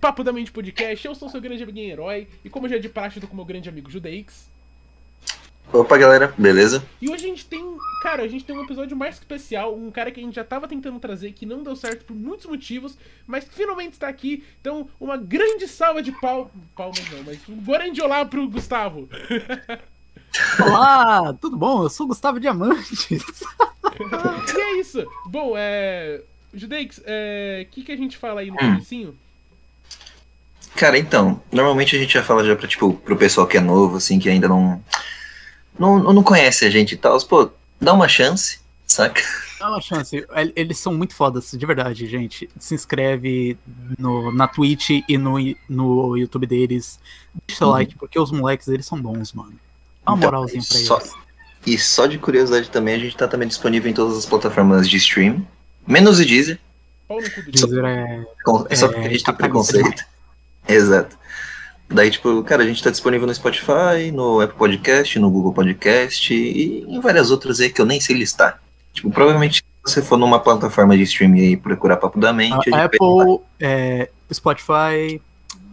Papo da Mente Podcast, eu sou seu grande amiguinho herói, e como já é de praxe, tô com meu grande amigo Judeix. Opa, galera, beleza? E hoje a gente tem, cara, a gente tem um episódio mais especial, um cara que a gente já tava tentando trazer, que não deu certo por muitos motivos, mas que finalmente está aqui. Então, uma grande salva de pal... palmas não, mas um grande olá pro Gustavo. Olá, tudo bom? Eu sou o Gustavo Diamantes. e é isso. Bom, é... Judeix, o é... que, que a gente fala aí no hum. comecinho? Cara, então, normalmente a gente já fala já pra, tipo, pro pessoal que é novo, assim, que ainda não não, não conhece a gente e tal. Pô, dá uma chance, saca? Dá uma chance. Eles são muito fodas, de verdade, gente. Se inscreve no, na Twitch e no, no YouTube deles. Deixa o uhum. like, porque os moleques, eles são bons, mano. Dá uma então, moralzinha pra só, eles. E só de curiosidade também, a gente tá também disponível em todas as plataformas de stream. Menos o Deezer. Deezer é, é, só porque a gente tem preconceito. Exato. Daí, tipo, cara, a gente tá disponível no Spotify, no Apple Podcast, no Google Podcast e em várias outras aí que eu nem sei listar. Tipo, provavelmente se você for numa plataforma de streaming aí procurar Papo da Mente. A Apple, é, Spotify.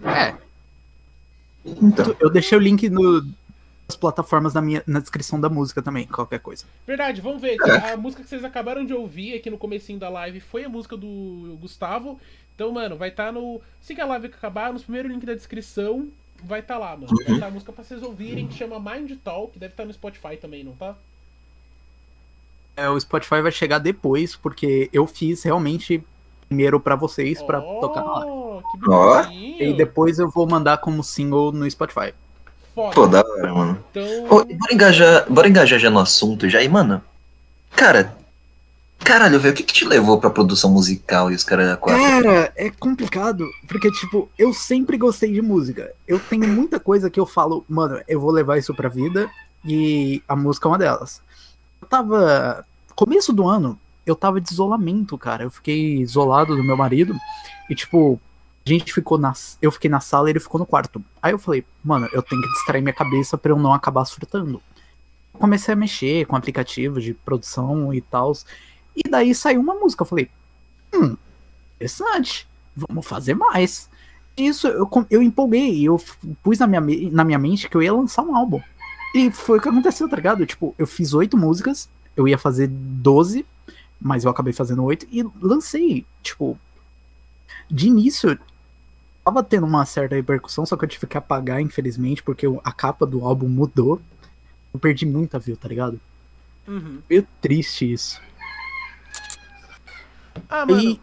É. Então. Eu deixei o link no, nas plataformas na, minha, na descrição da música também, qualquer coisa. Verdade, vamos ver. É. A música que vocês acabaram de ouvir aqui no comecinho da live foi a música do Gustavo. Então, mano, vai estar tá no. Assim que a live acabar, no primeiro link da descrição, vai estar tá lá, mano. Vai estar tá a música pra vocês ouvirem, que chama Mind Talk, que deve estar tá no Spotify também, não tá? É, o Spotify vai chegar depois, porque eu fiz realmente primeiro para vocês, oh, para tocar lá. Que bonitinho. E depois eu vou mandar como single no Spotify. Foda. Pô, da hora, mano. Então... Oh, bora, engajar, bora engajar já no assunto já. E, mano, cara, Caralho, velho, o que, que te levou pra produção musical e os caras quatro? Cara, é complicado, porque, tipo, eu sempre gostei de música. Eu tenho muita coisa que eu falo, mano, eu vou levar isso pra vida, e a música é uma delas. Eu tava. Começo do ano, eu tava de isolamento, cara. Eu fiquei isolado do meu marido, e, tipo, a gente ficou na. Eu fiquei na sala e ele ficou no quarto. Aí eu falei, mano, eu tenho que distrair minha cabeça pra eu não acabar surtando. Comecei a mexer com aplicativos de produção e tal. E daí saiu uma música. Eu falei, hum, interessante, vamos fazer mais. Isso eu, eu empolguei, eu pus na minha, na minha mente que eu ia lançar um álbum. E foi o que aconteceu, tá ligado? Tipo, eu fiz oito músicas, eu ia fazer doze, mas eu acabei fazendo oito e lancei. Tipo, de início, tava tendo uma certa repercussão, só que eu tive que apagar, infelizmente, porque a capa do álbum mudou. Eu perdi muita view, tá ligado? Uhum. Meio triste isso. Ah, mano. E,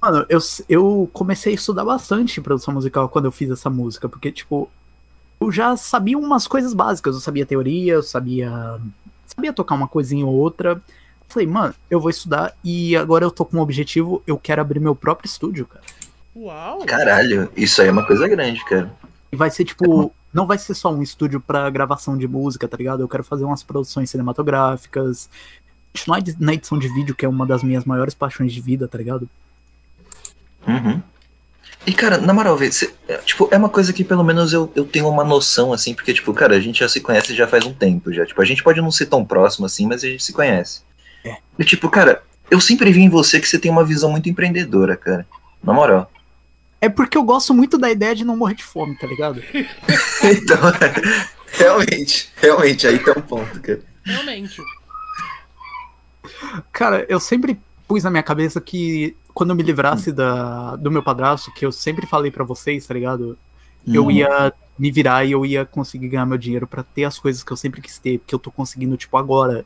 mano, eu, eu comecei a estudar bastante produção musical quando eu fiz essa música, porque, tipo, eu já sabia umas coisas básicas. Eu sabia teoria, eu sabia. Sabia tocar uma coisinha ou outra. Falei, mano, eu vou estudar e agora eu tô com um objetivo, eu quero abrir meu próprio estúdio, cara. Uau! Caralho, isso aí é uma coisa grande, cara. E vai ser tipo. Não vai ser só um estúdio para gravação de música, tá ligado? Eu quero fazer umas produções cinematográficas, continuar na edição de vídeo, que é uma das minhas maiores paixões de vida, tá ligado? Uhum. E, cara, na moral, vê, cê, é, tipo, é uma coisa que pelo menos eu, eu tenho uma noção, assim, porque, tipo, cara, a gente já se conhece já faz um tempo já. Tipo, a gente pode não ser tão próximo assim, mas a gente se conhece. É. E, tipo, cara, eu sempre vi em você que você tem uma visão muito empreendedora, cara. Na moral. É porque eu gosto muito da ideia de não morrer de fome, tá ligado? então, realmente, realmente, aí tem um ponto, cara. Realmente. Cara, eu sempre pus na minha cabeça que quando eu me livrasse da, do meu padrasto, que eu sempre falei para vocês, tá ligado? Hum. Eu ia me virar e eu ia conseguir ganhar meu dinheiro para ter as coisas que eu sempre quis ter, porque eu tô conseguindo, tipo, agora.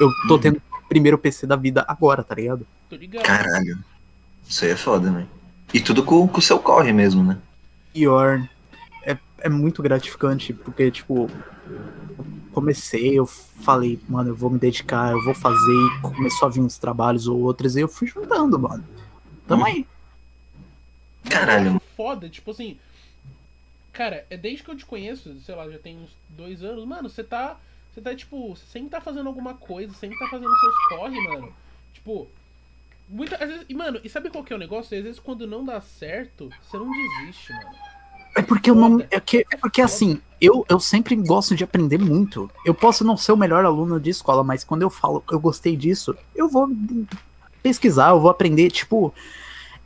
Eu tô hum. tendo o primeiro PC da vida agora, tá ligado? Tô ligado. Caralho. Isso aí é foda, né? E tudo com o seu corre mesmo, né? Pior. É, é muito gratificante, porque, tipo, comecei, eu falei, mano, eu vou me dedicar, eu vou fazer, e começou a vir uns trabalhos ou outros, e eu fui juntando, mano. Tamo hum. aí. Caralho. Foda, tipo assim. Cara, é desde que eu te conheço, sei lá, já tem uns dois anos, mano, você tá. Você tá, tipo, você sempre tá fazendo alguma coisa, sempre tá fazendo seus corre, mano. Tipo. Muita, às vezes, e, mano, e sabe qual que é o negócio? Às vezes quando não dá certo, você não desiste, mano. É porque eu não. É, que, é porque assim, eu, eu sempre gosto de aprender muito. Eu posso não ser o melhor aluno de escola, mas quando eu falo eu gostei disso, eu vou pesquisar, eu vou aprender. Tipo,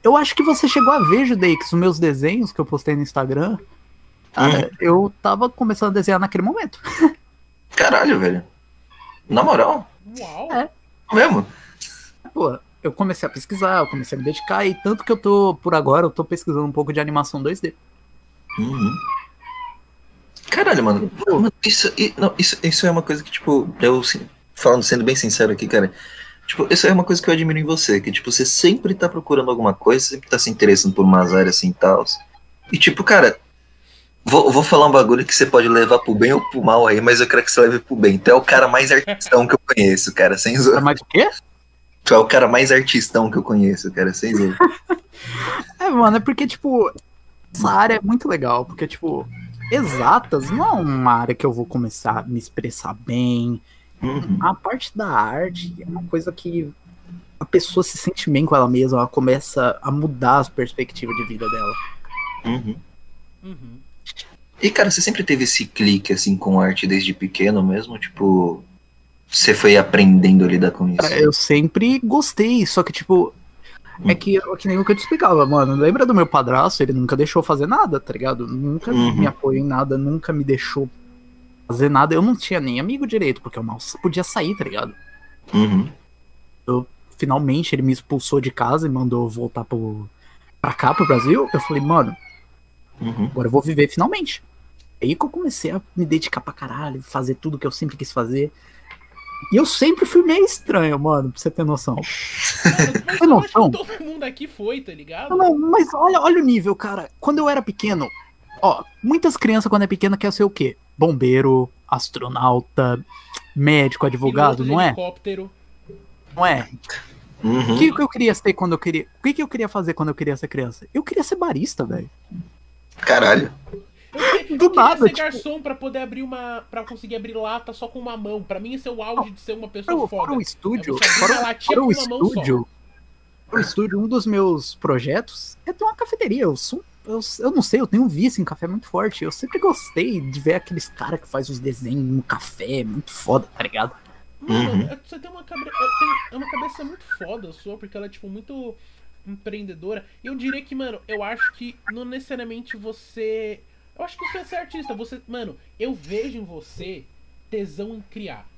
eu acho que você chegou a ver, Judeix, os meus desenhos que eu postei no Instagram. Cara, Uhum. eu tava começando a desenhar naquele momento. Caralho, velho. Na moral, Uau! É. mesmo. Pô, eu comecei a pesquisar, eu comecei a me dedicar, e tanto que eu tô, por agora, eu tô pesquisando um pouco de animação 2D. Uhum. Caralho, mano. Mano, Isso, não, isso, isso é uma coisa que, tipo, eu, falando, sendo bem sincero aqui, cara. Tipo, isso é uma coisa que eu admiro em você, que, tipo, você sempre tá procurando alguma coisa, sempre tá se interessando por umas áreas assim e tal. E, tipo, cara, vou, vou falar um bagulho que você pode levar pro bem ou pro mal aí, mas eu quero que você leve pro bem. Tu é o cara mais artistão que eu conheço, cara, sem zoar. mais o quê? Tu é o cara mais artistão que eu conheço, cara, sem zoar. É, mano, é porque, tipo, essa área é muito legal, porque, tipo, exatas não é uma área que eu vou começar a me expressar bem. Uhum. A parte da arte é uma coisa que a pessoa se sente bem com ela mesma, ela começa a mudar as perspectivas de vida dela. Uhum. Uhum. E, cara, você sempre teve esse clique, assim, com arte desde pequeno mesmo? Tipo, você foi aprendendo a lidar com isso? Eu sempre gostei, só que, tipo, é que, é que nem o que eu te explicava, mano. Lembra do meu padrasto? Ele nunca deixou fazer nada, tá ligado? Nunca Uhum. me apoiou em nada, nunca me deixou fazer nada. Eu não tinha nem amigo direito, porque eu mal podia sair, tá ligado? Uhum. Finalmente ele me expulsou de casa e mandou voltar pro, pra cá, pro Brasil. Eu falei, mano, Uhum. agora eu vou viver finalmente. Aí que eu comecei a me dedicar pra caralho, fazer tudo que eu sempre quis fazer. E eu sempre fui meio estranho, mano, pra você ter noção. Mas eu acho noção? que todo mundo aqui foi, tá ligado? Não, não, mas olha, olha o nível, cara. Quando eu era pequeno, ó, muitas crianças quando é pequena quer ser o quê? Bombeiro, astronauta, médico, advogado, não é? helicóptero. Não é? Uhum. O que, que eu queria ser quando eu queria. O que, que eu queria fazer quando eu queria ser criança? Eu queria ser barista, velho. Caralho. Eu, Do eu nada, ser tipo- garçom pra poder abrir uma. pra conseguir abrir lata só com uma mão. Pra mim, esse é o auge de ser uma Para pessoa o, foda. para o estúdio, É para, o- para estúdio, para o estúdio, um dos meus projetos é ter uma cafeteria. Eu sou. Eu, eu não sei, eu tenho um vício em café muito forte. Eu sempre gostei de ver aqueles caras que faz os desenhos no café, muito foda, tá ligado? Mano, Uhum. é- você tem uma, cabe... tem- é uma cabeça muito foda sua, porque ela é, tipo, muito empreendedora. E eu diria que, mano, eu acho que não necessariamente você. Eu acho que você é ser artista. Você. Mano, eu vejo em você tesão em criar.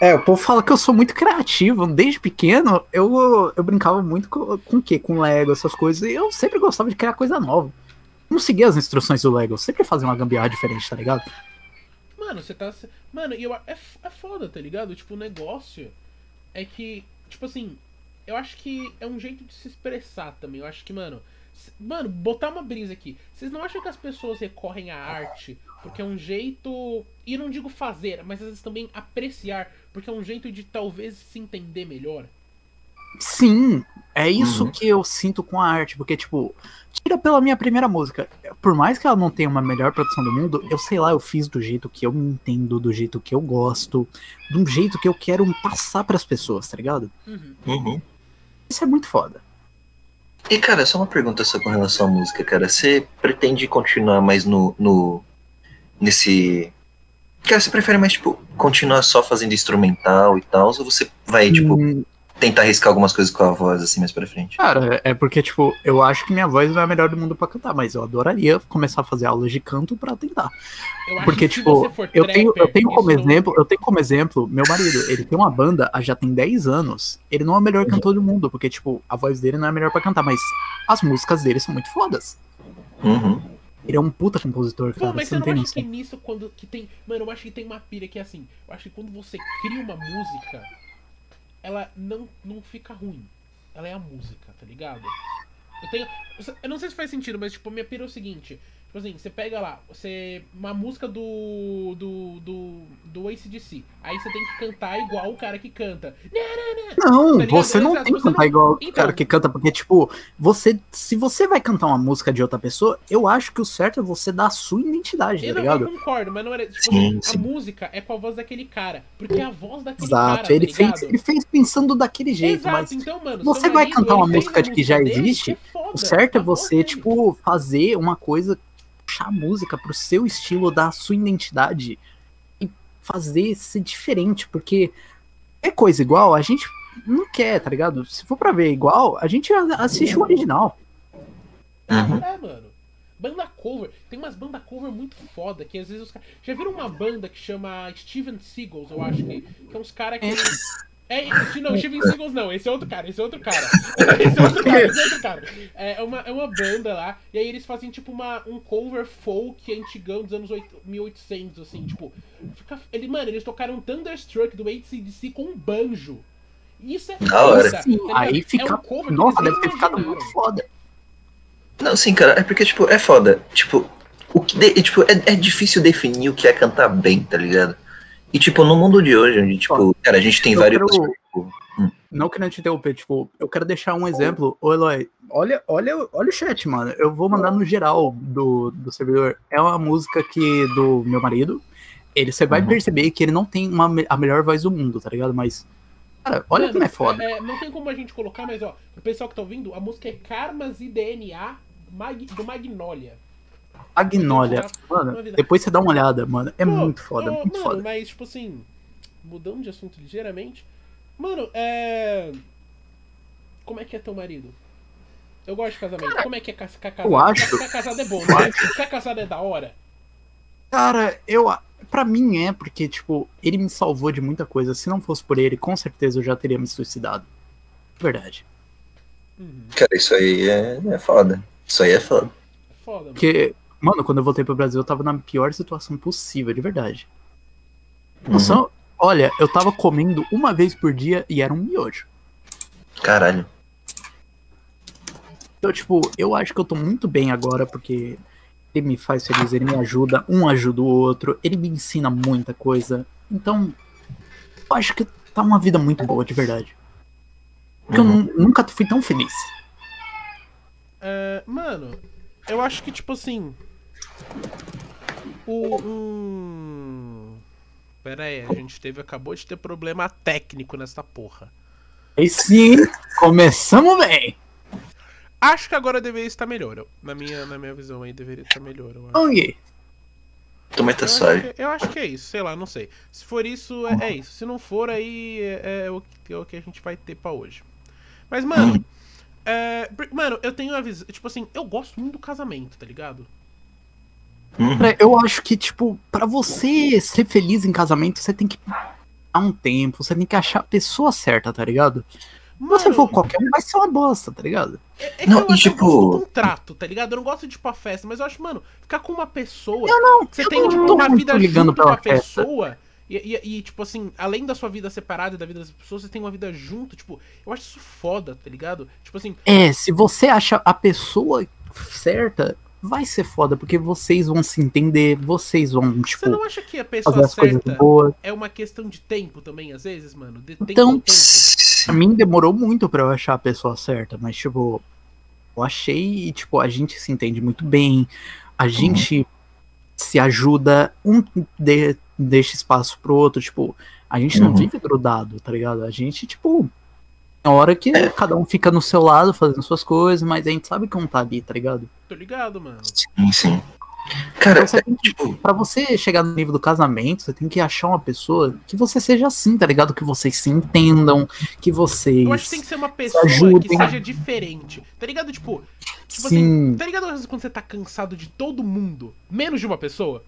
É, o povo fala que eu sou muito criativo. Desde pequeno, eu, eu brincava muito com, com o quê? Com Lego, essas coisas. E eu sempre gostava de criar coisa nova. Não seguia as instruções do Lego, eu sempre fazia uma gambiarra diferente, tá ligado? Mano, você tá. Mano, eu, é, é foda, tá ligado? Tipo, o negócio é que. Tipo assim, eu acho que é um jeito de se expressar também. Eu acho que, mano. Mano, botar uma brisa aqui. Vocês não acham que as pessoas recorrem à arte porque é um jeito. E eu não digo fazer, mas às vezes também apreciar. Porque é um jeito de talvez se entender melhor. Sim, é isso Uhum. que eu sinto com a arte, porque, tipo, tira pela minha primeira música. Por mais que ela não tenha uma melhor produção do mundo, eu sei lá, eu fiz do jeito que eu me entendo, do jeito que eu gosto, de um jeito que eu quero passar pras pessoas, tá ligado? Uhum. Uhum. Isso é muito foda. E, cara, só uma pergunta só com relação à música, cara. Você pretende continuar mais no. no nesse. Cara, você prefere mais, tipo, continuar só fazendo instrumental e tal? Ou você vai, tipo, Hum, tentar arriscar algumas coisas com a voz, assim, mais pra frente? cara, é porque, tipo, eu acho que minha voz não é a melhor do mundo pra cantar, mas eu adoraria começar a fazer aulas de canto pra tentar. Eu acho Porque, que se tipo, você for eu tenho, eu trapper, tenho como isso exemplo, eu tenho como exemplo, meu marido, ele tem uma banda há já tem 10 anos. Ele não é o melhor cantor do mundo, porque, tipo, a voz dele não é a melhor pra cantar, mas as músicas dele são muito fodas. Uhum. Ele é um puta compositor, Pô, cara. mas Você não tem não acha que noção. nisso, quando que tem. Mano, eu acho que tem uma pira que é assim. Eu acho que quando você cria uma música, ela não, não fica ruim. Ela é a música, tá ligado? Eu tenho. Eu não sei se faz sentido, mas tipo, minha pira é o seguinte. Tipo assim, você pega lá, você. Uma música do. do. do. do ACDC. Aí você tem que cantar igual o cara que canta. Não, tá você não Exato, tem que cantar não- igual o Então- cara que canta, porque, tipo, você. Se você vai cantar uma música de outra pessoa, eu acho que o certo é você dar a sua identidade, Eu, tá não, eu ligado? concordo, mas não era. Tipo, Sim, sim. a música é com a voz daquele cara. Porque é a voz daquele cara. Exato. tá Ele ligado? fez, ele fez pensando daquele jeito, Exato, mas. então, mano, você vai marido, cantar uma música de que já dele, existe, que é foda, O certo é voz você, dele. tipo, fazer uma coisa, puxar a música pro seu estilo, dar a sua identidade e fazer ser diferente, porque é coisa igual, a gente não quer, tá ligado? Se for pra ver igual, a gente assiste o original. Uhum. É, mano. Banda cover. Tem umas banda cover muito foda que às vezes os caras. Já viram uma banda que chama Steven Seagulls, eu acho que. Que é uns caras que. É, esse- não, Steven Seagulls não, esse é outro cara, esse é outro cara. Esse é outro cara, esse é outro cara. É uma, é uma banda lá, e aí eles fazem tipo uma, um cover folk antigão dos anos 8 1800, assim, tipo. Fica, ele, mano, eles tocaram Thunderstruck do ACDC com um banjo. Isso é foda, tá aí É fica. um cover Nossa, deve ter ficado muito foda. Não, sim, cara, é porque, tipo, é foda. Tipo, o que de- tipo, é, é difícil definir o que é cantar bem, tá ligado? E, tipo, no mundo de hoje, onde, tipo, cara, a gente tem vários. quero- tipo, Não querendo te interromper, tipo, eu quero deixar um exemplo. Ô, Eloy, olha, olha, olha o chat, mano. Eu vou mandar no geral do, do servidor. É uma música que do meu marido. Ele, você vai Uhum. perceber que ele não tem uma, a melhor voz do mundo, tá ligado? Mas, cara, olha Mano, como é foda. é, não tem como a gente colocar, mas ó, pro pessoal que tá ouvindo, a música é Karmas e DNA Mag- do Magnolia. Agnólia. Mano, depois você dá uma olhada, mano. É Pô, muito foda, muito mano, foda. mas tipo assim, mudando de assunto ligeiramente. Mano, é. Como é que é teu marido? Eu gosto de casamento. Como é que é ca- ficar casado? eu acho- Ficar casado é bom, né? Ficar casado é da hora. Cara, eu. Pra mim é, porque, tipo, ele me salvou de muita coisa. Se não fosse por ele, com certeza eu já teria me suicidado. Verdade. Uhum. Cara, isso aí é, é foda. Isso aí é foda. É foda, mano. Porque, mano, quando eu voltei pro Brasil, eu tava na pior situação possível, de verdade. Uhum. Olha, eu tava comendo uma vez por dia e era um miojo. Caralho. Então, tipo, eu acho que eu tô muito bem agora, porque ele me faz feliz, ele me ajuda, um ajuda o outro, ele me ensina muita coisa. Então, eu acho que tá uma vida muito boa, de verdade. Porque Uhum. eu nu- nunca fui tão feliz. É, mano, eu acho que, tipo assim. O. Um... Pera aí, a gente teve, acabou de ter problema técnico nessa porra. E sim, começamos bem. Acho que agora deveria estar melhor. Na minha, na minha visão aí deveria estar melhor. Eu acho. Ok. Também tá Eu acho, suave. que, eu acho que é isso, sei lá, não sei. Se for isso, é, é isso. Se não for, aí é, é o, que- é o que a gente vai ter pra hoje. Mas, mano, Hum. é, mano, eu tenho a visão. Tipo assim, eu gosto muito do casamento, tá ligado? Uhum. Eu acho que, tipo, pra você ser feliz em casamento, você tem que dar um tempo, você tem que achar a pessoa certa, tá ligado? Se você Mano, for qualquer um, vai ser uma bosta, tá ligado? É, é que Não, eu e eu tipo- gosto do contrato, tá ligado? Eu não gosto de ir pra festa, mas eu acho, mano, ficar com uma pessoa. não, que você eu tem, não tipo, uma vida ligando junto com pela a festa. pessoa. E, e- e, tipo assim, além da sua vida separada e da vida das pessoas, você tem uma vida junto. Tipo, eu acho isso foda, tá ligado? Tipo assim, É, se você acha a pessoa certa, vai ser foda, porque vocês vão se entender, vocês vão, você tipo, não acha que a pessoa as coisas certa boas. é uma questão de tempo também, às vezes, mano? De tempo Então. Pra mim demorou muito pra eu achar a pessoa certa, mas tipo, eu achei e tipo, a gente se entende muito bem, a gente se ajuda, um de- deixa espaço pro outro, tipo, a gente não Uhum. vive grudado, tá ligado? A gente, tipo, hora que cada um fica no seu lado fazendo suas coisas, mas a gente sabe que um tá ali, tá ligado? Tô ligado, mano. Sim, sim. Cara, Então que, tipo, pra você chegar no nível do casamento, você tem que achar uma pessoa que você seja assim, tá ligado? Que vocês se entendam, que vocês. Eu acho que tem que ser uma pessoa que ajudem. seja diferente. Tá ligado? Tipo, tipo assim, Sim. tá ligado às vezes quando você tá cansado de todo mundo, menos de uma pessoa?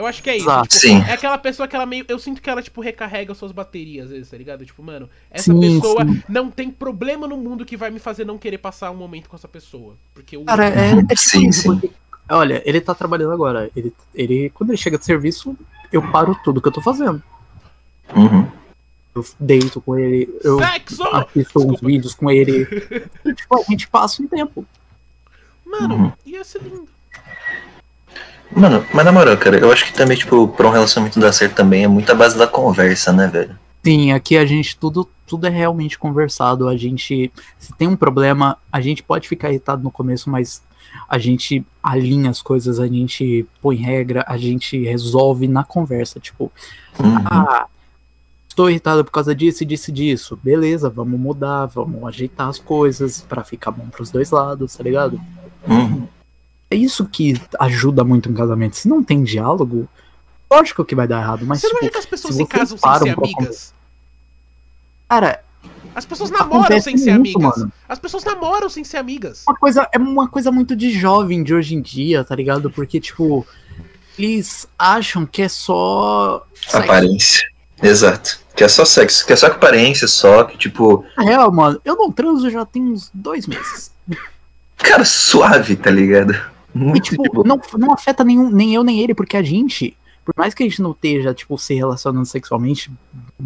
Eu acho que é isso. Exato. tipo, Sim. É aquela pessoa que ela meio. Eu sinto que ela, tipo, recarrega suas baterias, às vezes, tá ligado? Tipo, mano, essa Sim, pessoa sim. não tem problema no mundo que vai me fazer não querer passar um momento com essa pessoa. Porque o. Cara, é, é tipo Sim, isso, sim. porque, olha, ele tá trabalhando agora. Ele, ele, quando ele chega de serviço, eu paro tudo que eu tô fazendo. uhum. Eu deito com ele, eu Sexo! assisto uns Desculpa. vídeos com ele. E, tipo, a gente passa um tempo. Mano, Uhum. ia ser lindo. Mano, mas na moral, cara, eu acho que também, tipo, pra um relacionamento dar certo também é muito a base da conversa, né, velho? Sim, aqui a gente tudo, tudo é realmente conversado. A gente, se tem um problema, a gente pode ficar irritado no começo, mas a gente alinha as coisas, a gente põe regra, a gente resolve na conversa. Tipo, Uhum. ah, estou irritado por causa disso e disso e disso. Beleza, vamos mudar, vamos ajeitar as coisas pra ficar bom pros dois lados, tá ligado? Uhum. É isso que ajuda muito um casamento. Se não tem diálogo, lógico que vai dar errado, mas Você não tipo, acha que as pessoas se casam sem ser pra amigas? Cara, As pessoas namoram Acontece sem ser muito, amigas. mano. As pessoas namoram sem ser amigas. Uma coisa, é uma coisa muito de jovem de hoje em dia, tá ligado? Porque, tipo, eles acham que é só. Aparência. Exato. Que é só sexo, que é só aparência, só que, tipo, Na real, mano, eu não transo já tem uns dois meses. cara, suave, tá ligado? E, Muito tipo, de boa. não, não afeta nenhum, nem eu nem ele, porque a gente, por mais que a gente não esteja, tipo, se relacionando sexualmente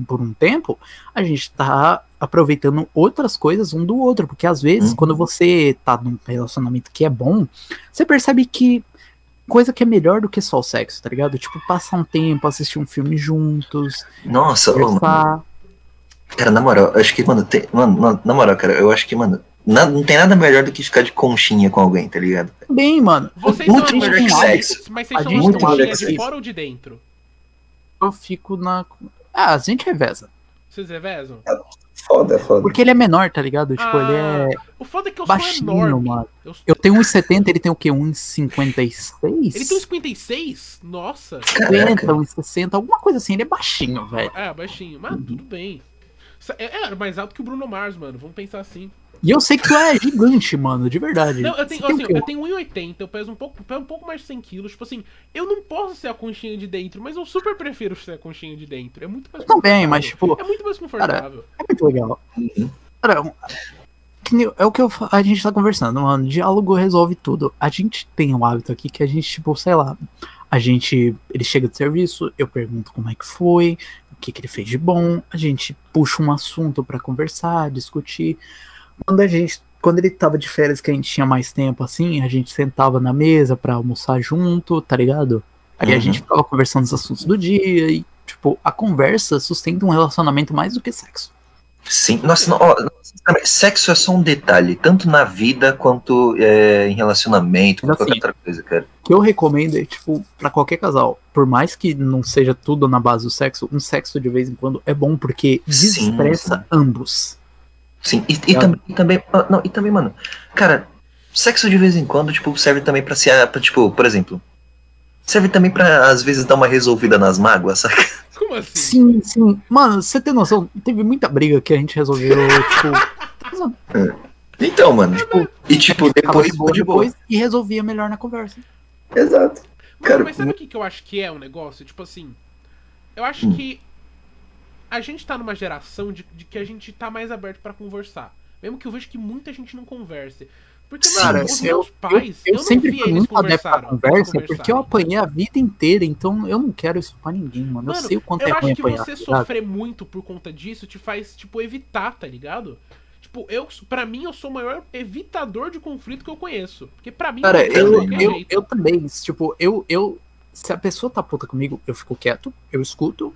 por um tempo, a gente tá aproveitando outras coisas um do outro. Porque às vezes, Uhum. quando você tá num relacionamento que é bom, você percebe que coisa que é melhor do que só o sexo, tá ligado? Tipo, passar um tempo, assistir um filme juntos, Nossa, ô, mano. Cara, na moral, acho que, mano, tem, mano, na, na moral, cara, eu acho que, mano, na- não tem nada melhor do que ficar de conchinha com alguém, tá ligado? Bem, mano, Vocês Muito melhor que sexo. mas vocês um de sexo. fora ou de dentro? eu fico na. Ah, a gente reveza. Vocês revezam? Foda, foda. Porque ele é menor, tá ligado? Tipo, ele Ah, é O foda é que eu baixinho, sou enorme. mano. Eu, Eu tenho 1,70, ele tem o quê? 1,56? Ele tem uns 56? Nossa. 50, 1,60, alguma coisa assim. Ele é baixinho, velho. É, baixinho. Mas tudo bem. É, é mais alto que o Bruno Mars, mano. Vamos pensar assim. E eu sei que tu é gigante, mano, de verdade. Não, eu tenho, assim, eu tenho 1,80, eu peso um pouco, peso um pouco mais de 100 quilos. Tipo assim, eu não posso ser a conchinha de dentro, mas eu super prefiro ser a conchinha de dentro. É muito mais Eu também, confortável. mas, tipo, É muito mais confortável. É muito legal. Uhum. Cara, é o que eu, a gente tá conversando, mano. Diálogo resolve tudo. A gente tem um hábito aqui que a gente, tipo, sei lá, a gente. Ele chega de serviço, eu pergunto como é que foi, o que, que ele fez de bom, a gente puxa um assunto pra conversar, discutir. Quando a gente. Quando ele tava de férias, que a gente tinha mais tempo assim, a gente sentava na mesa pra almoçar junto, tá ligado? Aí a Uhum. gente ficava conversando os assuntos do dia e, tipo, a conversa sustenta um relacionamento mais do que sexo. Sim, nossa, não, ó, sexo é só um detalhe, tanto na vida quanto é, em relacionamento, quanto Assim, qualquer outra coisa, cara. que eu recomendo é, tipo, pra qualquer casal. Por mais que não seja tudo na base do sexo, um sexo de vez em quando é bom porque desestressa ambos. Sim, e, e Tá. também, e também, ah, não, e também, mano, cara, sexo de vez em quando, tipo, serve também pra se, pra, tipo, por exemplo, serve também pra, às vezes, dar uma resolvida nas mágoas, saca? Como assim? Sim, sim. Mano, você tem noção? Teve muita briga que a gente resolveu, tipo, Então, mano, Tipo, e tipo, depois, de boa de boa. depois e resolvia melhor na conversa. Exato. Mano, Cara, mas sabe o que, que eu acho que é um negócio? Tipo assim, eu acho Hum. que a gente tá numa geração de, de que a gente tá mais aberto pra conversar. Mesmo que eu vejo que muita gente não converse. Porque, Sim, mano, os sim. meus pais, eu, eu, não sempre vi fui eles conversaram, conversa porque eu apanhei a vida inteira, então eu não quero isso pra ninguém, mano. eu Mano, sei o quanto Eu é ruim acho que você tá ligado? sofrer muito por conta disso te faz, tipo, evitar, tá ligado? Tipo, eu, pra mim, eu sou o maior evitador de conflito que eu conheço. Porque pra mim, Cara, eu, eu, jeito. eu também, tipo, eu, eu. Se a pessoa tá puta comigo, eu fico quieto, eu escuto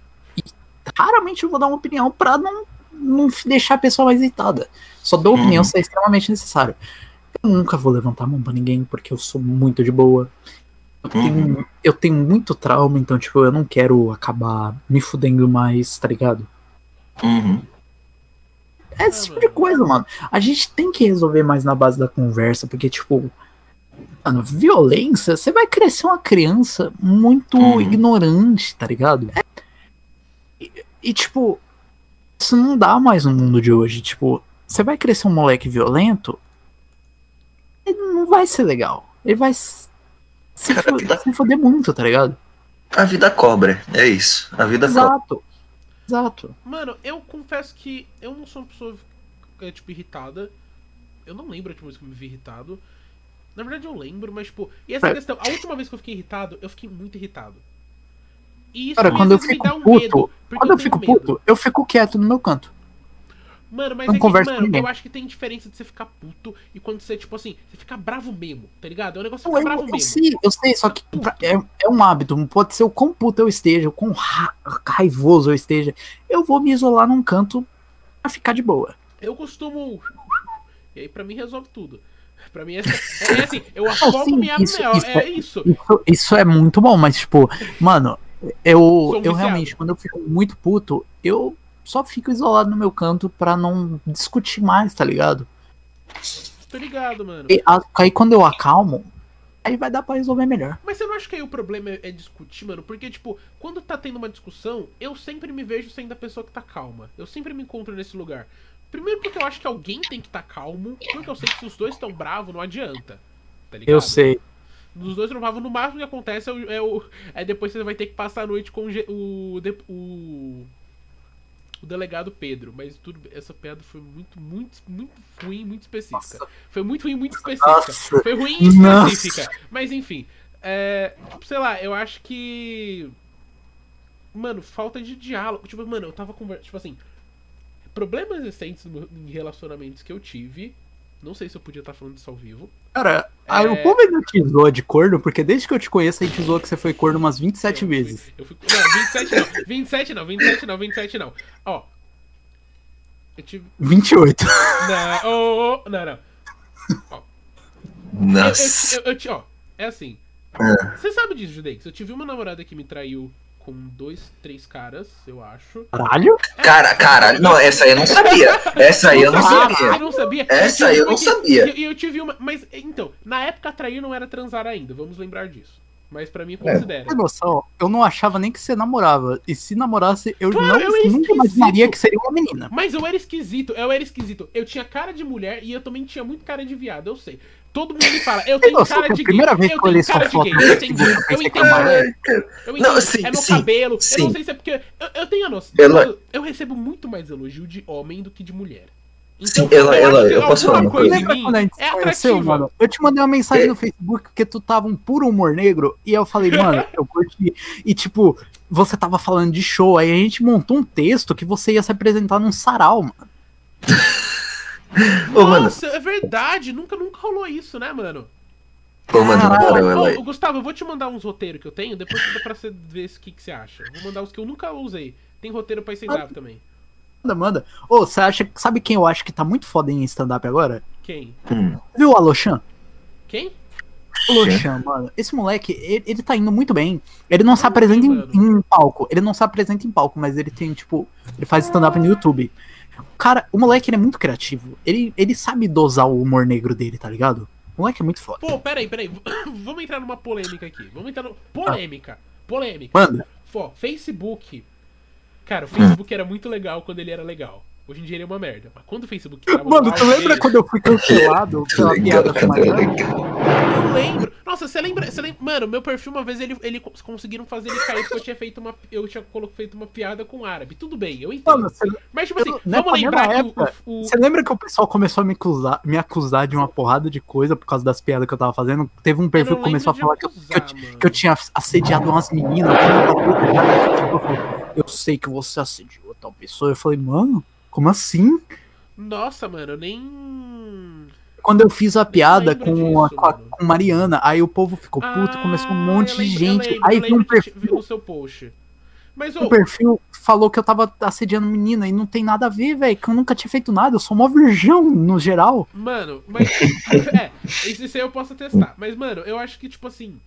raramente eu vou dar uma opinião pra não, não deixar a pessoa mais irritada. Só dou opinião Uhum. se é extremamente necessário. Eu nunca vou levantar a mão pra ninguém porque eu sou muito de boa. Eu tenho, eu tenho muito trauma, então, tipo, eu não quero acabar me fudendo mais, tá ligado? Uhum. É esse tipo de coisa, mano. A gente tem que resolver mais na base da conversa, porque, tipo, mano, violência, você vai crescer uma criança muito Uhum. ignorante, tá ligado? E, e, tipo, isso não dá mais no mundo de hoje. Tipo, você vai crescer um moleque violento, ele não vai ser legal. Ele vai se, Cara, fo- tá- se foder muito, tá ligado? A vida cobra, é isso. A vida cobra. Exato. Exato. Mano, eu confesso que eu não sou uma pessoa, é, tipo, irritada. Eu não lembro a última vez que eu me vi irritado. Na verdade eu lembro, mas, tipo... E essa É. questão, a última vez que eu fiquei irritado, eu fiquei muito irritado. E isso Cara, quando eu me fico um puto, medo. Quando eu tenho fico medo. puto, eu fico quieto no meu canto. Mano, mas Não é que, mano, eu acho que tem diferença de você ficar puto e quando você, tipo assim, você fica bravo mesmo, tá ligado? É um negócio de ficar eu, bravo eu mesmo. sei, eu sei, só que é, é um hábito. Pode ser o quão puto eu esteja, o quão ra- raivoso eu esteja. Eu vou me isolar num canto pra ficar de boa. Eu costumo. E aí pra mim resolve tudo. Pra mim é, é assim, eu afogo sim, minha isso- mel. isso É isso. Isso, isso é muito bom, mas, tipo, mano, eu, eu viciado. realmente, quando eu fico muito puto, eu só fico isolado no meu canto pra não discutir mais, tá ligado? Tô ligado, mano. E aí quando eu acalmo, aí vai dar pra resolver melhor. Mas você não acha que aí o problema é, é discutir, mano? Porque, tipo, quando tá tendo uma discussão, eu sempre me vejo sendo a pessoa que tá calma. Eu sempre me encontro nesse lugar. Primeiro porque eu acho que alguém tem que estar tá calmo, porque eu sei que se os dois estão bravos, não adianta. Tá ligado? Eu sei. Os dois bravos, no máximo que acontece é, o, é, o, é depois você vai ter que passar a noite com o, o, o delegado Pedro. Mas tudo essa piada foi muito, muito, muito ruim, muito específica. Nossa. Foi muito ruim, muito específica. Nossa. Foi ruim e específica. Nossa. Mas enfim. É, tipo, sei lá, eu acho que. Mano, falta de diálogo. Tipo, mano, eu tava conversando. Tipo assim, problemas recentes em relacionamentos que eu tive. Não sei se eu podia estar falando isso ao vivo. Cara, é... o povo ainda te zoa de corno, porque desde que eu te conheço, a gente zoa que você foi corno umas 27 eu vezes. Eu fui, não, 27 não. 27 não, 27 não, 27 não. Ó. Eu tive. 28. Não, oh, oh, não, não. Ó. Nossa. Eu, eu, eu, ó, é assim. É. Você sabe disso, Judex? Eu tive uma namorada que me traiu com dois, três caras, eu acho. Caralho? Cara, caralho. Não, essa aí eu não sabia. Essa aí eu não sabia. Eu não sabia. Essa aí eu não sabia. E eu, eu, tive uma. Mas, então, na época trair não era transar ainda, vamos lembrar disso. Mas pra mim considera. É. noção, eu não achava nem que você namorava. E se namorasse, eu claro, não eu nunca imaginaria que seria uma menina. Mas eu era esquisito, eu era esquisito. Eu tinha cara de mulher e eu também tinha muito cara de viado, eu sei. Todo mundo me fala, eu tenho cara de gay. Vez eu tenho cara de gay. Eu entendo, eu entendo. Eu entendo. Não, sim, é meu sim, cabelo. Sim. Eu não sei se é porque. Eu, eu tenho a noção. Eu, eu recebo muito mais elogio de homem do que de mulher. Então, Sim, ela, eu, ela, eu posso falar uma coisa. Lembra quando a gente é conheceu, mano? Eu te mandei uma mensagem é. no Facebook porque tu tava um puro humor negro e eu falei, mano, eu curti. E tipo, você tava falando de show, aí a gente montou um texto que você ia se apresentar num sarau, mano. Nossa, é verdade, nunca, nunca rolou isso, né, mano? Pô, mano, Caralho, Gustavo, eu vou te mandar uns roteiros que eu tenho, depois dá pra você ver o que, que você acha. Vou mandar os que eu nunca usei. Tem roteiro pra stand-up ah. também. Manda, manda. Ô, você acha. Sabe quem eu acho que tá muito foda em stand-up agora? Quem? Hum. Viu o Alochan? Quem? Alochan, mano. Esse moleque, ele, ele tá indo muito bem. Ele não se apresenta em, em, palco. Ele não se apresenta em palco, mas ele tem, tipo. Ele faz stand-up no YouTube. Cara, o moleque ele é muito criativo. Ele, ele sabe dosar o humor negro dele, tá ligado? O moleque é muito foda. Pô, peraí, peraí. Vamos entrar numa polêmica aqui. Vamos entrar no. Polêmica. Polêmica. Manda. Pô, Facebook Cara, o Facebook era muito legal quando ele era legal. Hoje em dia ele é uma merda. Mas quando o Facebook tava Mano, tu lembra quando eu fui cancelado pela piada com? Eu lembro. Nossa, você lembra, você lembra. Mano, meu perfil uma vez ele, ele conseguiram fazer ele cair porque eu tinha feito uma. Eu tinha feito uma piada com árabe. Tudo bem, eu entendo. Mano, você, Mas tipo assim, eu, vamos lembrar que época, o, o, Você lembra que o pessoal começou a me acusar, me acusar de uma porrada de coisa por causa das piadas que eu tava fazendo? Teve um perfil que começou a falar acusar, que, eu, que, eu, tinha assediado umas meninas. Eu sei que você assediou tal pessoa. Eu falei, mano. Como assim? Nossa, mano, eu nem. Quando eu fiz a piada com, disso, a, com, a, com, Mariana, aí o povo ficou puto, ah, começou um monte lembro, de gente. Lembro, aí viu um perfil. seu post. Mas, o perfil falou que eu tava assediando menina e não tem nada a ver, velho. Que eu nunca tinha feito nada, eu sou uma virgão no geral. Mano, mas. é, isso aí eu posso testar. Mas, mano, eu acho que, tipo assim.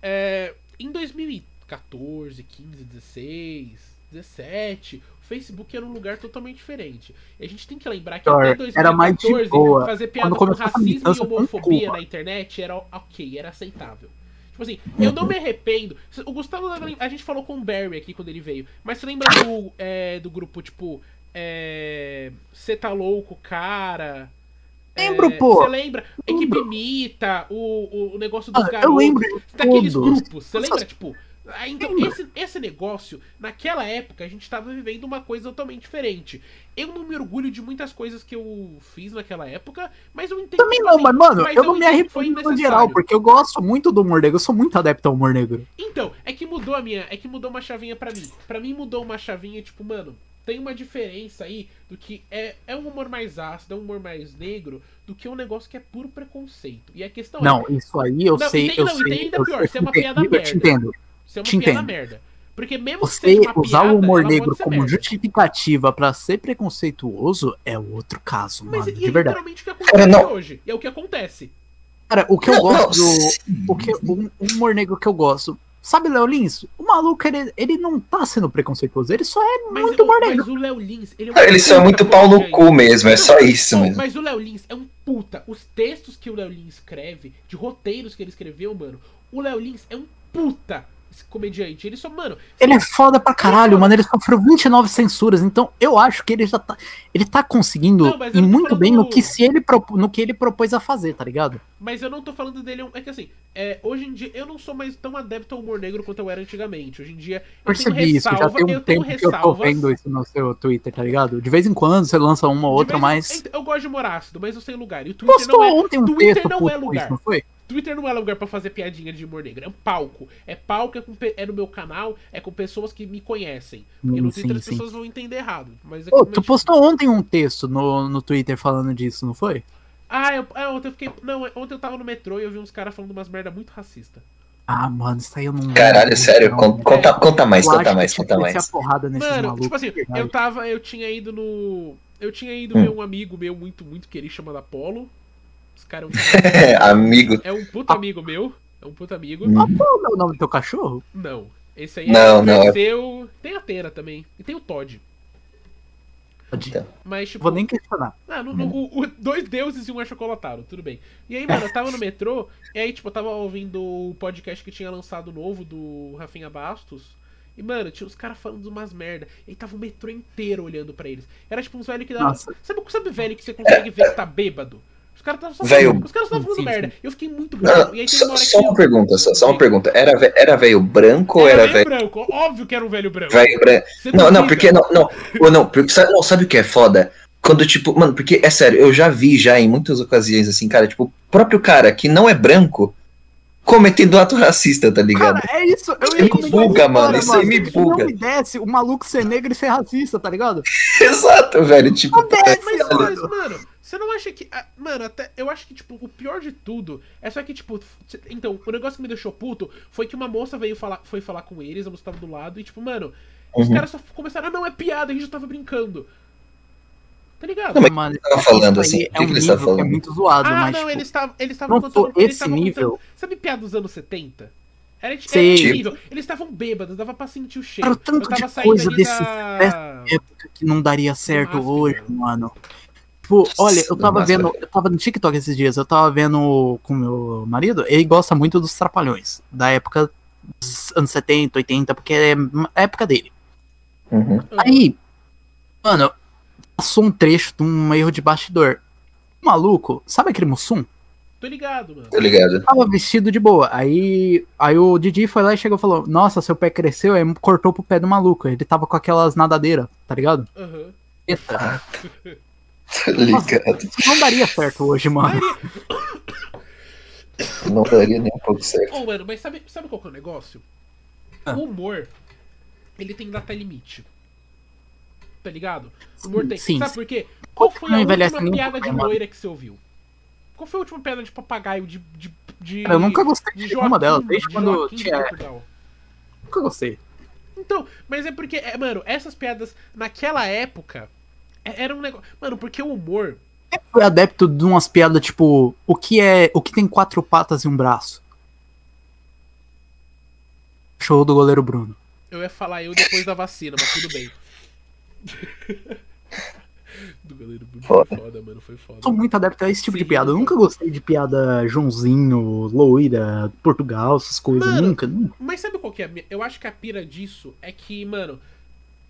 É, em 2014, 15, 16, 17, Facebook era um lugar totalmente diferente. E a gente tem que lembrar que até 2014 fazer piada com racismo e homofobia na internet era ok, era aceitável. Tipo assim, eu não me arrependo. O Gustavo, a gente falou com o Barry aqui quando ele veio. Mas você lembra do, é, do grupo, tipo, é. Você tá louco, cara? Lembro, é, pô. Você lembra? Equipe Mita, o, o negócio dos ah, garotos. Eu lembro. Daqueles grupos. Você lembra, tipo, então, esse, esse negócio, naquela época, a gente estava vivendo uma coisa totalmente diferente. Eu não me orgulho de muitas coisas que eu fiz naquela época, mas eu entendo. Também não, mas, mano, mas eu, eu não me arrependo no geral, porque eu gosto muito do humor negro, eu sou muito adepto ao humor negro. Então, é que mudou a minha. É que mudou uma chavinha para mim. para mim mudou uma chavinha, tipo, mano, tem uma diferença aí do que é, é um humor mais ácido, é um humor mais negro, do que um negócio que é puro preconceito. E a questão não, é. Não, isso aí eu não, sei. Entende, eu não, sei, entenda eu pior, você é uma piada merda. Eu te entendo. Isso é uma Te piada entendo. merda. Porque mesmo Você usar piada, o humor negro como merda. justificativa para ser preconceituoso é outro caso, Mas, mano, de verdade. literalmente o que acontece é, hoje. E é o que acontece. Cara, o que eu gosto do. O, que, o humor negro que eu gosto. Sabe, Léo Lins? O maluco, ele, ele não tá sendo preconceituoso, ele só é mas muito humor negro. Mas o Léo Lins, ele é um Ele só é muito pau no cu mesmo, é só isso mesmo. Mas o Léo Lins é um puta. Os textos que o Léo Lins escreve, de roteiros que ele escreveu, mano, o Léo Lins é um puta esse comediante. Ele só, mano. Ele é foda pra caralho, mano. Ele sofreu 29 censuras, então eu acho que ele já tá. Ele tá conseguindo Não, tô muito bem no que, se ele propo- no que ele propôs a fazer, tá ligado? Mas eu não tô falando dele. É que assim, é, hoje em dia eu não sou mais tão adepto ao humor negro quanto eu era antigamente. Hoje em dia eu Percebi tenho isso, já ressalva, tem um tempo que eu tô vendo isso no seu Twitter, tá ligado? De vez em quando você lança uma ou outra, mas. Eu gosto de humor ácido, mas eu sei lugar. E o Twitter Postou não é. ontem um Twitter texto não é lugar. isso, não foi? Twitter não é lugar pra fazer piadinha de humor negro, é um palco. É palco, é, com é no meu canal, é com pessoas que me conhecem. Porque no Sim, Twitter sim, as sim. pessoas vão entender errado. Mas é Ô, tu postou ontem um texto no, no Twitter falando disso, não foi? Ah, eu, ah, ontem eu fiquei. Não, ontem eu tava no metrô e eu vi uns caras falando umas merda muito racista. Ah, mano, isso aí eu não. Caralho, sério? não, Con- velho. Conta, conta mais, conta mais, conta mais. a porrada nesses Mano, malucos, tipo assim, eu tava. Eu tinha ido no. Eu tinha ido Hum. ver um amigo meu muito, muito querido chamado Apolo. Os caras Amigo. é um puta amigo meu. É um puta amigo. Hum. Qual é o nome do teu cachorro? Não. Esse aí Não, é não, é- seu. Tem a Tena também. E tem o Todd. Então, Mas, tipo. Vou nem questionar. Ah, no- no- o- o- dois deuses e um achocolatado, tudo bem. E aí, mano, eu tava no metrô, e aí, tipo, eu tava ouvindo o podcast que tinha lançado novo do Rafinha Bastos. E, mano, tinha os caras falando umas merda. E aí tava o metrô inteiro olhando pra eles. Era tipo uns velhos que dava. Nossa. Sabe, sabe velho que você consegue ver que tá bêbado? Os caras estavam só falando, os caras estavam falando Sim, sim. merda. Eu fiquei muito Não, bravo. E só, uma hora só uma pergunta, só, só uma pergunta. Era, ve- era velho branco ou era velho velho branco. Óbvio que era um velho branco. velho branco? Você Não, não, porque não, não, porque, sabe, não, sabe o que é foda? Quando, tipo, mano, porque é sério, eu já vi já em muitas ocasiões, assim, cara, tipo, o próprio cara que não é branco cometendo ato racista, tá ligado? Cara, é isso. Eu Isso ia me buga, mano, isso aí me Se Não buga. me desce o maluco ser negro e ser racista, tá ligado? Exato, velho, tipo, Não desce, Mas, mano. mas, mano, você não acha que. ah, Mano, até. Eu acho que, tipo, o pior de tudo é só que, tipo. Então, o negócio que me deixou puto foi que uma moça veio falar, foi falar com eles, a moça tava do lado, e, tipo, mano, os Uhum. caras só começaram, ah, não, é piada, a gente já tava brincando. Tá ligado? Não, mas mano, tava falando, assim, o é que um que eles nível estavam que é falando? muito zoado, ah, mas não, tipo, eles estavam eles estavam não for esse nível- Sabe piada dos anos 70? Era, era esse nível. Eles estavam bêbados, dava pra sentir o cheiro. Cara, o tanto Eu tava de saindo coisa desse da... época que não daria certo Máscara. hoje, mano. Tipo, olha, eu tava Máscara. vendo, eu tava no TikTok esses dias, eu tava vendo com meu marido, ele gosta muito dos Trapalhões, da época dos anos 70, 80, porque é a época dele. Uhum. Aí, mano, passou um trecho de um erro de bastidor. O maluco, sabe aquele Mussum? Tô ligado, mano. Tô ligado. Tava vestido de boa. Aí, aí o Didi foi lá e chegou e falou: Nossa, seu pé cresceu, aí cortou pro pé do maluco. Ele tava com aquelas nadadeiras, tá ligado? Aham. Eita, Tô ligado. não daria certo hoje, mano. Não daria nem um pouco certo. Ô, mano, mas sabe, sabe qual que é o negócio? Ah. O humor, ele tem data limite. Tá ligado? O humor tem. Sim, sabe sim. por quê? Qual foi Não a última piada de loira que você ouviu? Qual foi a última piada de papagaio de. de, de Eu nunca gostei de de nenhuma delas, desde de quando tinha- Portugal? Nunca gostei. Então, mas é porque, é, mano, essas piadas naquela época era um negócio. Mano, porque o humor. Fui adepto de umas piadas tipo: O que é. O que tem quatro patas e um braço? Show do goleiro Bruno. Eu ia falar eu depois da vacina, mas tudo bem. Do goleiro Bruno foi Foda. foda, mano, foi foda. Sou muito adepto a esse tipo de Sim, piada. Eu nunca gostei de piada Joãozinho, Loira, Portugal, essas coisas. Mano, Nunca, nunca. Mas sabe qual que é? a minha- Eu acho que a pira disso é que, mano.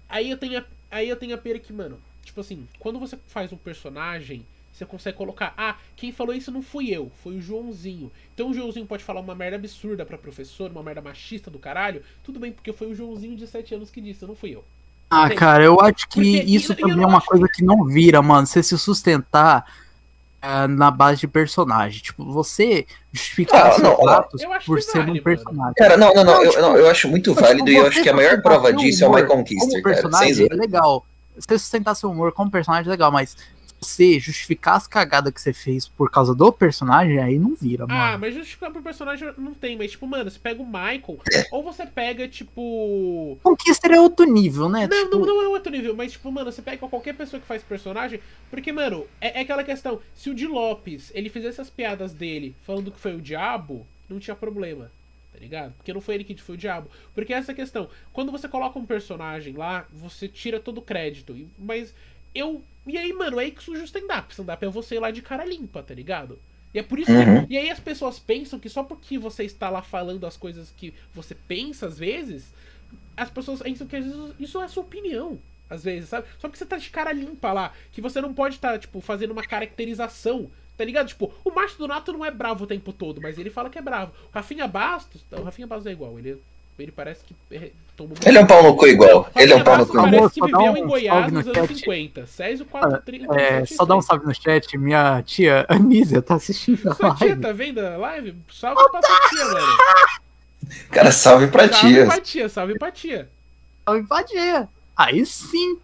Aí eu tenho a, aí eu tenho a pira que, mano. Tipo assim, quando você faz um personagem, você consegue colocar. Ah, quem falou isso não fui eu, foi o Joãozinho. Então o Joãozinho pode falar uma merda absurda pra professor, uma merda machista do caralho. Tudo bem, porque foi o Joãozinho de 7 anos que disse, não fui eu. Ah, Entendi. cara, eu acho que Porque- isso eu também é uma acho coisa que não vira, mano. Você se sustentar ah, na base de personagem. Tipo, você justificar Ah, seus não, atos acho por que ser vale, um mano. personagem. Cara, não, não, não, Não, eu, tipo, não, eu acho muito Tipo, válido e eu acho você que a maior prova disso é o Kister, como cara. Sem é legal. Você sustentar seu humor como personagem legal, mas você justificar as cagadas que você fez por causa do personagem, aí não vira, Ah, mano. mas justificar pro personagem não tem, mas tipo, mano, você pega o Michael, É. ou você pega, tipo. Conquista é outro nível, né? Não, Tipo, não, não é outro nível, mas tipo, mano, você pega qualquer pessoa que faz personagem, porque, mano, é, é aquela questão, se o Di Lopes, ele fizesse as piadas dele falando que foi o diabo, não tinha problema, tá ligado? Porque não foi ele que foi o diabo. Porque essa é questão, quando você coloca um personagem lá, você tira todo o crédito, mas eu... E aí, mano, é aí que surge o stand-up, stand-up é você ir lá de cara limpa, tá ligado? E é por isso Uhum. que. E aí as pessoas pensam que só porque você está lá falando as coisas que você pensa às vezes, as pessoas pensam que às vezes isso é a sua opinião. Às vezes, sabe? Só porque você tá de cara limpa lá. Que você não pode estar, tipo, fazendo uma caracterização. Tá ligado? Tipo, o Márcio Donato não é bravo o tempo todo, mas ele fala que é bravo. O Rafinha Bastos. O Rafinha Bastos é igual. Ele, ele parece que é, tomou Ele é um pau no cu igual. Rafinha Ele é um pau no cu. Amor, parece que viveu um em Goiás salve no nos anos chat. 50. Césio 430. É, só dá um salve no chat. Minha tia Anísia tá assistindo a Sua tia live. tá vendo a live? Salve pra sua tia, mano. Cara, salve pra Salve tia. pra tia, salve pra tia. Salve pra tia. Aí sim.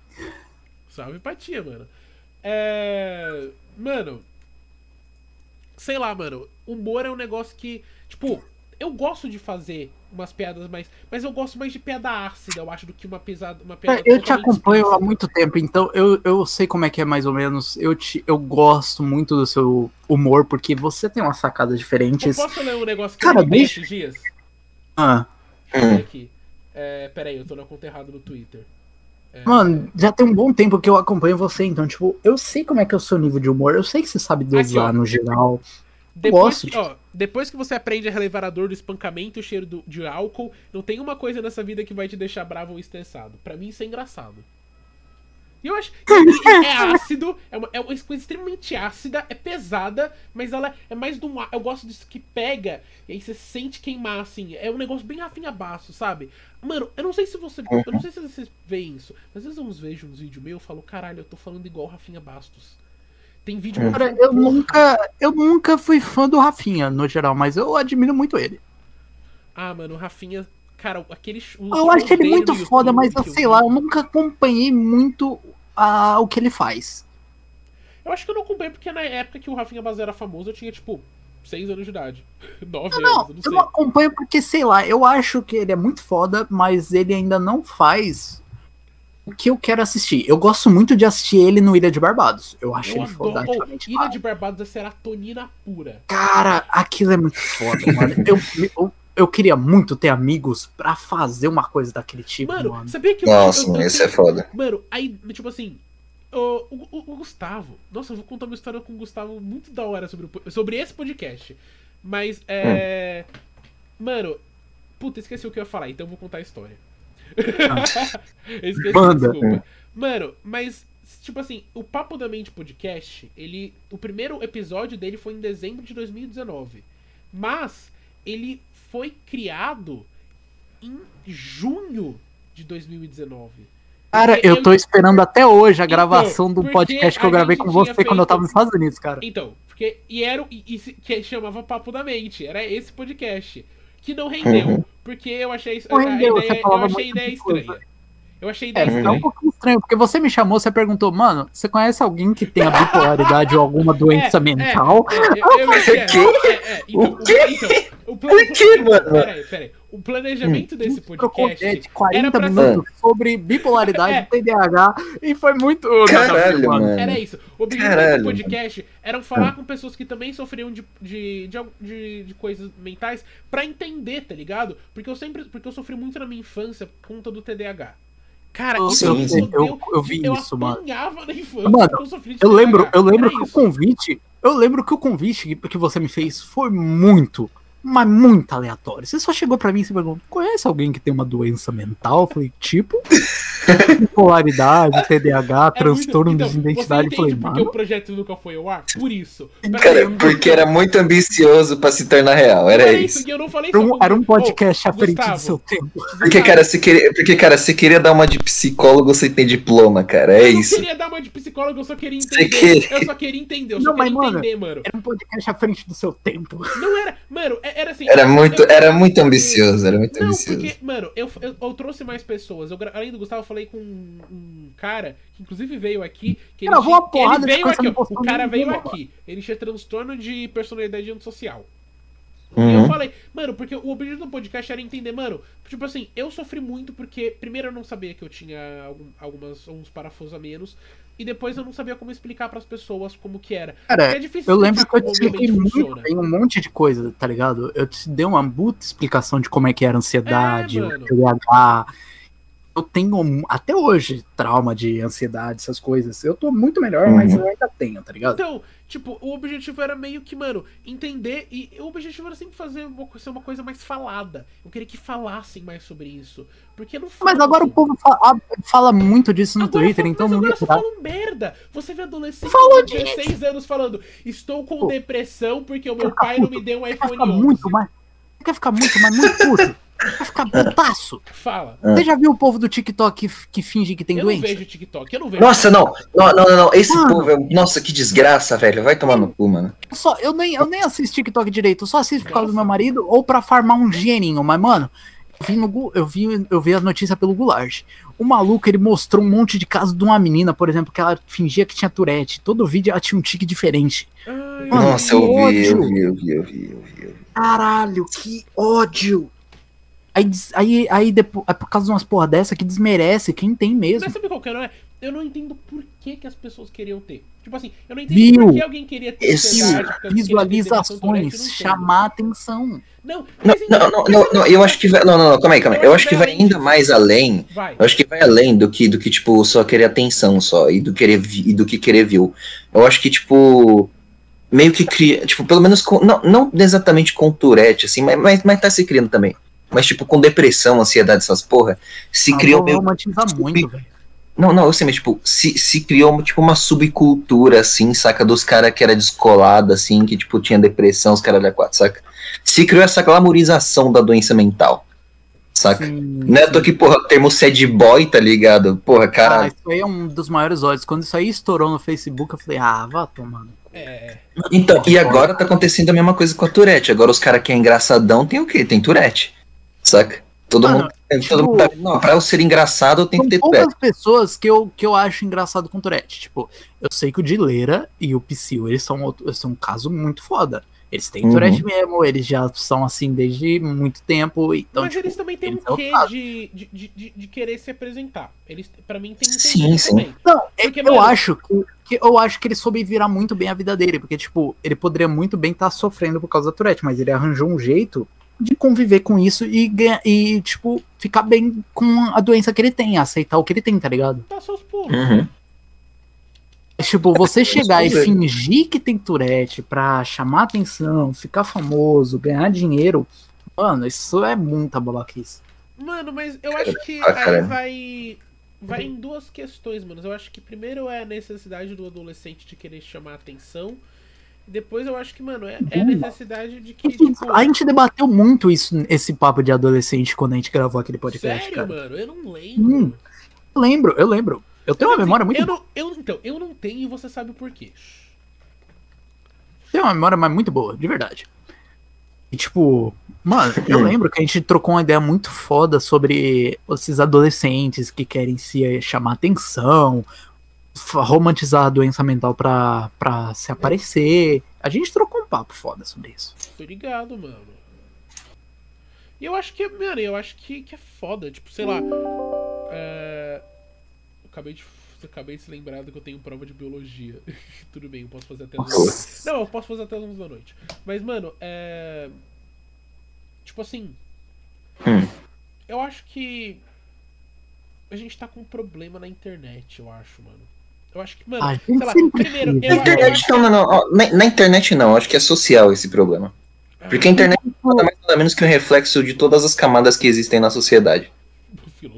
Salve pra tia, mano. É. Mano. Sei lá, mano. Humor é um negócio que. Tipo, eu gosto de fazer umas piadas mais. Mas eu gosto mais de piada ácida, eu acho, do que uma, pesada, uma piada. É, eu te acompanho há muito tempo, então eu, eu sei como é que é mais ou menos. Eu, te, eu gosto muito do seu humor, porque você tem umas sacadas Eu diferentes. posso ler um negócio que Cara, eu deixa- esses dias? Ah, Deixa eu ver Hum. aqui. É, peraí, eu tô na conta errada no Twitter. É, mano, já tem um bom tempo que eu acompanho você, então, tipo, eu sei como é que é o seu nível de humor, eu sei que você sabe dosar ó. no geral. Depois, gosto, que, ó, depois que você aprende a relevar a dor do espancamento e o cheiro do- de álcool, não tem uma coisa nessa vida que vai te deixar bravo ou estressado. Pra mim, isso é engraçado. E eu acho que é ácido, é uma, é uma coisa extremamente ácida, é pesada, mas ela é mais á- Eu gosto disso que pega, e aí você sente queimar, assim. É um negócio bem Rafinha Baço, sabe? Mano, eu não sei se você. Eu não sei se vocês veem isso, mas às vezes eu vejo uns vídeos meus e falo, caralho, eu tô falando igual o Rafinha Bastos. Tem vídeo Cara, eu porra. nunca, eu nunca fui fã do Rafinha, no geral, mas eu admiro muito ele. Ah, mano, o Rafinha. Cara, aquele. Eu acho ele muito foda, mas eu sei lá, eu nunca acompanhei muito o que ele faz. Eu acho que eu não acompanhei porque na época que o Rafinha Bastos era famoso, eu tinha, tipo, 6 anos de idade. 9 Não, anos, eu não eu sei. não acompanho porque, sei lá, eu acho que ele é muito foda, mas ele ainda não faz o que eu quero assistir. Eu gosto muito de assistir ele no Ilha de Barbados. Eu acho Eu ele foda. adoro. Oh, ativamente Ilha de Barbados é serotonina pura. Cara, aquilo é muito foda, mano. Eu, eu, eu queria muito ter amigos pra fazer uma coisa daquele tipo, Mano, mano. sabia que eu- Nossa, eu, eu, mano, eu isso é foda. Mano, aí, tipo assim. O, o, o- Gustavo. Nossa, eu vou contar uma história com o Gustavo muito da hora sobre, o sobre esse podcast. Mas, é. Mano, puta, esqueci o que eu ia falar, então eu vou contar a história. Eu esqueci, Manda. desculpa. Mano, mas, tipo assim, o Papo da Mente Podcast, ele. O primeiro episódio dele foi em dezembro de 2019. Mas ele foi criado em junho de 2019. Cara, Porque eu tô esperando até hoje a Então, gravação do podcast que eu gravei com você quando eu tava feito- nos Estados Unidos, cara. Então, porque. E era. o- E, e que chamava Papo da Mente. Era esse podcast. Que não rendeu. Uhum. Porque eu achei. Não a rendeu, ideia, você eu achei a muito ideia de coisa. Eu achei É, ideia é um pouquinho estranho, porque você me chamou, você perguntou, mano, você conhece alguém que tenha bipolaridade ou alguma doença É, mental? É, eu, eu, eu, quê? é, é, então, O quê? então, o quê, mano? Peraí, peraí. O planejamento desse gente trocou podcast de 40 era pra minutos sobre bipolaridade, É. TDAH, e foi muito. Caralho, mano. Era isso. O objetivo desse podcast era falar com pessoas que também sofriam de, de, de, de, de coisas mentais pra entender, tá ligado? Porque eu sempre. Porque eu sofri muito na minha infância por conta do TDAH. Cara, Eu, isso eu- me eu- eu vi eu isso, mano. na infância Mano, eu lembro, eu lembro Era que o isso. convite. Eu lembro que o convite que você me fez foi muito, mas muito aleatório. Você só chegou pra mim e se perguntou: conhece alguém que tem uma doença mental? Eu falei, tipo, bipolaridade, TDAH, É transtorno muito- de então, identidade. Eu Você falei, porque mano. o projeto nunca foi ao ar? Por isso. Cara, porque era muito ambicioso pra se tornar real, era isso. Eu não falei Era um, era um Ô, podcast à frente do Gustavo, seu tempo. Porque, cara, se queria, porque, cara, se queria dar uma de psicólogo, você tem diploma, cara. É eu isso. queria dar uma de psicólogo, eu só queria entender. quer- Eu só queria entender, eu Não, só mas, queria mano, entender, mano. Era um podcast à frente do seu tempo. Não era. Mano, é- era assim. Era muito, eu- era muito ambicioso, era muito Não, ambicioso. porque, mano, eu, eu, eu trouxe mais pessoas. Eu, além do Gustavo, eu falei com um, um cara que inclusive veio aqui. Que ele, tinha- ele veio aqui, ó. O cara veio aqui. Ele tinha transtorno de personalidade antissocial. E Uhum. eu falei, mano, porque o objetivo do podcast era entender, mano, tipo assim, eu sofri muito porque, primeiro, eu não sabia que eu tinha algum, algumas, alguns parafusos a menos, e depois eu não sabia como explicar pras pessoas como que era. Cara, é difícil Eu lembro que eu te expliquei muito bem um monte de coisa, tá ligado? Eu te dei uma puta explicação de como é que era a ansiedade, É, o. TDAH. Eu tenho até hoje trauma de ansiedade, essas coisas. Eu tô muito melhor, uhum. mas eu ainda tenho, tá ligado? Então, tipo, o objetivo era meio que, mano, entender. E o objetivo era sempre fazer uma, ser uma coisa mais falada. Eu queria que falassem mais sobre isso. Porque não Mas agora o povo fala, fala, muito disso no agora Twitter, fala, então mas agora você fala merda. Você vê adolescente de 16 anos falando: Estou com Pô, depressão porque o meu pai puto, não me deu um iPhone 11. Muito mais, quer ficar muito, mas muito puto. Vai ficar putaço. Fala. Você já viu o povo do TikTok que, que finge que tem eu doença? Eu não vejo TikTok, eu não vejo. Nossa, não. Não, não, não. Esse mano, povo é. Nossa, que desgraça, velho. Vai tomar no cu, mano. Só, eu, nem, eu nem assisto TikTok direito, eu só assisto por causa do meu marido ou pra farmar um dinheirinho. Mas, mano, eu vi, no, eu vi, eu vi a notícia pelo Goulart. O maluco, ele mostrou um monte de casos de uma menina, por exemplo, que ela fingia que tinha Tourette. Todo vídeo ela tinha um tique diferente. Ai, mano, Nossa, eu vi, eu vi, eu vi, eu vi, eu vi. Caralho, que ódio. Aí, aí, aí depois, é por causa de umas porra dessa que desmerece quem tem mesmo. Mas sabe qual que é? Eu não entendo por que, que as pessoas queriam ter. Tipo assim, eu não entendo Viu? por que alguém queria ter Esse, visualizações, chamar atenção. Não, não, não, não, não, não, eu acho que vai. Não, não, não, calma aí, calma aí. Eu acho que vai ainda mais além. Eu acho que vai além do que, do que, tipo, só querer atenção só e do, querer, e do que querer view. Eu acho que, tipo. Meio que cria. Tipo, pelo menos. Com, não, não exatamente com Tourette, assim, mas, mas, mas tá se criando também mas, tipo, com depressão, ansiedade, essas porra, se ah, criou. Meio... romantiza muito, velho. Não, não, eu sei, mas, tipo, se, se criou, tipo, uma subcultura, assim, saca? Dos caras que era descolado, assim, que, tipo, tinha depressão, os caras da quatro, saca? Se criou essa glamorização da doença mental, saca? Sim, Neto sim. que, porra, termo sad boy, tá ligado? Porra, cara. Ah, isso aí é um dos maiores olhos. Quando isso aí estourou no Facebook, eu falei, ah, vá tomando. É. Então, e agora tá acontecendo a mesma coisa com a Tourette. Agora os caras que é engraçadão tem o quê? Tem Tourette. Saca? Todo Mano, mundo. Tipo, todo mundo tá, não, pra eu ser engraçado, eu tenho que ter Tourette. pessoas que eu, que eu acho engraçado com Tourette. Tipo, eu sei que o Dileira e o Psyu, eles são, outro, eles são um caso muito foda. Eles têm uhum. Tourette mesmo, eles já são assim desde muito tempo. Então, Mas tipo, eles também têm um quê de, de, de, de, querer se apresentar. Eles, pra mim, tem sim, sim. também. Não, é porque, eu mano, acho que, que, eu acho que ele soube virar muito bem a vida dele. Porque, tipo, ele poderia muito bem estar tá sofrendo por causa da Tourette, mas ele arranjou um jeito de conviver com isso e, e, tipo, ficar bem com a doença que ele tem, aceitar o que ele tem, tá ligado? Tá seus pulos. Uhum. Tipo, você chegar e fingir que tem Tourette pra chamar atenção, ficar famoso, ganhar dinheiro, mano, isso é muita bolaquice. Mano, mas eu acho que ah, aí vai. Vai em duas questões, mano. Eu acho que primeiro é a necessidade do adolescente de querer chamar atenção. Depois eu acho que, mano, é, é a necessidade de que. Tipo... A gente debateu muito isso, esse papo de adolescente quando a gente gravou aquele podcast. Sério, cara. mano? Eu não lembro. Hum, eu lembro, eu lembro. Eu tenho eu uma memória muito. Eu não, eu, então, eu não tenho e você sabe o porquê. Tem uma memória mas muito boa, de verdade. E tipo, mano, eu lembro que a gente trocou uma ideia muito foda sobre esses adolescentes que querem se chamar atenção, romantizar a doença mental pra, pra se aparecer. A gente trocou um papo foda sobre isso. Tô ligado, mano. E eu acho que, mano, eu acho que, que é foda. Tipo, sei lá. É... Acabei de. Acabei de se lembrar que eu tenho prova de biologia. Tudo bem, eu posso fazer até as Não, eu posso fazer até as 11 da noite. Mas, mano, é. Tipo assim. Hum. Eu acho que. A gente tá com um problema na internet, eu acho, mano. Eu acho que, mano, ah, sei lá, primeiro. Na internet, não, não, não. Na, na, internet não, acho que é social esse problema. Porque a internet é nada mais nada menos que um reflexo de todas as camadas que existem na sociedade.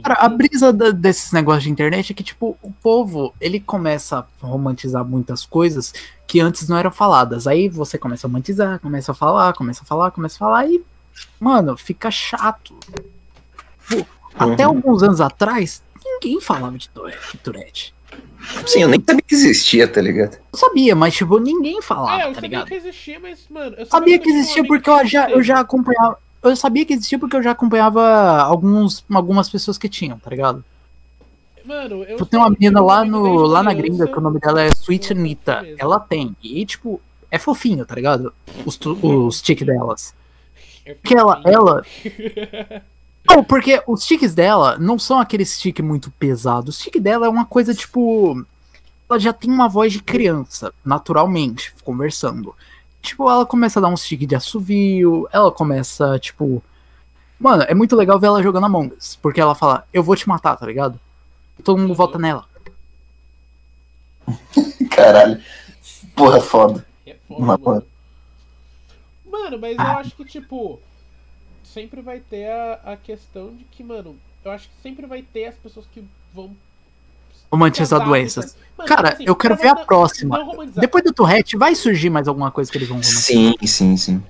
Cara, a brisa da, desses negócios de internet é que, tipo, o povo, ele começa a romantizar muitas coisas que antes não eram faladas. Aí você começa a romantizar, começa a falar, começa a falar, começa a falar e, mano, fica chato. Pô, até uhum. alguns anos atrás, ninguém falava de Tourette. Sim, eu nem sabia que existia, tá ligado? Eu sabia, mas tipo, ninguém falava, é, eu tá ligado? que existia, mas, mano. Eu sabia, que existia porque eu já, eu já acompanhava. Eu sabia que existia porque eu já acompanhava alguns, algumas pessoas que tinham, tá ligado? Mano, eu. Tipo, tem uma menina lá, no, lá na gringa que o nome dela é Sweet Anita. Ela tem. E, tipo, é fofinho, tá ligado? Os, os tic delas. É que ela, ela. Não, porque os tiques dela não são aqueles tique muito pesados. O tique dela é uma coisa tipo. Ela já tem uma voz de criança, naturalmente, conversando. Tipo, ela começa a dar uns tiques de assovio, ela começa, tipo. Mano, é muito legal ver ela jogando Among Us. Porque ela fala, eu vou te matar, tá ligado? Todo mundo Uhum. vota nela. Caralho. Porra, foda. É foda, mano. Mano, mas eu Ah. acho que, tipo, sempre vai ter a, a questão de que, mano, eu acho que sempre vai ter as pessoas que vão. Romantizar doenças. Mano, Cara, assim, eu quero ver a não- próxima. não. Depois do Tourette, vai surgir mais alguma coisa que eles vão romantizar. Sim, sim, sim.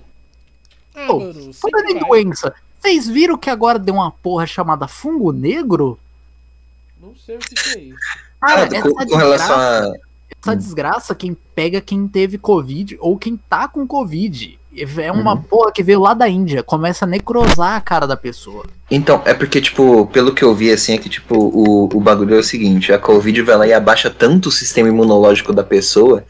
Ah, Pô, mano, Falando em vai. doença, vocês viram que agora deu uma porra chamada fungo negro? Não sei o que, que é isso. Cara, essa com, com relação desgraça, a. essa desgraça, quem pega quem teve Covid ou quem tá com Covid. É uma Uhum. porra que veio lá da Índia. Começa a necrosar a cara da pessoa. Então, é porque, tipo, pelo que eu vi, assim, é que, tipo, o, o bagulho é o seguinte, a Covid vai lá e abaixa tanto o sistema imunológico da pessoa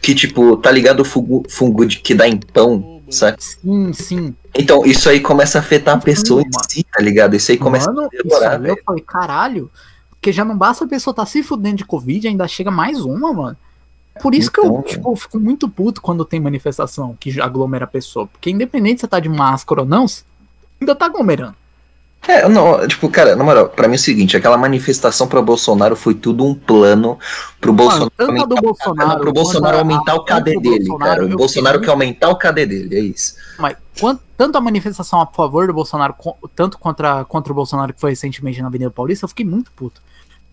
que, tipo, tá ligado o fungo, fungo de, que dá em pão, sabe? Sim, sim. Então, isso aí começa a afetar a pessoa em si, tá ligado? Isso aí começa Mano, a isso demorar, aí eu falei, caralho. Porque já não basta a pessoa tá se fudendo de Covid, ainda chega mais uma, mano. Por isso que eu Então, tipo, fico muito puto quando tem manifestação que aglomera a pessoa. Porque independente se você tá de máscara ou não, ainda tá aglomerando. É, não, tipo, cara, na moral, pra mim é o seguinte, aquela manifestação pro Bolsonaro foi tudo um plano pro Bolsonaro tanto do Bolsonaro pro Bolsonaro aumentar o KD dele, cara. O Bolsonaro quer aumentar o KD dele, é isso. Mas quanto- tanto a manifestação a favor do Bolsonaro, tanto contra, contra o Bolsonaro que foi recentemente na Avenida Paulista, eu fiquei muito puto.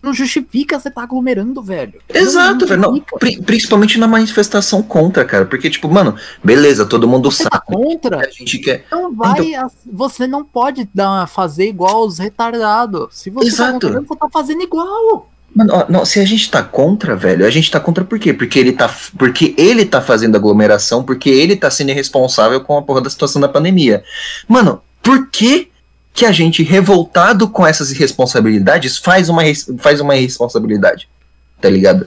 Não justifica você tá aglomerando, velho. Exato, velho. Não, pri- principalmente na manifestação contra, cara. Porque, tipo, mano, beleza, todo mundo Você tá sabe. contra? que A gente quer. Então vai, as- você não pode dar, fazer igual os retardados. Se você Exato. tá você tá fazendo igual. Mano, ó, não, se a gente tá contra, velho, a gente tá contra por quê? Porque ele tá, porque ele tá fazendo aglomeração, porque ele tá sendo irresponsável com a porra da situação da pandemia. Mano, por que que a gente, revoltado com essas irresponsabilidades, faz uma, faz uma irresponsabilidade? Tá ligado?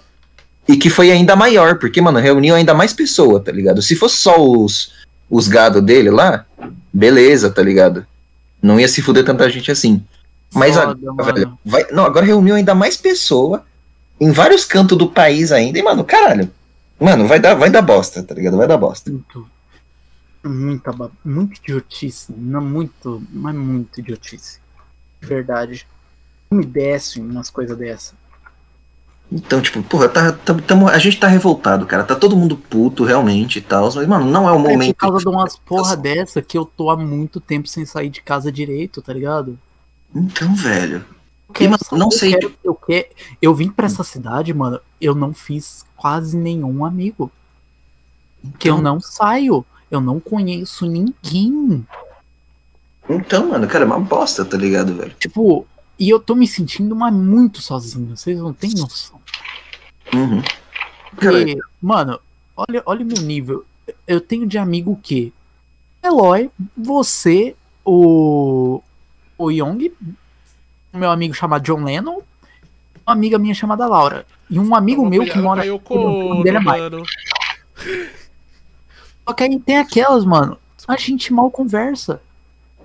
E que foi ainda maior, porque, mano, reuniu ainda mais pessoa, tá ligado? Se fosse só os, os gado dele lá, beleza, tá ligado? Não ia se fuder tanta gente assim. Mas Foda, agora, velho, vai, não, agora reuniu ainda mais pessoa em vários cantos do país ainda. E, mano, caralho. Mano, vai dar, vai dar bosta, tá ligado? Vai dar bosta. Muito. Muita, muito idiotice. Não, muito, mas muito idiotice. De verdade. Não me desce umas coisas dessa. Então, tipo, porra, tá, tá- tamo- a gente tá revoltado, cara. Tá todo mundo puto, realmente e tal. Mas, mano, não é o É por momento. causa de umas porra dessa que eu tô há muito tempo sem sair de casa direito, tá ligado? Então, velho. Eu mano, não eu sei. quero- eu, quero, eu vim pra essa cidade, mano. Eu não fiz quase nenhum amigo. Porque eu Então, não saio. Eu não conheço ninguém. então, mano, cara, é uma bosta, tá ligado, velho? Tipo, e eu tô me sentindo mas muito sozinho. Vocês não têm noção. Uhum. Cara, Porque, mano, olha, olha o meu nível. Eu tenho de amigo o quê? Eloy, você, o. O Young, o meu amigo chamado John Lennon, uma amiga minha chamada Laura. E um amigo meu que mora. Caiu o nome dele é Mike. Só que aí tem aquelas, mano. A gente mal conversa.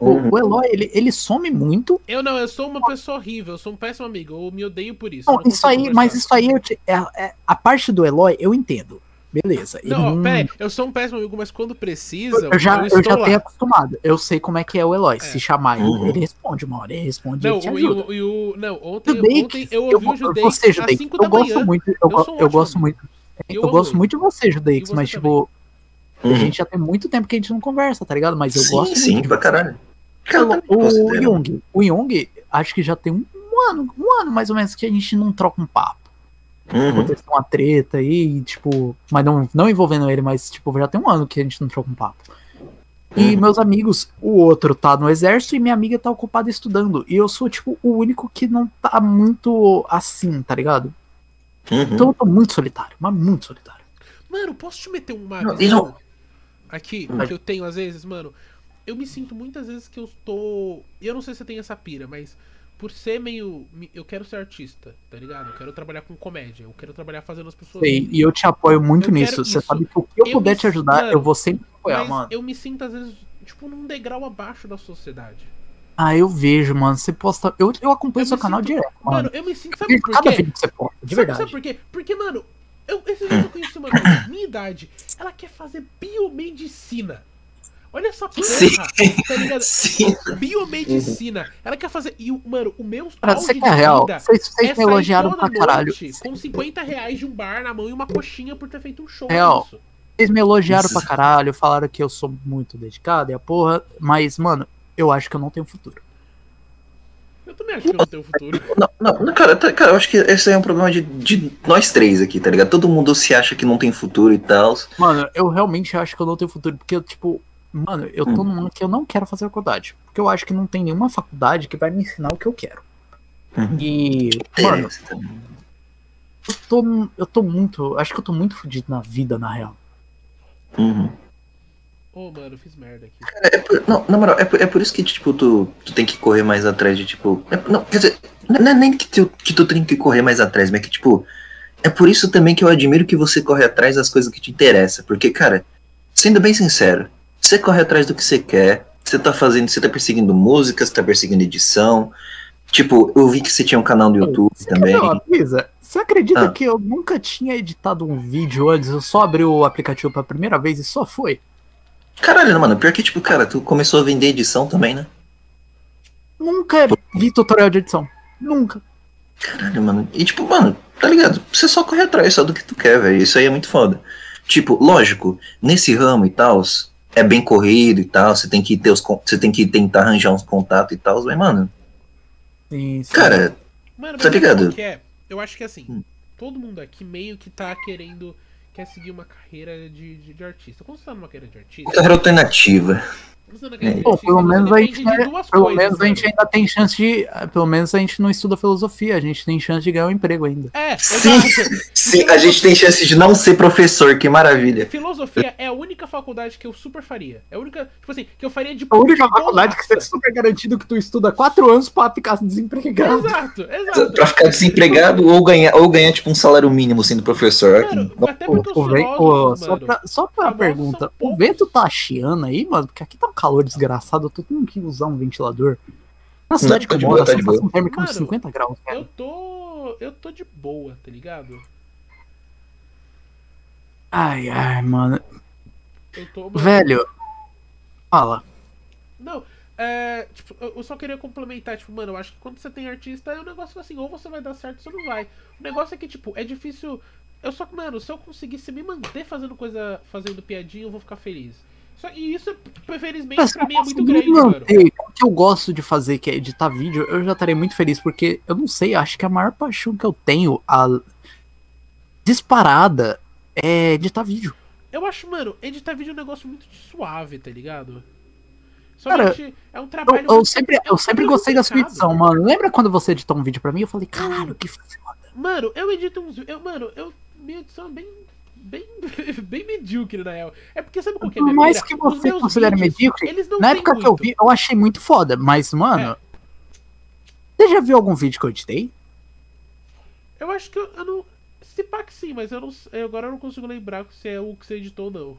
O, Uhum. o Eloy, ele, ele some muito. Eu não, eu sou uma pessoa horrível, eu sou um péssimo amigo, eu me odeio por isso. eu Não, não isso aí, mas conversar. isso aí, eu te- é- é- a parte do Eloy, eu entendo. Beleza. ele Não, ó, não- pera aí, eu sou um péssimo amigo, mas quando precisa, Eu já, eu estou já lá. tenho acostumado. Eu sei como é que é o Eloy. Se chamar ele, Uhum. ele responde uma hora. Ele responde Não, ele te o, e ajuda. o, e o- não, ontem, eu eu, ouvi o Judeix você, às Judeix, 5 eu da gosto manhã. muito, eu, Eu um eu gosto muito. Eu amo gosto muito de você, Judeix, você mas também. tipo, a uhum. gente já tem muito tempo que a gente não conversa, tá ligado? Mas eu sim, gosto sim, muito. pra caralho. Cara, O, o. Young, o Young, acho que já tem um, um ano, um ano mais ou menos que a gente não troca um papo. Uhum. Aconteceu uma treta aí, tipo, mas não, não envolvendo ele, mas tipo, já tem um ano que a gente não troca um papo. E Uhum. meus amigos, o outro tá no exército e minha amiga tá ocupada estudando. E eu sou, tipo, o único que não tá muito assim, tá ligado? Uhum. Então eu tô muito solitário, mas muito solitário. Mano, posso te meter uma Não, visão não- aqui Vai. que eu tenho às vezes, mano? Eu me sinto muitas vezes que eu estou. Eu não sei se eu tenho essa pira, mas por ser meio. Eu quero ser artista, tá ligado? Eu quero trabalhar com comédia, eu quero trabalhar fazendo as pessoas. Sei, e eu te apoio muito Eu nisso. Você isso. sabe que o que eu, Eu puder te ajudar, mano, eu vou sempre apoiar, Mas mano. eu me sinto às vezes, tipo, num degrau abaixo da sociedade. Ah, eu vejo, mano. Você posta. Eu, eu acompanho Eu seu me canal sinto- direto, Mano, mano. eu me sinto. Eu Sabe vejo por cada quê? vídeo que você posta, de Sabe- verdade. Sabe por quê? Porque, mano, eu, esses dias eu conheci uma minha idade, ela quer fazer biomedicina. Olha essa porra, Sim. tá ligado? Sim. Biomedicina. Ela quer fazer. E, mano, o meu Cara, auge você de quer real? Vocês, vocês é me sair elogiaram pra caralho. Com 50 reais de um bar na mão e uma coxinha por ter feito um show. Real. Vocês me elogiaram Isso. pra caralho, falaram que eu sou muito dedicado e a porra, mas, mano, eu acho que eu não tenho futuro. Eu também acho que eu não tenho futuro. Não, não, cara, tá- cara, eu acho que esse aí é um problema de, de nós três aqui, tá ligado? Todo mundo se acha que não tem futuro e tal. Mano, eu realmente acho que eu não tenho futuro, porque, tipo, mano, eu tô Hum. num ano que eu não quero fazer faculdade. Porque eu acho que não tem nenhuma faculdade que vai me ensinar o que eu quero. Uhum. E, mano, eu tô, eu tô muito. Acho que eu tô muito fudido na vida, na real. Uhum. Ô, mano, eu fiz merda aqui. É por- não, na moral, é por, é por isso que, tipo, tu, tu tem que correr mais atrás de, tipo. é- não, quer dizer, não é nem que tu, que tu tem que correr mais atrás, mas que, tipo. É por isso também que eu admiro que você corre atrás das coisas que te interessam. Porque, cara, sendo bem sincero, você corre atrás do que você quer. Você tá fazendo, você tá perseguindo música, você tá perseguindo edição. Tipo, eu vi que você tinha um canal no YouTube Você também. uma coisa? Você acredita Ah. que eu nunca tinha editado um vídeo antes? Eu só abri o aplicativo pela primeira vez e só foi? Caralho, mano, pior que, tipo, cara, tu começou a vender edição também, né? Nunca vi tutorial de edição. Nunca. Caralho, mano. E tipo, mano, tá ligado? Você só corre atrás só do que tu quer, velho. Isso aí é muito foda. Tipo, lógico, nesse ramo e tal, é bem corrido e tal, você tem que ter os você tem que tentar arranjar uns contatos e tal, mas mano, Sim, sim. cara, Mano, Tá ligado? é? Eu acho que assim, Hum. todo mundo aqui meio que tá querendo. Quer seguir uma carreira de, de, de artista. Quando você tá numa carreira de artista, carreira alternativa. Tá Pô, artista, pelo menos a gente, de né, duas pelo coisas, menos a gente mano. ainda tem chance de. Pelo menos a gente não estuda filosofia, a gente tem chance de ganhar um emprego ainda. É, Sim. Sim, a gente tem chance de não ser professor, que maravilha. Filosofia é a única faculdade que eu super faria. É a única, tipo assim, que eu faria de A única de faculdade que você é super garantido que tu estuda quatro anos pra ficar desempregado. Exato, exato. Pra ficar desempregado ou ganhar, ou ganhar tipo um salário mínimo sendo professor. Mano, Ó, até Pô, porque os o ven- filósofos, pô, só pra, só pra famosos pergunta, o vento tá chiando aí, mano? Porque aqui tá um calor desgraçado, eu tô tendo que usar um ventilador. Na cidade tá que eu de moro, a de sensação térmica é uns Mano, 50 graus, cara. eu tô. Eu tô de boa, tá ligado? Ai, ai, mano. Eu tô. mano, Velho, fala. Não, é. Tipo, eu eu só queria complementar, tipo, mano, eu acho que quando você tem artista é um negócio assim, ou você vai dar certo ou você não vai. O negócio é que, tipo, é difícil. Eu só, mano, se eu conseguisse me manter fazendo coisa, fazendo piadinha, eu vou ficar feliz. Só, e isso, felizmente, Mas pra mim eu é muito grande, mano. manter o que eu gosto de fazer, que é editar vídeo, eu já estarei muito feliz, porque eu não sei, acho que a maior paixão que eu tenho, a disparada, é editar vídeo. Eu acho, mano, editar vídeo é um negócio muito suave, tá ligado? Cara, é um Eu, trabalho. eu sempre, é eu sempre trabalho gostei da sua edição, mano. Lembra quando você editou um vídeo pra mim? Eu falei, caralho, que foda. Mano, eu edito uns. Eu, mano, eu, minha edição é bem. Bem, bem medíocre, na real. É porque sabe qual que é a Por mais que você considere medíocre, Na época que eu muito. vi, eu achei muito foda. Mas, mano, você já viu algum vídeo que eu editei? Eu acho que eu, eu não. Se pá que sim, mas eu não. Agora eu não consigo lembrar se é o que você editou ou não.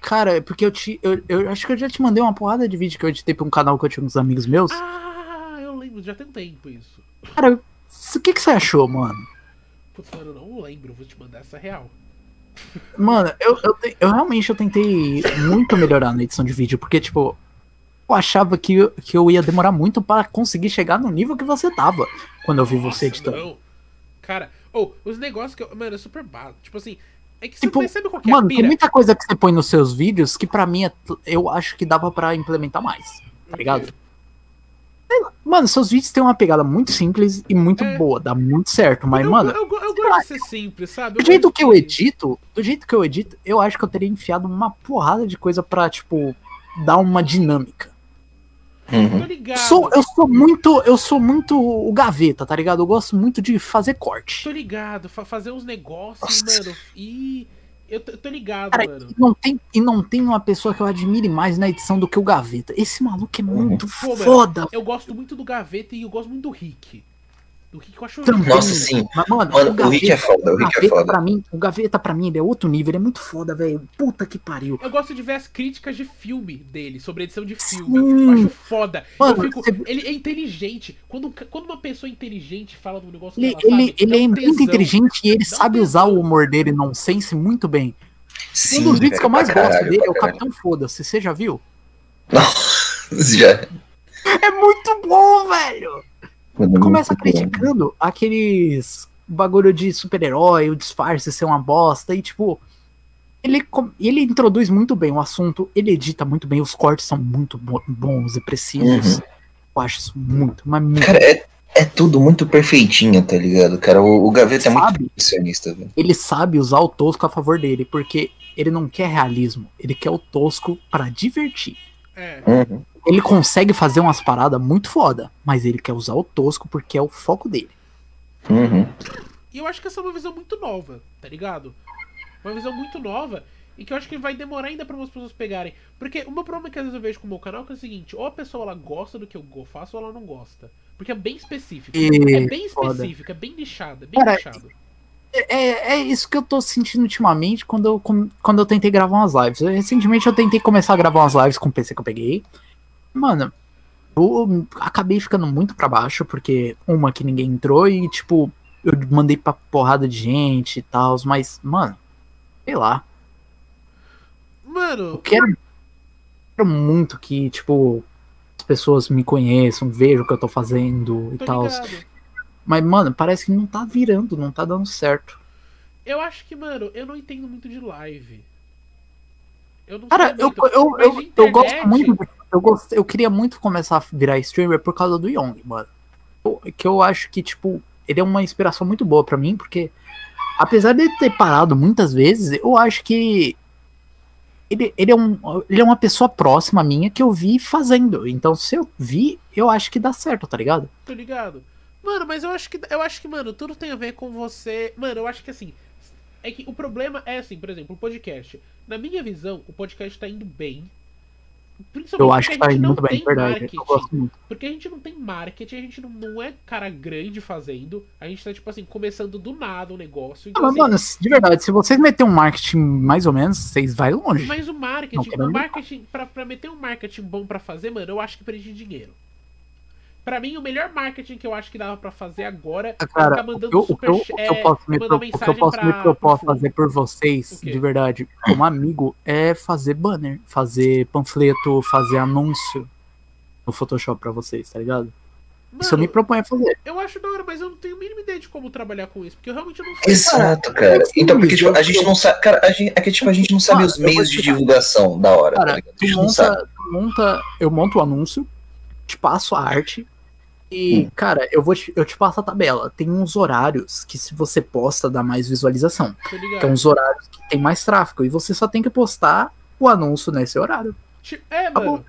Cara, é porque eu te. Eu, eu acho que eu já te mandei uma porrada de vídeo que eu editei pra um canal que eu tinha com uns amigos meus. Ah, eu lembro, já tem um tempo isso. Cara, o que, que você achou, mano? Putz, mano, eu não lembro, vou te mandar essa real. Mano, eu, eu, te- eu realmente eu tentei muito melhorar na edição de vídeo, porque, tipo, eu achava que, eu- que eu ia demorar muito pra conseguir chegar no nível que você tava quando eu vi você Nossa, editando. Não. Cara, ou os negócios que eu. Mano, é super básico. Tipo assim. É que Tipo, você sabe qual que é Mano, tem muita coisa que você põe nos seus vídeos que pra mim é eu acho que dava pra implementar mais, tá ligado? Mano, seus vídeos têm uma pegada muito simples e muito É. boa, dá muito certo, mas, eu, mano, eu, eu gosto de ser simples, sabe? do Eu jeito que eu edito, do jeito que eu edito, eu acho que eu teria enfiado uma porrada de coisa pra, tipo, dar uma dinâmica. Uhum. Tô ligado. Sou, eu sou muito, eu sou muito o gaveta, tá ligado? Eu gosto muito de fazer corte. Tô ligado. fa- fazer uns negócios, Nossa. mano. E. Eu tô, tô ligado, Cara, mano. e não, tem, e não tem uma pessoa que eu admire mais na edição do que o Gaveta. Esse maluco é muito Pô, mano, foda. Eu gosto muito do Gaveta e eu gosto muito do Rick. Do Rick eu acho Também. Nossa, sim. Mas, mano, Mano, o Rick é foda, o Rick é Gaveta foda. pra mim, o Gaveta pra mim, ele é outro nível, ele é muito foda, velho. Puta que pariu. Eu gosto de ver as críticas de filme dele, sobre edição de filme. Sim. Eu acho foda. Mano, eu fico, você- Ele é inteligente. Quando, quando uma pessoa inteligente fala de um negócio que Ele, ela ele, sabe, ele é um muito tesão. inteligente e ele Dá sabe usar tesão. o humor dele nonsense muito bem. Sim, um dos vídeos que eu mais pra gosto caralho, dele é o caralho. Capitão Foda-se. Você já viu? Já. É muito bom, velho! Começa criticando aqueles bagulho de super-herói, o disfarce ser uma bosta, e tipo. Ele, ele introduz muito bem o assunto, ele edita muito bem, os cortes são muito bo- bons e precisos. Uhum. Eu acho isso muito, mas muito. Cara, é, é tudo muito perfeitinho, tá ligado? Cara, o, o Gaveta é muito perfeccionista, velho. Ele sabe usar o tosco a favor dele, porque ele não quer realismo, ele quer o tosco pra divertir. É. Uhum. Ele consegue fazer umas paradas muito foda, mas ele quer usar o tosco porque é o foco dele. Uhum. E eu acho que essa é uma visão muito nova, tá ligado? Uma visão muito nova e que eu acho que vai demorar ainda pra as pessoas pegarem. Porque o meu problema é que às vezes eu vejo com o meu canal que é o seguinte: ou a pessoa ela gosta do que eu faço ou ela não gosta. Porque é bem específico. E- é bem foda. específico, é bem nichado, é bem Cara, nichado. É, é isso que eu tô sentindo ultimamente quando eu, quando eu tentei gravar umas lives. Recentemente eu tentei começar a gravar umas lives com o PC que eu peguei. Mano, eu acabei ficando muito pra baixo, porque uma que ninguém entrou e, tipo, eu mandei pra porrada de gente e tal, mas, mano, sei lá. Eu Mano, quero, quero muito que, tipo, as pessoas me conheçam, vejam o que eu tô fazendo e tal. Mas, mano, parece que não tá virando, não tá dando certo. Eu acho que, mano, eu não entendo muito de live. Eu não Cara, eu, eu, eu, de eu gosto internet- muito. de- Eu, gost, eu queria muito começar a virar streamer por causa do Young, mano. Eu- Que eu acho que, tipo, ele é uma inspiração muito boa pra mim, porque apesar de ter parado muitas vezes, eu acho que ele, ele, é um, ele é uma pessoa próxima minha que eu vi fazendo. Então, se eu vi, eu acho que dá certo, tá ligado? Tô ligado. Mano, mas eu acho que. Eu acho que, mano, tudo tem a ver com você. Mano, eu acho que assim. É que o problema é assim, por exemplo, o podcast. Na minha visão, o podcast tá indo bem. Eu acho que tá indo muito bem, verdade. marketing. Eu gosto muito. Porque a gente não tem marketing, a gente não, não é cara grande fazendo. A gente tá, tipo assim, começando do nada o negócio. Então, Ah, mas, assim, mano, de verdade, se vocês meterem um marketing mais ou menos, vocês vai longe. Mas o marketing, o marketing pra, pra meter um marketing bom pra fazer, mano, eu acho que precisa de dinheiro. Pra mim, o melhor marketing que eu acho que dava pra fazer agora é Cara, ficar o mandando que eu, o que super eu, o que eu é, posso me mandar pro- o que eu mensagem posso me pra- propor a pro fazer por vocês, de verdade, como amigo, é fazer banner, fazer panfleto, fazer anúncio no Photoshop pra vocês, tá ligado? Isso eu me Mano, proponho a fazer. eu acho da hora, mas eu não tenho a mínima ideia de como trabalhar com isso, porque eu realmente não sei. Exato, cara. Então, porque tipo, a gente não sabe. Cara, a gente, é que tipo, a gente não sabe Mano, os meios de divulgação da hora. tá Cara, ligado? a tu gente não sabe. monta, tu monta, eu monto o anúncio, te passo a arte e, Hum. cara, eu vou te, eu te passo a tabela. Tem uns horários que se você posta dá mais visualização. Que é uns horários que tem mais tráfego e você só tem que postar o anúncio nesse horário. É, Tá mano.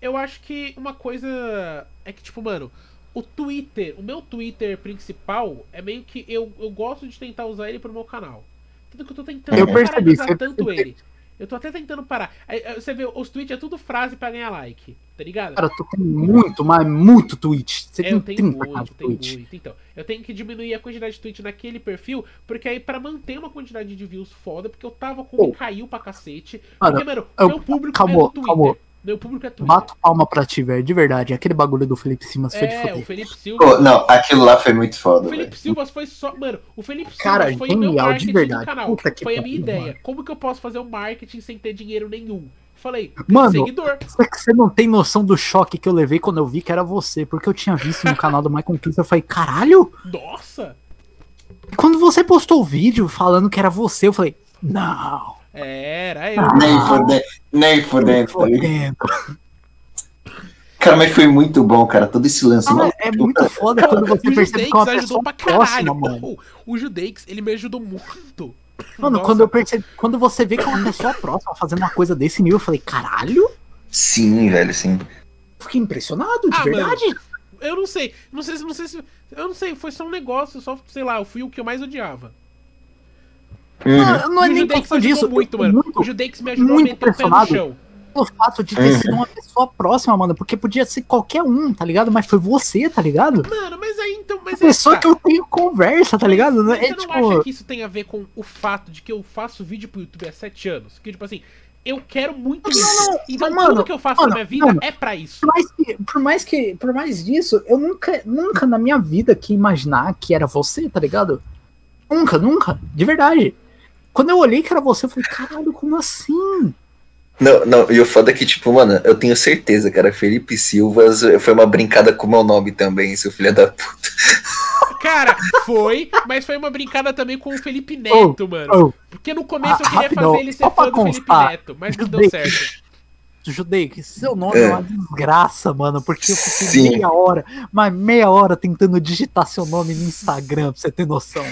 Eu acho que uma coisa é que, tipo, mano, o Twitter, o meu Twitter principal é meio que eu, eu gosto de tentar usar ele pro meu canal. Tanto que eu tô tentando Eu percebi, tanto percebeu. ele. Eu tô até tentando parar. Aí, Você vê, os tweets é tudo frase pra ganhar like, tá ligado? Cara, tu tem muito, mas muito tweet. Você É, eu tem tenho 30 cada muito, tenho tweet. muito. Então, eu tenho que diminuir a quantidade de tweet naquele perfil, porque aí pra manter uma quantidade de views foda, porque eu tava com Pô. caiu pra cacete. Mano, porque, mano, eu- meu público calma, é Twitter. Meu público é Twitter. Bato palma pra ti, velho. De verdade. Aquele bagulho do Felipe Simas foi de é, o foder. Felipe Silva. Pô, não, aquilo lá foi muito O foda, Felipe velho. Silva foi só. Mano, o Felipe Silva Cara, foi o meu genial, de marketing verdade. do canal. Puta que Foi a minha ideia. mano. Como que eu posso fazer um marketing sem ter dinheiro nenhum? Falei, Mano, seguidor. Você não tem noção do choque que eu levei quando eu vi que era você. Porque eu tinha visto no canal do Michael Kiss. Eu falei, caralho? Nossa! E quando você postou o vídeo falando que era você, eu falei, não. Era eu. Nem fodendo, nem fodendo, tá. Cara, mas foi muito bom, cara. Todo esse lance. Ah, mano. é muito foda quando você percebe que é uma pessoa ajudou pra caralho. próxima, mano. O Judeix, ele me ajudou muito. Mano, Nossa. quando eu percebi, quando você vê que é uma pessoa próxima fazendo uma coisa desse nível, eu falei, caralho? Sim, velho, sim. Fiquei impressionado, de Ah, verdade. Eu não sei. Não sei se. Não sei se. Eu não sei, foi só um negócio, só, sei lá, eu fui o que eu mais odiava. Uhum. Não, não é nem questão disso. muito, eu mano. muito o Judeix me ajudou muito a meter o pé no chão. pelo fato de ter Uhum. sido uma pessoa próxima, mano. Porque podia ser qualquer um, tá ligado? Mas foi você, tá ligado? Mano, mas aí então. Mas A aí pessoa tá. que eu tenho conversa, tá ligado? Mas É você não tipo. acha que isso tem a ver com o fato de que eu faço vídeo pro YouTube há 7 anos? Que, tipo assim, eu quero muito Não, isso. não, Então mano, tudo que eu faço mano, na minha vida mano. é pra isso. Por mais, que, por mais que, por mais disso, eu nunca, nunca na minha vida que imaginar que era você, tá ligado? Nunca, nunca, de verdade. Quando eu olhei que era você, eu falei, caralho, como assim? Não, não, e o foda é que, tipo, mano, eu tenho certeza, cara, Felipe Silvas foi uma brincada com o meu nome também, seu filho da puta. Cara, foi, mas foi uma brincada também com o Felipe Neto, mano. Oh, Porque no começo eu Ah, queria rapidão, fazer ele ser fã do Felipe Neto, mas não eu deu certo. Judei, que seu nome é. É. uma desgraça, mano, porque eu fiquei Sim. meia hora, mas meia hora tentando digitar seu nome no Instagram, pra você ter noção.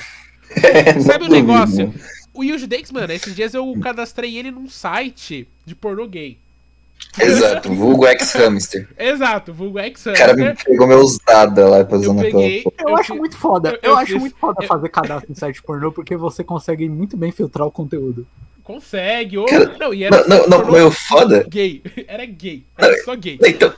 Sabe o Não negócio? O Yuji Dex, mano, esses dias eu cadastrei ele num site de pornô gay. Exato, vulgo ex-hamster. Exato, vulgo ex O cara me pegou meus dados lá pra Eu peguei. porra. Eu, Eu acho muito foda, eu- eu, eu acho fiz- muito foda eu- fazer cadastro em site pornô, porque você consegue muito bem filtrar o conteúdo. Consegue, ou. Cara, não, e era Não, não, não, o foda. gay. Era gay. Era só gay. Então,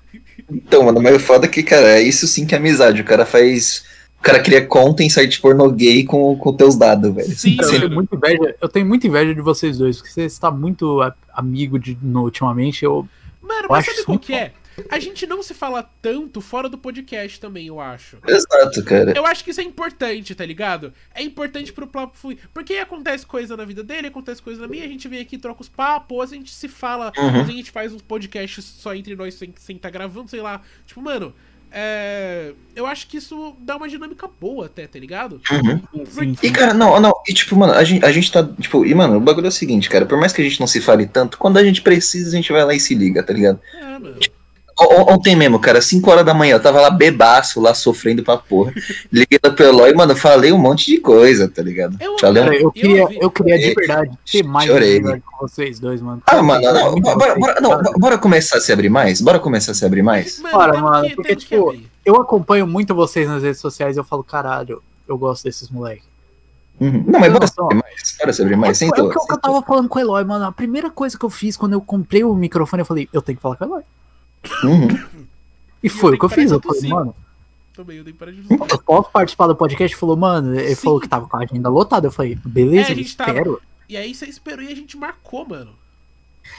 então, mano, o foda é que, cara, é isso sim que é amizade. O cara faz. O cara cria conta em site pornô gay com, com teus dados, velho. Sim, Eu mano. tenho, muita inveja, eu tenho muita inveja de vocês dois, porque você está muito amigo de, no, ultimamente. Eu, Mano, Eu mas sabe qual que é? A gente não se fala tanto fora do podcast também, eu acho. Exato, cara. Eu acho que isso é importante, tá ligado? É importante pro papo fluir. Porque acontece coisa na vida dele, acontece coisa na minha, a gente vem aqui, troca os papos, a gente se fala, Uhum. às vezes a gente faz uns podcasts só entre nós sem, sem tá gravando, sei lá. Tipo, mano, é... eu acho que isso dá uma dinâmica boa até, tá ligado? Uhum. sim, E, cara, não, não. E, tipo, mano, a gente, a gente tá. Tipo, e, mano, o bagulho é o seguinte, cara. Por mais que a gente não se fale tanto, quando a gente precisa, a gente vai lá e se liga, tá ligado? É, mano. O- o- Ontem mesmo, cara, 5 horas da manhã, eu tava lá bebaço, lá sofrendo pra porra. Liguei no Eloy e, mano, falei um monte de coisa, tá ligado? Eu- Falei um- Cara, eu Eu queria, eu queria de verdade ter mais Chorei. com vocês dois, mano. Ah, mano, não, bora, bora, não, bora começar a se abrir mais? Bora começar a se abrir mais? Bora, mano, que- porque, tipo. Eu acompanho muito vocês nas redes sociais e eu falo, caralho, eu gosto desses moleques. Uhum. Não, mas bora abrir mais. Bora se abrir mais. é, é o Sentou. que eu, que eu tava falando com o Eloy, mano. A primeira coisa que eu fiz quando eu comprei o microfone, eu falei, eu tenho que falar com o Eloy. Uhum. E foi o que eu fiz. Eu falei, mano, Também, eu dei para de eu posso participar do podcast? Ele falou, mano, ele Sim. falou que tava com a agenda lotada. Eu falei, beleza, É, a gente tava- espero. E aí você esperou e a gente marcou, mano.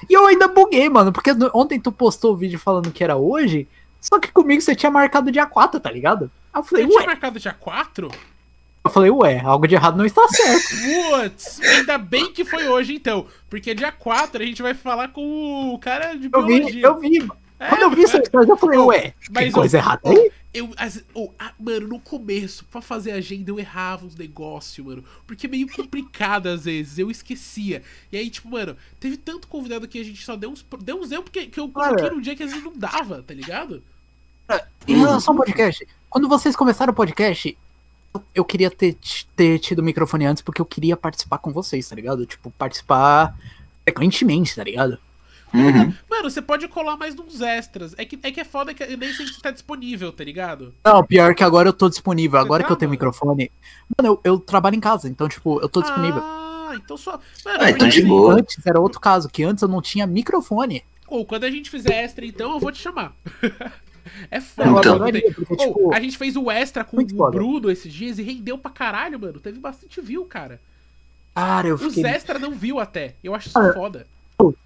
E eu ainda buguei, mano, porque ontem tu postou o vídeo falando que era hoje, só que comigo você tinha marcado dia 4, tá ligado? Aí eu falei, Eu tinha ué. marcado dia 4? Eu falei, ué, algo de errado não está certo. Putz, ainda bem que foi hoje então. Porque dia 4 a gente vai falar com o cara de Eu vi, eu vi. É, Quando eu vi isso, eu falei, ué, mas, coisa ô, errada aí? Eu, as- ô, ah, mano, no começo, pra fazer agenda, eu errava uns negócios, mano. Porque é meio complicado às vezes, eu esquecia. E aí, tipo, mano, teve tanto convidado que a gente só deu uns, deu uns erros porque que eu coloquei num dia que às vezes não dava, tá ligado? Em relação ao podcast, quando vocês começaram o podcast, eu- eu queria ter, ter tido o microfone antes porque eu queria participar com vocês, tá ligado? Tipo, participar frequentemente, tá ligado? Uhum. Mano, você pode colar mais uns extras. É que é, que é foda que nem sempre você tá disponível, tá ligado? Não, pior que agora eu tô disponível. Você Agora tá, que eu tenho mano? microfone. Mano, eu, eu trabalho em casa, então, tipo, eu tô disponível. Ah, então só. Mano, Ah, então de boa. Antes era outro caso, que antes eu não tinha microfone. Ou quando a gente fizer extra, então, eu vou te chamar. é foda. Então. adoraria, porque, tipo, a gente fez o extra com o foda. Bruno esses dias e rendeu pra caralho, mano. Teve bastante view, cara. cara, eu Os fiquei. extra não viu até. Eu acho isso Ah, foda.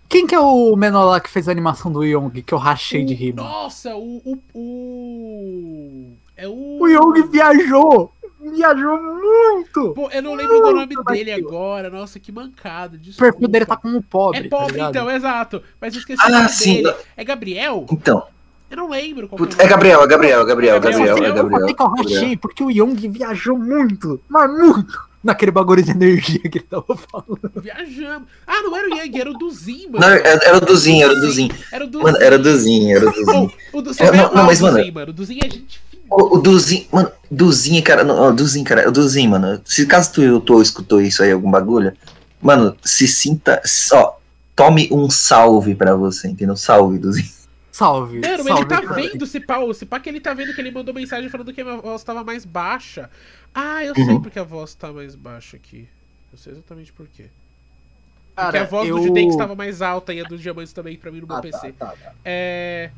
Quem que é o menor lá que fez a animação do Young, que eu rachei de rir? Nossa, o. O. o... É o. O Young viajou! Viajou muito! Pô, eu não lembro do nome dele daquilo. agora. Nossa, que mancada. O perfil dele tá como pobre. É pobre, tá então, exato. Mas eu esqueci Ah, o nome sim. dele. É Gabriel? Então, Eu não lembro qual puta, que é o nome. Gabriel, é Gabriel, é Gabriel, é Gabriel, Gabriel, é Gabriel, Eu falei que eu rachei porque o Young viajou muito, mas muito, naquele bagulho de energia que ele tava falando. Viajamos. Ah, não era o Yang, era o Duzinho, mano. Não, era era o Duzinho, era o Duzinho. Era o Duzinho. Mano, era o Duzinho, era o Duzinho. Oh, o Duzinho É, não, é não, mas, o mano- Duzinho, mano. O Duzinho é gente. O, o Duzinho, mano, Duzinho, cara, não, Duzinho, cara, o Duzinho, mano, se caso tu, tu escutou isso aí, algum bagulho, mano, se sinta, ó, tome um salve pra você, entendeu? Salve, Duzinho. Salve. Mano, salve, ele tá cara. vendo se pá, se pá que ele tá vendo que ele mandou mensagem falando que a minha voz tava mais baixa. Ah, eu sei Uhum. porque a voz tá mais baixa aqui. Eu sei exatamente por quê. Porque Cara, a voz eu... do Judex tava mais alta e a dos diamantes também pra mim no meu Ah, PC. tá, tá, tá. É.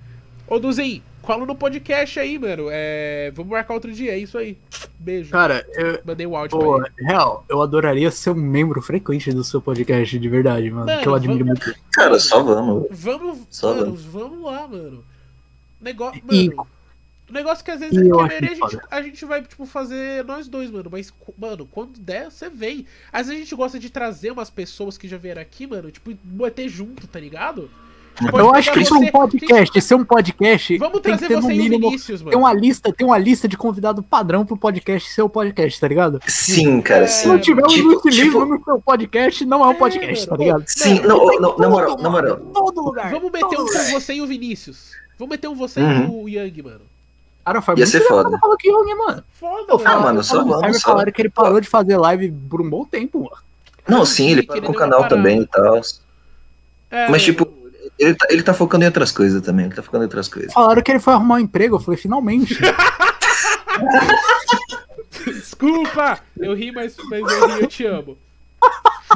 Ô, Duzinho, cola no podcast aí, mano. É. Vamos marcar outro dia, é isso aí. Beijo. Cara, eu, Mandei o áudio pô, pra ele. real, eu adoraria ser um membro frequente do seu podcast, de verdade, mano. Mano, que eu admiro vamos- muito. Cara, só vamos. Vamos. Só mano, vamos lá, mano. Negócio. E- Mano. O negócio é que às vezes que eu a gente, a gente vai, tipo, fazer nós dois, mano. Mas, mano, quando der, você vem. Às vezes a gente gosta de trazer umas pessoas que já vieram aqui, mano, tipo, bater junto, tá ligado? Pode Eu acho que ser um você- podcast, ser um podcast, Vamos tem que trazer ter você e o mínimo Vinícius, mano. tem uma lista, tem uma lista de convidado padrão pro podcast ser o podcast, tá ligado? Sim, cara, É, Se não tiver um Tipo- inutilismo tipo- no seu podcast, não é um É, podcast, tá mano. ligado? Sim, Não, não, não, na moral, na Todo lugar. Vamos meter um com você e o Vinícius. Vamos meter um você Uhum. e o Yang, mano. Cara, foi Ia muito ser foda. falou que Young, mano. Foda. Ah, mano, só Falaram- vamos, só. falaram que ele parou de fazer live por um bom tempo, mano. Não, sim, ele parou com o canal parada. também e tal. É, Mas, tipo, ele tá, ele tá focando em outras coisas também. Ele tá focando em outras coisas. Falaram que ele foi arrumar um emprego, eu falei, finalmente. Desculpa! Eu ri, mas, mas eu ri, eu te amo.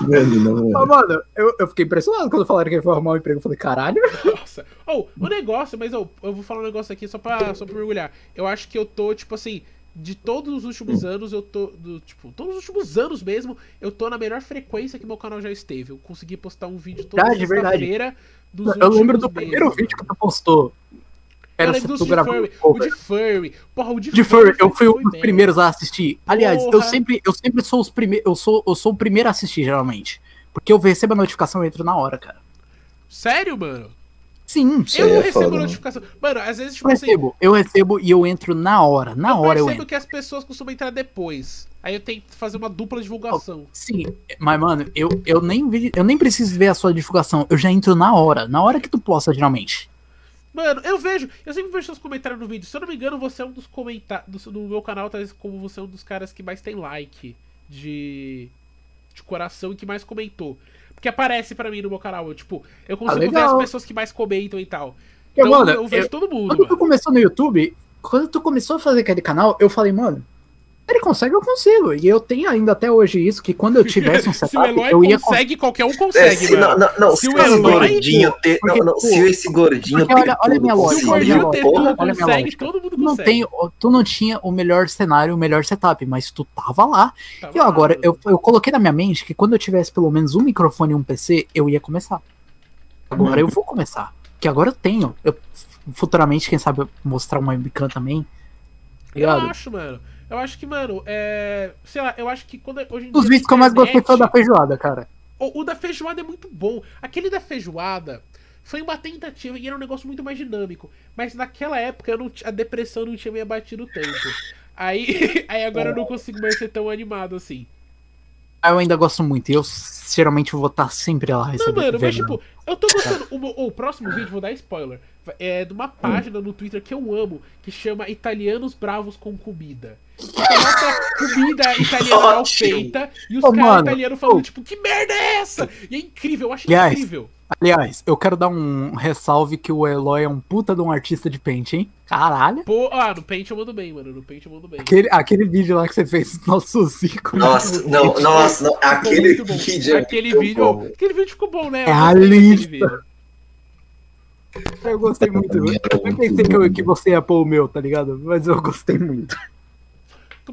Mano, não, Mas, mano, eu, eu fiquei impressionado quando falaram que ele foi arrumar um emprego. Eu falei, caralho. Nossa. Oh, o negócio, mas oh, eu vou falar um negócio aqui só pra, só pra mergulhar. Eu acho que eu tô, tipo assim, de todos os últimos Hum. anos, eu tô. Do, tipo, todos os últimos anos mesmo, eu tô na melhor frequência que meu canal já esteve. Eu consegui postar um vídeo toda Verdade, verdade. sexta-feira dos Eu lembro do primeiro meses, vídeo mano. que tu postou. Eu Era de gravando Furry. O de Furry. Porra, o de, De Furry, eu fui um dos primeiros a assistir. Aliás, eu sempre, eu sempre sou os primeiros. Eu sou, eu sou o primeiro a assistir, geralmente. Porque eu recebo a notificação e entro na hora, cara. Sério, mano? Sim, Isso eu não é recebo foda, né? notificação. Mano, às vezes, eu tipo assim. recebo. Eu recebo e eu entro na hora. Na eu hora eu percebo entro. que as pessoas costumam entrar depois. Aí eu tenho que fazer uma dupla divulgação. Sim, mas, mano, eu, eu, nem, vi- eu nem preciso ver a sua divulgação. Eu já entro na hora. Na hora que tu posta, geralmente. Mano, eu vejo, eu sempre vejo seus comentários no vídeo. Se eu não me engano, você é um dos comentários. No meu canal, talvez como você é um dos caras que mais tem like de. de coração e que mais comentou. Porque aparece pra mim no meu canal. Eu, tipo, eu consigo ver Ah, legal. as pessoas que mais comentam e tal. Então mano, eu vejo eu- todo mundo. Quando tu mano. começou no YouTube, quando tu começou a fazer aquele canal, eu falei, mano, ele consegue, eu consigo. E eu tenho ainda até hoje isso, que quando eu tivesse um Se o setup, Eloy eu ia consegue, qualquer um É, consegue, se, não, mano. não, não, Se se, o Eloy- gordinho ter. Porque, Não, não, se esse gordinho porque olha- olha a minha lógica, Se o olha minha gordinho ter lógica, olha a minha consegue, lógica. todo mundo Tu não, consegue. tem, tu não tinha o melhor cenário, o melhor setup, mas tu tava lá. Tá E eu, agora, eu, eu coloquei na minha mente que quando eu tivesse pelo menos um microfone e um PC, eu ia começar. Agora eu vou começar. Que agora eu tenho. Eu, futuramente, quem sabe, eu mostrar uma webcam também. Tá Eu Ligado? acho, mano. Eu acho que, mano, é. Sei lá, eu acho que quando hoje em Os vídeos que eu mais gostei foi o da feijoada, cara. O, o da feijoada é muito bom. Aquele da feijoada foi uma tentativa e era um negócio muito mais dinâmico. Mas naquela época eu não a depressão não tinha me abatido tanto. Aí, aí agora eu não consigo mais ser tão animado assim. Ah, Eu ainda gosto muito. E eu geralmente vou estar sempre lá Não, recebendo. mano, mas tipo, eu tô gostando. O, o próximo vídeo, vou dar spoiler. É de uma página no Twitter que eu amo, que chama Italianos Bravos com Comida. Que coloca comida italiana mal feita e os Ô, caras italianos falando, tipo, que merda é essa? E é incrível, eu acho Aliás, incrível. Aliás, eu quero dar um ressalve que o Eloy é um puta de um artista de paint, hein? Caralho. Pô, ah, no Paint eu mando bem, mano. No Paint eu mando bem. Aquele, aquele vídeo lá que você fez do nosso Zico. Nossa, não, nossa, não, aquele muito bom. vídeo é Aquele vídeo, bom. aquele vídeo ficou bom, né? É Eu a lista. Eu gostei muito. Eu pensei que, eu- que você ia pôr o meu, tá ligado? Mas eu gostei muito.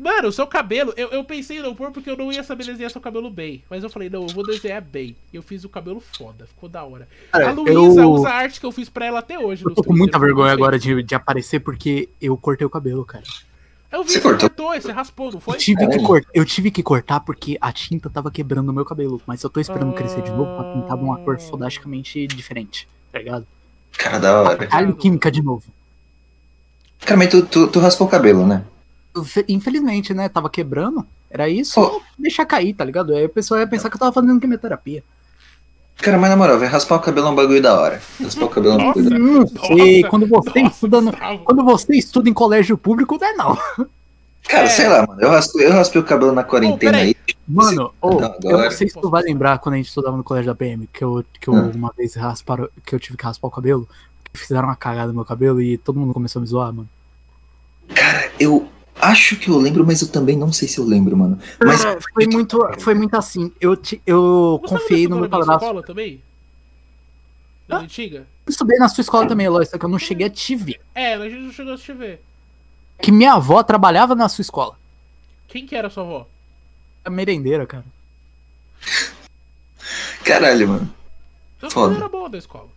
Mano, o seu cabelo, eu, eu pensei em não pôr porque eu não ia saber desenhar seu cabelo bem. Mas eu falei, não, eu vou desenhar bem. E eu fiz o cabelo foda, ficou da hora. Cara, a Luísa eu- usa a arte que eu fiz pra ela até hoje. Eu tô com muita vergonha agora de, de aparecer porque eu cortei o cabelo, cara. Eu vi Você cortou? cortou, você raspou, não foi? Eu tive, que cortar, eu tive que cortar porque a tinta tava quebrando o meu cabelo. Mas eu tô esperando crescer de novo pra pintar de uma cor fodasticamente diferente, tá ligado? Cara, da hora. Alho química de novo. Cara, mas tu, tu, tu raspou o cabelo, né? Infelizmente, né? Tava quebrando. Era isso, Pô. deixar cair, tá ligado? Aí o pessoal ia pensar que eu tava fazendo quimioterapia. Cara, mas na moral, velho, raspar o cabelo é um bagulho da hora. Raspar o cabelo é um bagulho da hora. Não sei, quando você Nossa, estuda no, quando você estuda em colégio público, não é não. Cara, É. sei lá, mano. Eu raspei, eu raspei o cabelo na quarentena peraí. aí. Mano, Não, eu não sei se tu vai lembrar quando a gente estudava no colégio da PM, que eu, que eu Hum. uma vez rasparam, que eu tive que raspar o cabelo, que fizeram uma cagada no meu cabelo e todo mundo começou a me zoar, mano. Cara, eu acho que eu lembro, mas eu também não sei se eu lembro, mano. Mas É, foi muito, foi muito assim. Eu, te, eu Gustavo confiei no estudou meu padrasto. escola também? Na antiga? Eu estudei na sua escola também, Eloy, só que eu não cheguei a te ver. É, a gente não chegou a te ver. Que minha avó trabalhava na sua escola. Quem que era a sua avó? A merendeira, cara. caralho, mano. Então Foda. era boa da escola.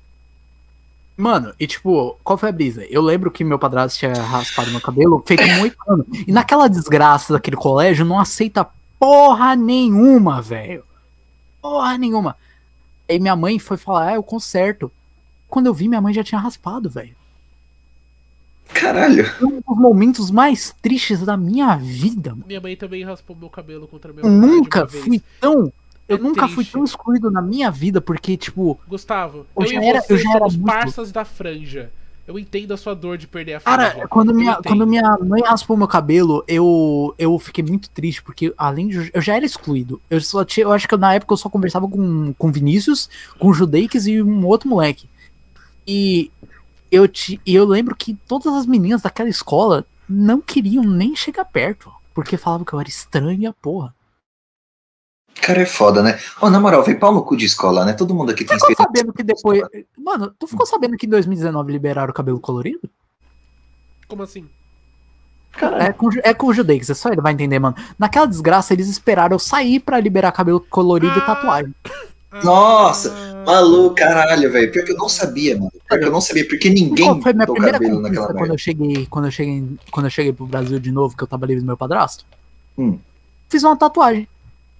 Mano, e tipo, qual foi a brisa? Eu lembro que meu padrasto tinha raspado meu cabelo feito um moicano. E naquela desgraça daquele colégio não aceita porra nenhuma, velho. Porra nenhuma. Aí minha mãe foi falar, ah, eu conserto. Quando eu vi, minha mãe já tinha raspado, velho. Caralho. Um dos momentos mais tristes da minha vida, mano. Minha mãe também raspou meu cabelo contra meu nunca fui tão. Eu É nunca fui triste. tão excluído na minha vida, porque, tipo, Gustavo, Eu eu, já era- eu já era somos muito- parças da franja. Eu entendo a sua dor de perder a franja. Cara, quando minha, entendo. quando minha mãe raspou meu cabelo, eu, eu fiquei muito triste, porque além de. Eu já era excluído. Eu só tinha. Eu acho que na época eu só conversava com, com Vinícius, com Judeix e um outro moleque. E eu, te, eu lembro que todas as meninas daquela escola não queriam nem chegar perto. Porque falavam que eu era estranho e a porra. Cara, é foda, né? Ó, na moral, vem pau no cu de escola, né? Todo mundo aqui tem Ficou experiência. sabendo que depois. Mano, tu ficou sabendo que em 2019 liberaram o cabelo colorido? Como assim? É com, é com o Judeix, é só ele vai entender, mano. Naquela desgraça, eles esperaram eu sair pra liberar cabelo colorido e Ah. tatuagem. Nossa, Ah, Maluco, caralho, velho. Pior que eu não sabia, mano. Pior que eu não sabia, porque ninguém Qual foi minha primeira cabelo naquela quando merda. eu cheguei, quando eu cheguei, quando eu cheguei pro Brasil de novo, que eu tava livre do meu padrasto? Hum. Fiz uma tatuagem.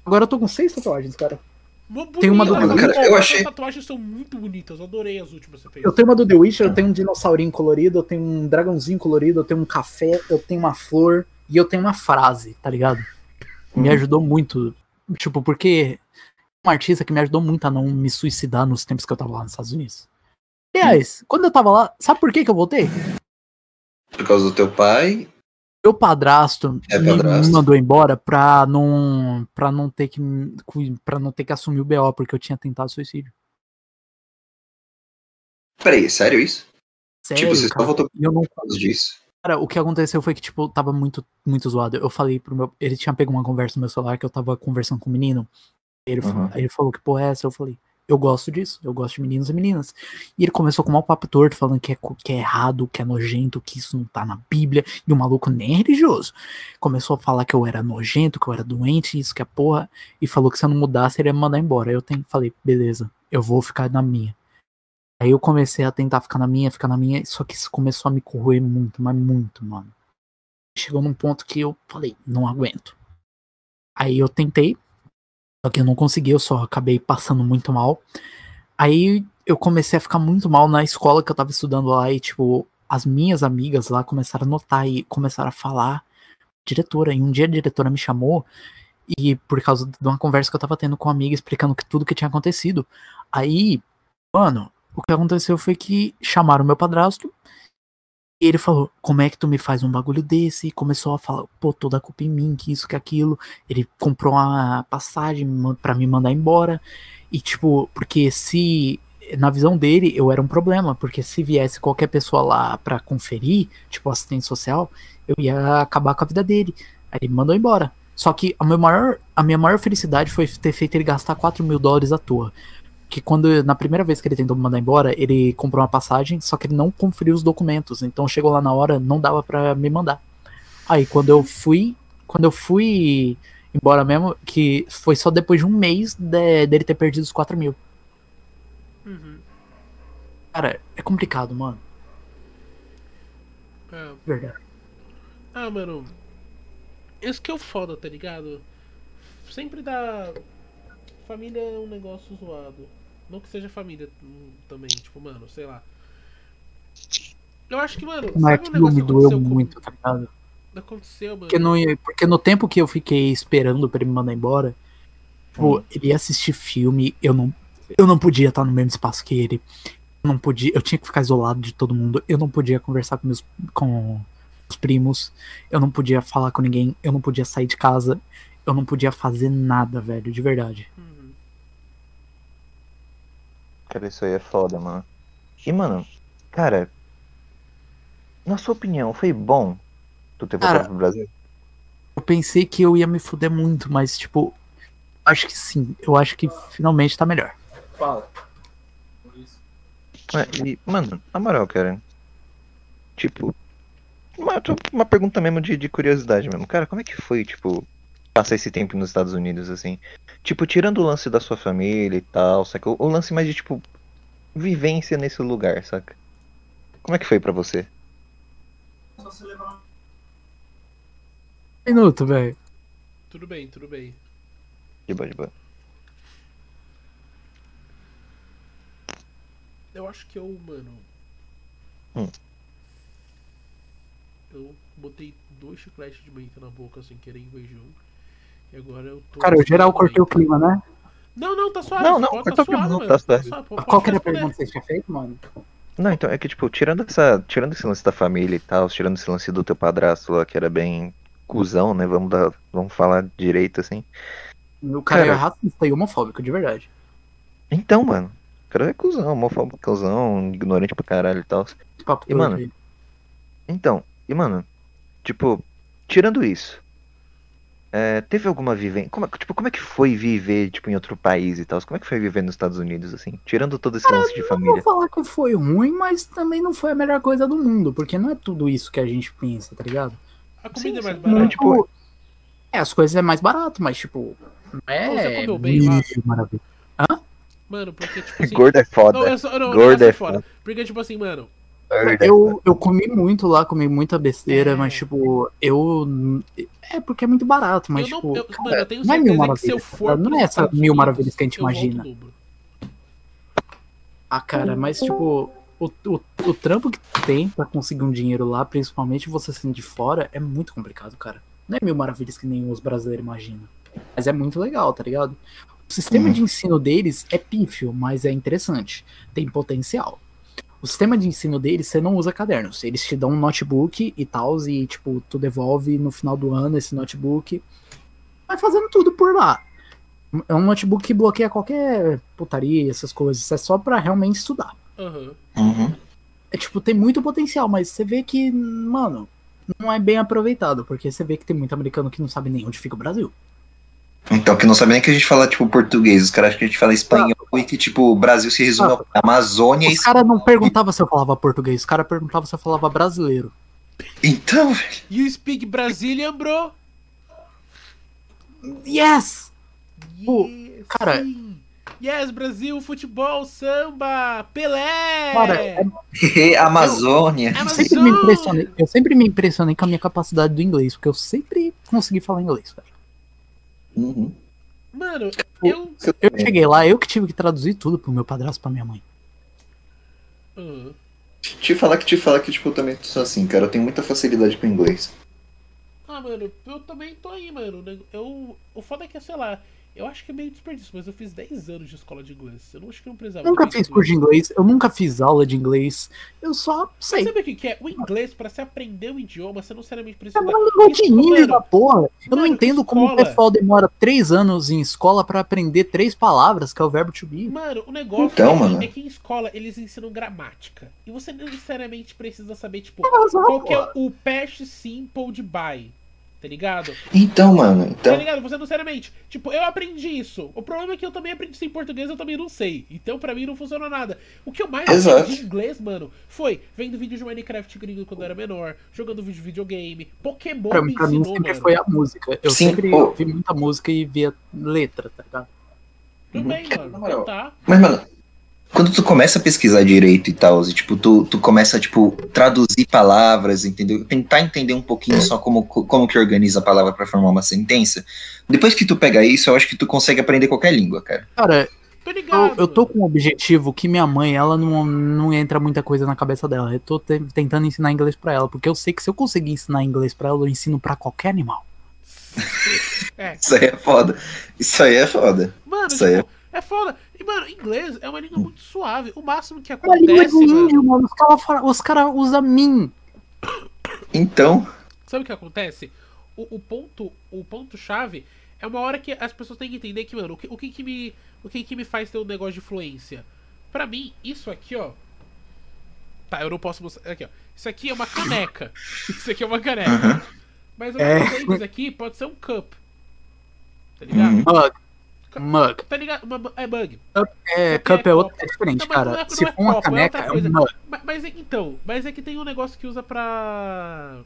Agora eu tô com seis tatuagens, cara. Mó Tem uma bonita, do- mano. Cara, eu achei- As tatuagens são muito bonitas. Eu adorei as últimas que você fez. Eu tenho uma do The Witcher, eu tenho um dinossaurinho colorido, eu tenho um dragãozinho colorido, eu tenho um café, eu tenho uma flor e eu tenho uma frase, tá ligado? Me Uhum. ajudou muito. Tipo, porque é um artista que me ajudou muito a não me suicidar nos tempos que eu tava lá nos Estados Unidos. Aliás, quando eu tava lá, sabe por que que eu voltei? Por causa do teu pai. Meu padrasto, É me padrasto. mandou embora pra não para não ter que para não ter que assumir o BO porque eu tinha tentado suicídio. Peraí, é sério isso? Sério, tipo, você cara. só voltou eu não por causa disso? Cara, o que aconteceu foi que, tipo, tava muito, muito zoado. Eu falei pro meu. Ele tinha pego uma conversa no meu celular que eu tava conversando com o menino. Ele, Uhum. ele falou que porra é essa? Eu falei, eu gosto disso, eu gosto de meninos e meninas. E ele começou com um papo torto, falando que é, que é errado, que é nojento, que isso não tá na Bíblia. E o maluco nem é religioso. Começou a falar que eu era nojento, que eu era doente, isso que é porra. E falou que se eu não mudasse, ele ia me mandar embora. Eu tem, falei, beleza, eu vou ficar na minha. Aí eu comecei a tentar ficar na minha, ficar na minha, só que isso começou a me corroer muito, mas muito, mano. Chegou num ponto que eu falei, não aguento. Aí eu tentei, só que eu não consegui, eu só acabei passando muito mal. Aí eu comecei a ficar muito mal na escola que eu tava estudando lá e, tipo, as minhas amigas lá começaram a notar e começaram a falar. Diretora, e um dia a diretora me chamou e por causa de uma conversa que eu tava tendo com uma amiga explicando que tudo que tinha acontecido. Aí, mano, o que aconteceu foi que chamaram meu padrasto ele falou: Como é que tu me faz um bagulho desse? E começou a falar: Pô, toda a culpa em mim, que isso, que aquilo. Ele comprou uma passagem pra me mandar embora. E, tipo, porque se. Na visão dele, eu era um problema, porque se viesse qualquer pessoa lá pra conferir, tipo assistente social, eu ia acabar com a vida dele. Aí ele me mandou embora. Só que a, meu maior, a minha maior felicidade foi ter feito ele gastar 4 mil dólares à toa que quando na primeira vez que ele tentou me mandar embora, ele comprou uma passagem, só que ele não conferiu os documentos, então chegou lá na hora, não dava pra me mandar. Aí quando eu fui, quando eu fui embora mesmo, que foi só depois de um mês de- dele ter perdido os 4 mil. Uhum. Cara, é complicado, mano. É. Verdade. Ah, mano. Esse que é o foda, tá ligado? Sempre dá. Família é um negócio zoado. Não que seja família hum, também, tipo, mano, sei lá. Eu acho que, mano, Mas um aquilo negócio me doeu muito, tá ligado? Aconteceu, mano. Porque, não porque no tempo que eu fiquei esperando pra ele me mandar embora, tipo, Hum. ele ia assistir filme, eu não, eu não podia estar no mesmo espaço que ele. Eu não podia, eu tinha que ficar isolado de todo mundo. Eu não podia conversar com meus com os primos. Eu não podia falar com ninguém. Eu não podia sair de casa. Eu não podia fazer nada, velho, de verdade. Uhum. Cara, isso aí é foda, mano. E, mano, cara, na sua opinião, foi bom tu ter voltado Cara, pro Brasil? Eu pensei que eu ia me fuder muito, mas tipo, acho que sim. Eu acho que finalmente tá melhor. Fala. É, e, mano, na moral, cara. Tipo, uma, uma pergunta mesmo de, de curiosidade mesmo. Cara, como é que foi, tipo, passar esse tempo nos Estados Unidos, assim? Tipo, tirando o lance da sua família e tal, saca? O, o lance mais de, tipo, vivência nesse lugar, saca? como é que foi pra você? Minuto, velho. Tudo bem, tudo bem. De boa, de boa. Eu acho que eu, mano. Hum. Eu botei dois chicletes de menta na boca sem querer em vez de um. E agora eu tô. Cara, o geral cortei o clima, né? Não, não, tá suave. Não, não, pode- cortou o clima, não, tá suave. suave, pode- Qual que era a pergunta que você tinha feito, mano? Não, então, é que, tipo, tirando essa. Tirando esse lance da família e tal, tirando esse lance do teu padrasto lá, que era bem cuzão, né? Vamos dar. Vamos falar direito, assim. O cara, Cara. é racista e homofóbico, de verdade. Então, mano. O cara é cuzão, homofóbico, cuzão, ignorante pra caralho e tal. E, mano, aí. Então, e mano, tipo, tirando isso, é, teve alguma vivência. Como, é- tipo, como é que foi viver, tipo, em outro país e tal? Como é que foi viver nos Estados Unidos, assim? Tirando todo esse lance de Não família. vou falar que foi ruim, mas também não foi a melhor coisa do mundo, porque não é tudo isso que a gente pensa, tá ligado? A comida Sim, é mais barata. Não, tipo, é, as coisas é mais barato, mas tipo, não é. Você comeu bem lá? maravilha. Mano, porque, tipo assim. Gordo é Não, foda. eu só, não, Gordo não, é foda. foda. Porque, tipo assim, mano. É Eu, eu comi muito lá, comi muita besteira, É. mas tipo, eu. É porque é muito barato, mas eu tipo. não, eu, cara, mano, eu tenho não é mil certeza que se eu maravilhas, for. não é essa mil maravilhas que a gente imagina. Ah, cara, mas tipo, o, o, o trampo que tem pra conseguir um dinheiro lá, principalmente você sendo de fora, é muito complicado, cara. Não é mil maravilhas que nem os brasileiros imaginam. Mas é muito legal, tá ligado? O sistema Uhum. de ensino deles é pífio, mas é interessante. Tem potencial. O sistema de ensino deles, você não usa cadernos. Eles te dão um notebook e tal, e tipo, tu devolve no final do ano esse notebook. Vai fazendo tudo por lá. É um notebook que bloqueia qualquer putaria, essas coisas. É só pra realmente estudar. Aham. Uhum. É tipo, tem muito potencial, mas você vê que, mano, não é bem aproveitado, porque você vê que tem muito americano que não sabe nem onde fica o Brasil. Então, que não sabe nem que a gente fala, tipo, português. Os caras acham que a gente fala espanhol e que, tipo, o Brasil se resume Ah. à Amazônia e. Os caras não perguntavam se eu falava português, os caras perguntavam se eu falava brasileiro. Então, velho. You speak Brazilian, bro? Yes! Pô, Yes, cara- sim. Yes, Brasil, futebol, samba, Pelé! Cara, é- Amazônia. eu sempre me impressionei, eu sempre me impressionei com a minha capacidade do inglês, porque eu sempre consegui falar inglês, velho. Uhum. Mano, eu. Eu cheguei lá, eu que tive que traduzir tudo pro meu padrasto e pra minha mãe. Aham. Te falar que te falar que, tipo, eu também sou assim, cara. Eu tenho muita facilidade com inglês. Ah, mano, eu também tô aí, mano. Eu, o foda é que, sei lá, eu acho que é meio desperdício, mas eu fiz 10 anos de escola de inglês. Eu não acho que eu não precisava. Nunca fiz curso de inglês, eu nunca fiz aula de inglês, eu só Mas sei. sabe o que, que é? O inglês, pra se aprender um idioma, você não necessariamente precisa. É uma língua de mano, da porra. Eu não mano, entendo como o escola. pessoal demora três anos em escola pra aprender três palavras, que é o verbo to be. Mano, o negócio Então, é, que, mano. é que em escola eles ensinam gramática. E você não necessariamente precisa saber, tipo, Mas, qual que é o past simple de buy. Tá ligado? Então, mano, Tá então. ligado? Você não necessariamente. Tipo, eu aprendi isso. O problema é que eu também aprendi isso em português, eu também não sei. Então, pra mim, não funciona nada. O que eu mais Exato. aprendi em inglês, mano, foi vendo vídeo de Minecraft gringo quando eu era menor, jogando vídeo de videogame, Pokémon Pra, me pra mim ensinou, sempre mano. foi a música. Eu Sim, sempre pô. ouvi muita música e via letra, tá ligado? Tudo bem, Na mano. Então tá. Mas, mano, quando tu começa a pesquisar direito e tal, e tipo, tu, tu começa a, tipo, traduzir palavras, entendeu? Tentar entender um pouquinho só como, como que organiza a palavra pra formar uma sentença. Depois que tu pega isso, eu acho que tu consegue aprender qualquer língua, cara. Cara, Tô eu, ligado. eu tô com um objetivo que minha mãe, ela não, não entra muita coisa na cabeça dela. Eu tô te- tentando ensinar inglês pra ela, porque eu sei que se eu conseguir ensinar inglês pra ela, eu ensino pra qualquer animal. É. Isso aí é foda. Isso aí é foda. Mano, Isso aí tipo, é foda. E, mano, inglês é uma língua muito suave. O máximo que É uma língua acontece, de mano. índio, mano. Os caras cara usam mim. Então, Sabe o que acontece? O, o ponto, o ponto chave é uma hora que as pessoas têm que entender que, mano, o que, o que que me, o que que me faz ter um negócio de fluência? Pra mim, isso aqui, ó. Tá, eu não posso mostrar. Aqui, ó. Isso aqui é uma caneca. Isso aqui é uma caneca. Uhum. Mas o É. inglês aqui pode ser um cup. Tá ligado? Uhum. Mug. Tá ligado? É bug. É, Cup é cup é, outro, copo. é diferente, Não, mas não cara. é- Se é for uma é caneca, é coisa. um mug. Mas, mas é- então, mas é que tem um negócio que usa pra.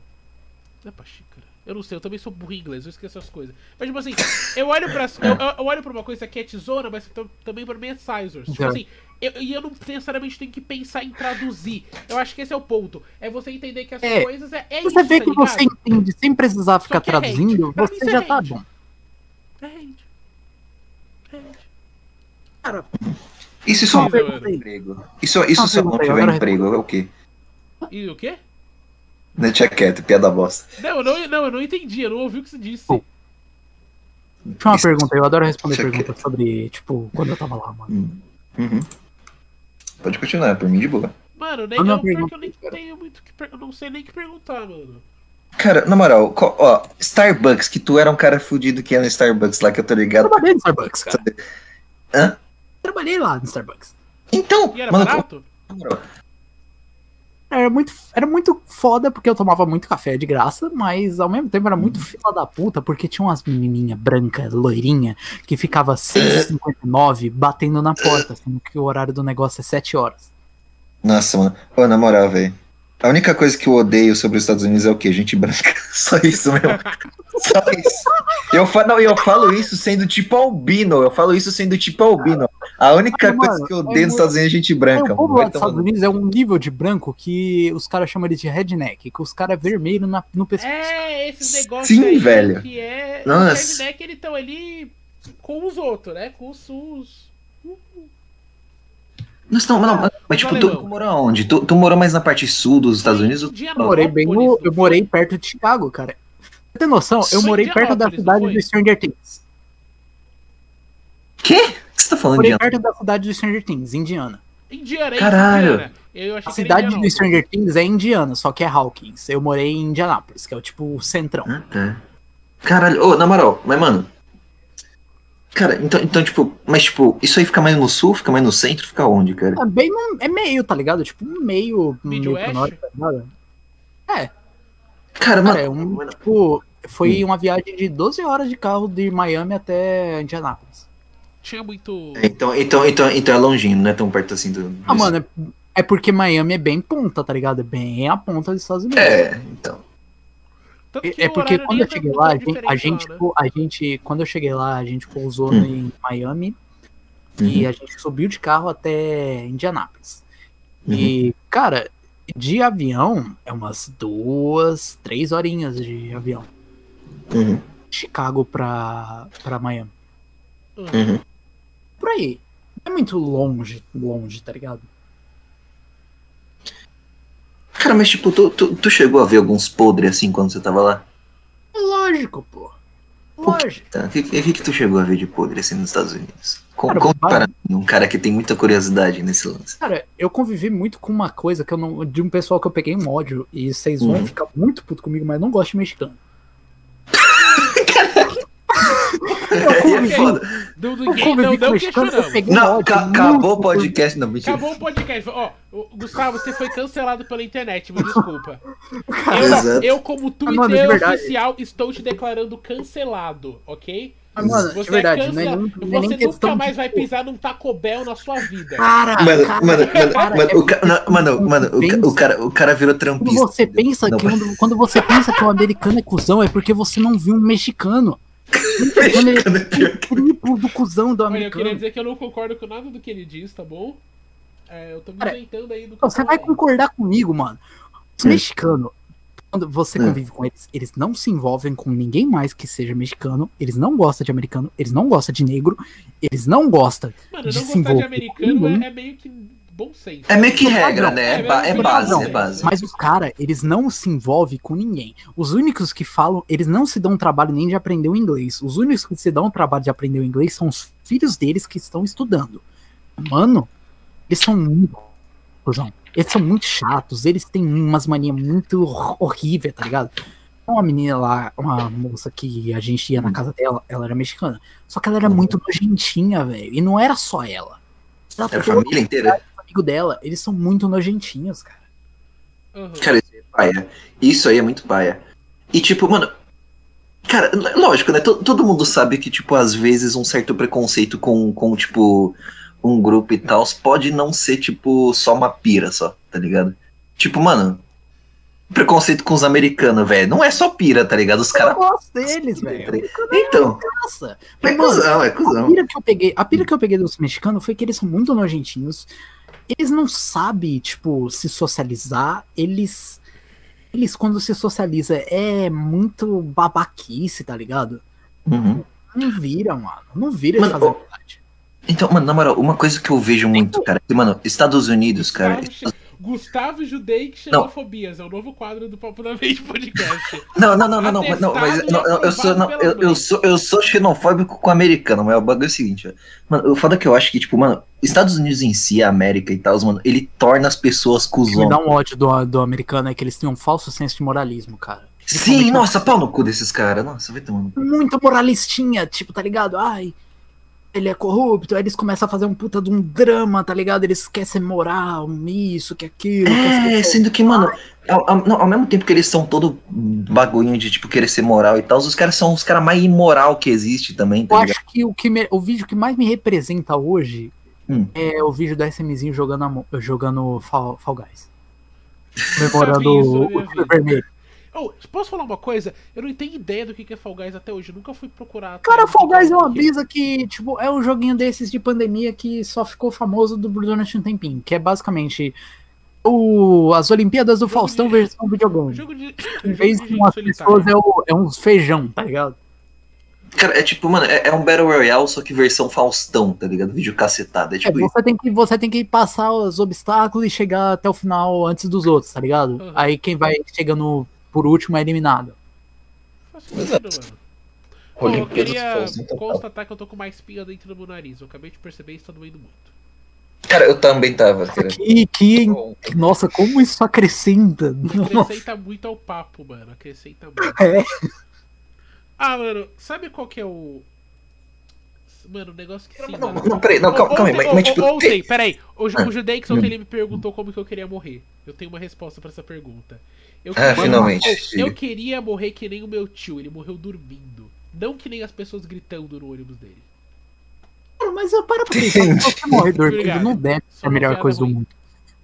Não é pra xícara. Eu não sei, eu também sou burro em inglês, eu esqueço as coisas. Mas, tipo assim, eu olho pra, eu, eu- olho pra uma coisa que é tesoura, mas tam- também pra mim é scissors. Tipo assim, eu- e eu, não necessariamente tenho que pensar em traduzir. Eu acho que esse é o ponto. É você entender que as É, coisas é, é você isso, vê tá que você ligado? entende sem precisar ficar é traduzindo, você é já tá hate. bom. É hate. É hate. Cara, Isso só Uma não pergunta tiver emprego. Isso, isso Uma só não tiver emprego, é o quê? E o quê? Deixa quieto, piada bosta. Não, eu não, não, eu não entendi, eu não ouvi o que você disse. Pô. Deixa uma Isso- pergunta, eu adoro responder perguntas sobre, tipo, quando eu tava lá, mano. Hum. Uhum. Pode continuar, por mim de boa. Mano, nem, Manda eu, que eu pergunta, nem tenho muito que per... Eu não sei nem o que perguntar, mano. Cara, na moral, ó, Starbucks, que tu era um cara fudido que ia no Starbucks lá, que eu tô Eu ligado. trabalhei no Starbucks, cara. Hã? Trabalhei lá no Starbucks. Então, E era mano, barato? na moral, Era muito, era muito foda porque eu tomava muito café de graça, mas ao mesmo tempo era Uhum. muito fila da puta porque tinha umas menininha branca, loirinha, que ficava 6h59 batendo na porta, sendo que o horário do negócio é 7 horas. Nossa, mano. Ô, na moral, velho. A única coisa que eu odeio sobre os Estados Unidos é o quê? Gente branca. Só isso mesmo. Só isso. Eu falo, não, eu falo isso sendo tipo albino. Eu falo isso sendo tipo albino. A única Ai, coisa mano, que eu é odeio nos Estados Unidos é gente branca. o povo dos Estados Unidos é um nível de branco que os caras chamam ele de redneck, que os caras é vermelho na- no pescoço. É, esses negócios Sim, aí velho. que é. Nossa. Os redneck, eles estão ali com os outros, né? Com os. os- Não, não, mas, mas tipo, tu, tu morou onde? Tu, tu morou mais na parte sul dos Estados Unidos? Eu morei bem no, eu morei perto de Chicago, cara. Pra ter noção, eu morei perto da cidade do Stranger Things. Quê? O que você tá falando Morei de perto da cidade do Stranger Things, Indiana. Indiana, é Caralho. Indiana. Eu achei A cidade do. Stranger Things é Indiana, só que é Hawkins. Eu morei em Indianápolis, que é o tipo centrão. Ah, tá. Caralho, ô, na moral, mas mano. Cara, então, então, tipo, mas tipo, isso aí fica mais no sul, fica mais no centro, fica onde, cara? É bem no- é meio, tá ligado? Tipo, um meio, meio pro norte, tá ligado? É, Cara, mano. cara, é um, tipo, foi uma viagem de 12 horas de carro de Miami até Indianápolis. Tinha muito. Então, então, então, então é longinho, não é tão perto assim do. Ah, mano, é, é porque Miami é bem ponta, tá ligado? É bem a ponta dos Estados Unidos. É, então. Tanto que É o porque quando eu é cheguei lá, a gente, a gente, lá, né? a gente- quando eu cheguei lá, a gente pousou Hum. em Miami Uhum. e a gente subiu de carro até Indianápolis. Uhum. E, cara, de avião é umas duas, três horinhas de avião. Uhum, Chicago pra, pra Miami. uhum. Por aí. Não é muito longe, longe, tá ligado? Cara, mas tipo, tu, tu, tu chegou a ver alguns podres assim quando você tava lá? Lógico, pô. O que, Lógico. tá, o que, o que que tu chegou a ver de podre assim nos Estados Unidos? Com, Cara, conta para mim, um cara que tem muita curiosidade nesse lance. Cara, eu convivi muito com uma coisa que eu não. De um pessoal que eu peguei um ódio. E vocês vão Uhum. ficar muito puto comigo, mas não gosto de mexicano. Aí é foda. Do, do Eu gay, convivi não, não eu questionamos. um Não, ca- acabou o podcast, não, mentira. Acabou o podcast. Ó, Gustavo, você foi cancelado pela internet, me desculpa. Eu, eu como Ah, mano, Twitter oficial, estou te declarando cancelado, ok? Mas, mano, Você de verdade, é não é nem, é nem Você questão nunca mais de, vai tipo, pisar num Taco Bell na sua vida. Cara, Mano, cara, mano, mano, cara, mano, é o ca- não, mano, mano, o, ca- o cara, o cara virou Quando trampista. você pensa Não, que quando, quando você pensa que o americano é cuzão, é porque você não viu um mexicano. Mexicano é pior triplo do cuzão do Olha, eu queria americano. dizer que eu não concordo com nada do que ele diz, tá bom? É, eu tô me Cara, isentando aí do que Você eu vai concordar comigo, mano. Os Hum. mexicanos, quando você Hum. convive com eles, eles não se envolvem com ninguém mais que seja mexicano, eles não gostam de americano, eles não gostam de negro, eles não gostam. Mano, de não se gostar de americano é, é meio que bom senso. É meio que Padrão. regra, né? É, ba- é É base, padrão. é base. Mas os caras, eles não se envolvem com ninguém. Os únicos que falam, eles não se dão trabalho nem de aprender o inglês. Os únicos que se dão o trabalho de aprender o inglês são os filhos deles que estão estudando. Mano, eles são muito. cuzão. Eles são muito chatos, eles têm umas manias muito hor- horríveis, tá ligado? Uma menina lá, uma moça que a gente ia na casa dela, ela era mexicana. Só que ela era muito nojentinha, velho. E não era só ela. É a família inteira. Amigo dela, eles são muito nojentinhos, cara. Uhum. Cara, isso aí é paia. Isso aí é muito paia. E tipo, mano. Cara, lógico, né? To- Todo mundo sabe que, tipo, às vezes um certo preconceito com, com tipo, um grupo e tal pode não ser, tipo, só uma pira só, tá ligado? Tipo, mano. preconceito com os americanos, velho. Não é só pira, tá ligado? Os Eu caras. gosto deles, velho. Então, Nossa. é mano, cuzão, é a cuzão. pira que eu peguei, a pira que eu peguei dos mexicanos foi que eles são muito nojentinhos. Eles não sabem, tipo, se socializar. Eles. Eles, quando se socializa, é muito babaquice, tá ligado? Uhum. Não vira, mano. Não vira Mano, de fazer ô, amizade. Então, mano, na moral, uma coisa que eu vejo muito, cara, é que, mano, Estados Unidos, cara. Che- Gustavo Judei Xenofobias, é o novo quadro do Papo da Mente Podcast. Não, não, não, não, não, mas não, mas não, não, eu sou, não, eu, eu sou, eu sou xenofóbico com o americano, mas o bagulho é o seguinte, ó. Mano, o foda é que eu acho que, tipo, mano, Estados Unidos em si, a América e tal, mano, ele torna as pessoas O que me cuzão. dá um ódio do, do americano é que eles têm um falso senso de moralismo, cara. Sim, nossa, pau no cu desses caras. Nossa, vai tomando. Muito moralistinha, tipo, tá ligado? Ai, ele é corrupto, aí eles começam a fazer um puta de um drama, tá ligado? Eles querem ser moral, isso, que aquilo. É, ser- sendo que, mano, ao, ao- não, ao mesmo tempo que eles são todo bagulho de, tipo, querer ser moral e tal, os caras são os caras mais imoral que existe também, Eu tá ligado? acho que o, que me- o vídeo que mais me representa hoje Hum. é o vídeo do SMzinho jogando, jogando Fall, Fall Guys. Memorando o o vermelho. Oh, posso falar uma coisa? Eu não tenho ideia do que é Fall Guys até hoje. Eu nunca fui procurar. Cara, Fall Guys é uma brisa que, tipo, é um joguinho desses de pandemia que só ficou famoso do- durante um tempinho. Que é basicamente o, as Olimpíadas do Jogo Faustão de- versão videogame. Jogo de. Em jogo vez de de umas pessoas é, o, é uns feijão, tá ligado? Cara, é tipo, mano, é, é um Battle Royale, só que versão Faustão, tá ligado? Vídeo cacetado. É É, tipo isso. você, tem que, você tem que passar os obstáculos e chegar até o final antes dos outros, tá ligado? Uhum. Aí quem vai chegando por último é eliminado. Faz sentido, mano. Pô, eu queria constatar que eu tô com mais pinga dentro do meu nariz. Eu acabei de perceber e está doendo muito. Cara, eu também tava, cara. E que, nossa, como isso acrescenta. Nossa. Acrescenta muito ao papo, mano. Acrescenta muito. É. Ah, mano, sabe qual que é o. Mano, o negócio que sim, Não, mano. não, peraí, não, calma, calma aí, mas, tipo, o- Ontem, peraí. O, Ju- Ah. o Judex ontem ele me perguntou como que eu queria morrer. Eu tenho uma resposta pra essa pergunta. Eu Ah, finalmente. Eu, eu queria morrer que nem o meu tio. Ele morreu dormindo. Não que nem as pessoas gritando no ônibus dele. Cara, Mas eu para pra pensar, se você morrer dormindo Obrigado. não deve ser a melhor coisa do mundo.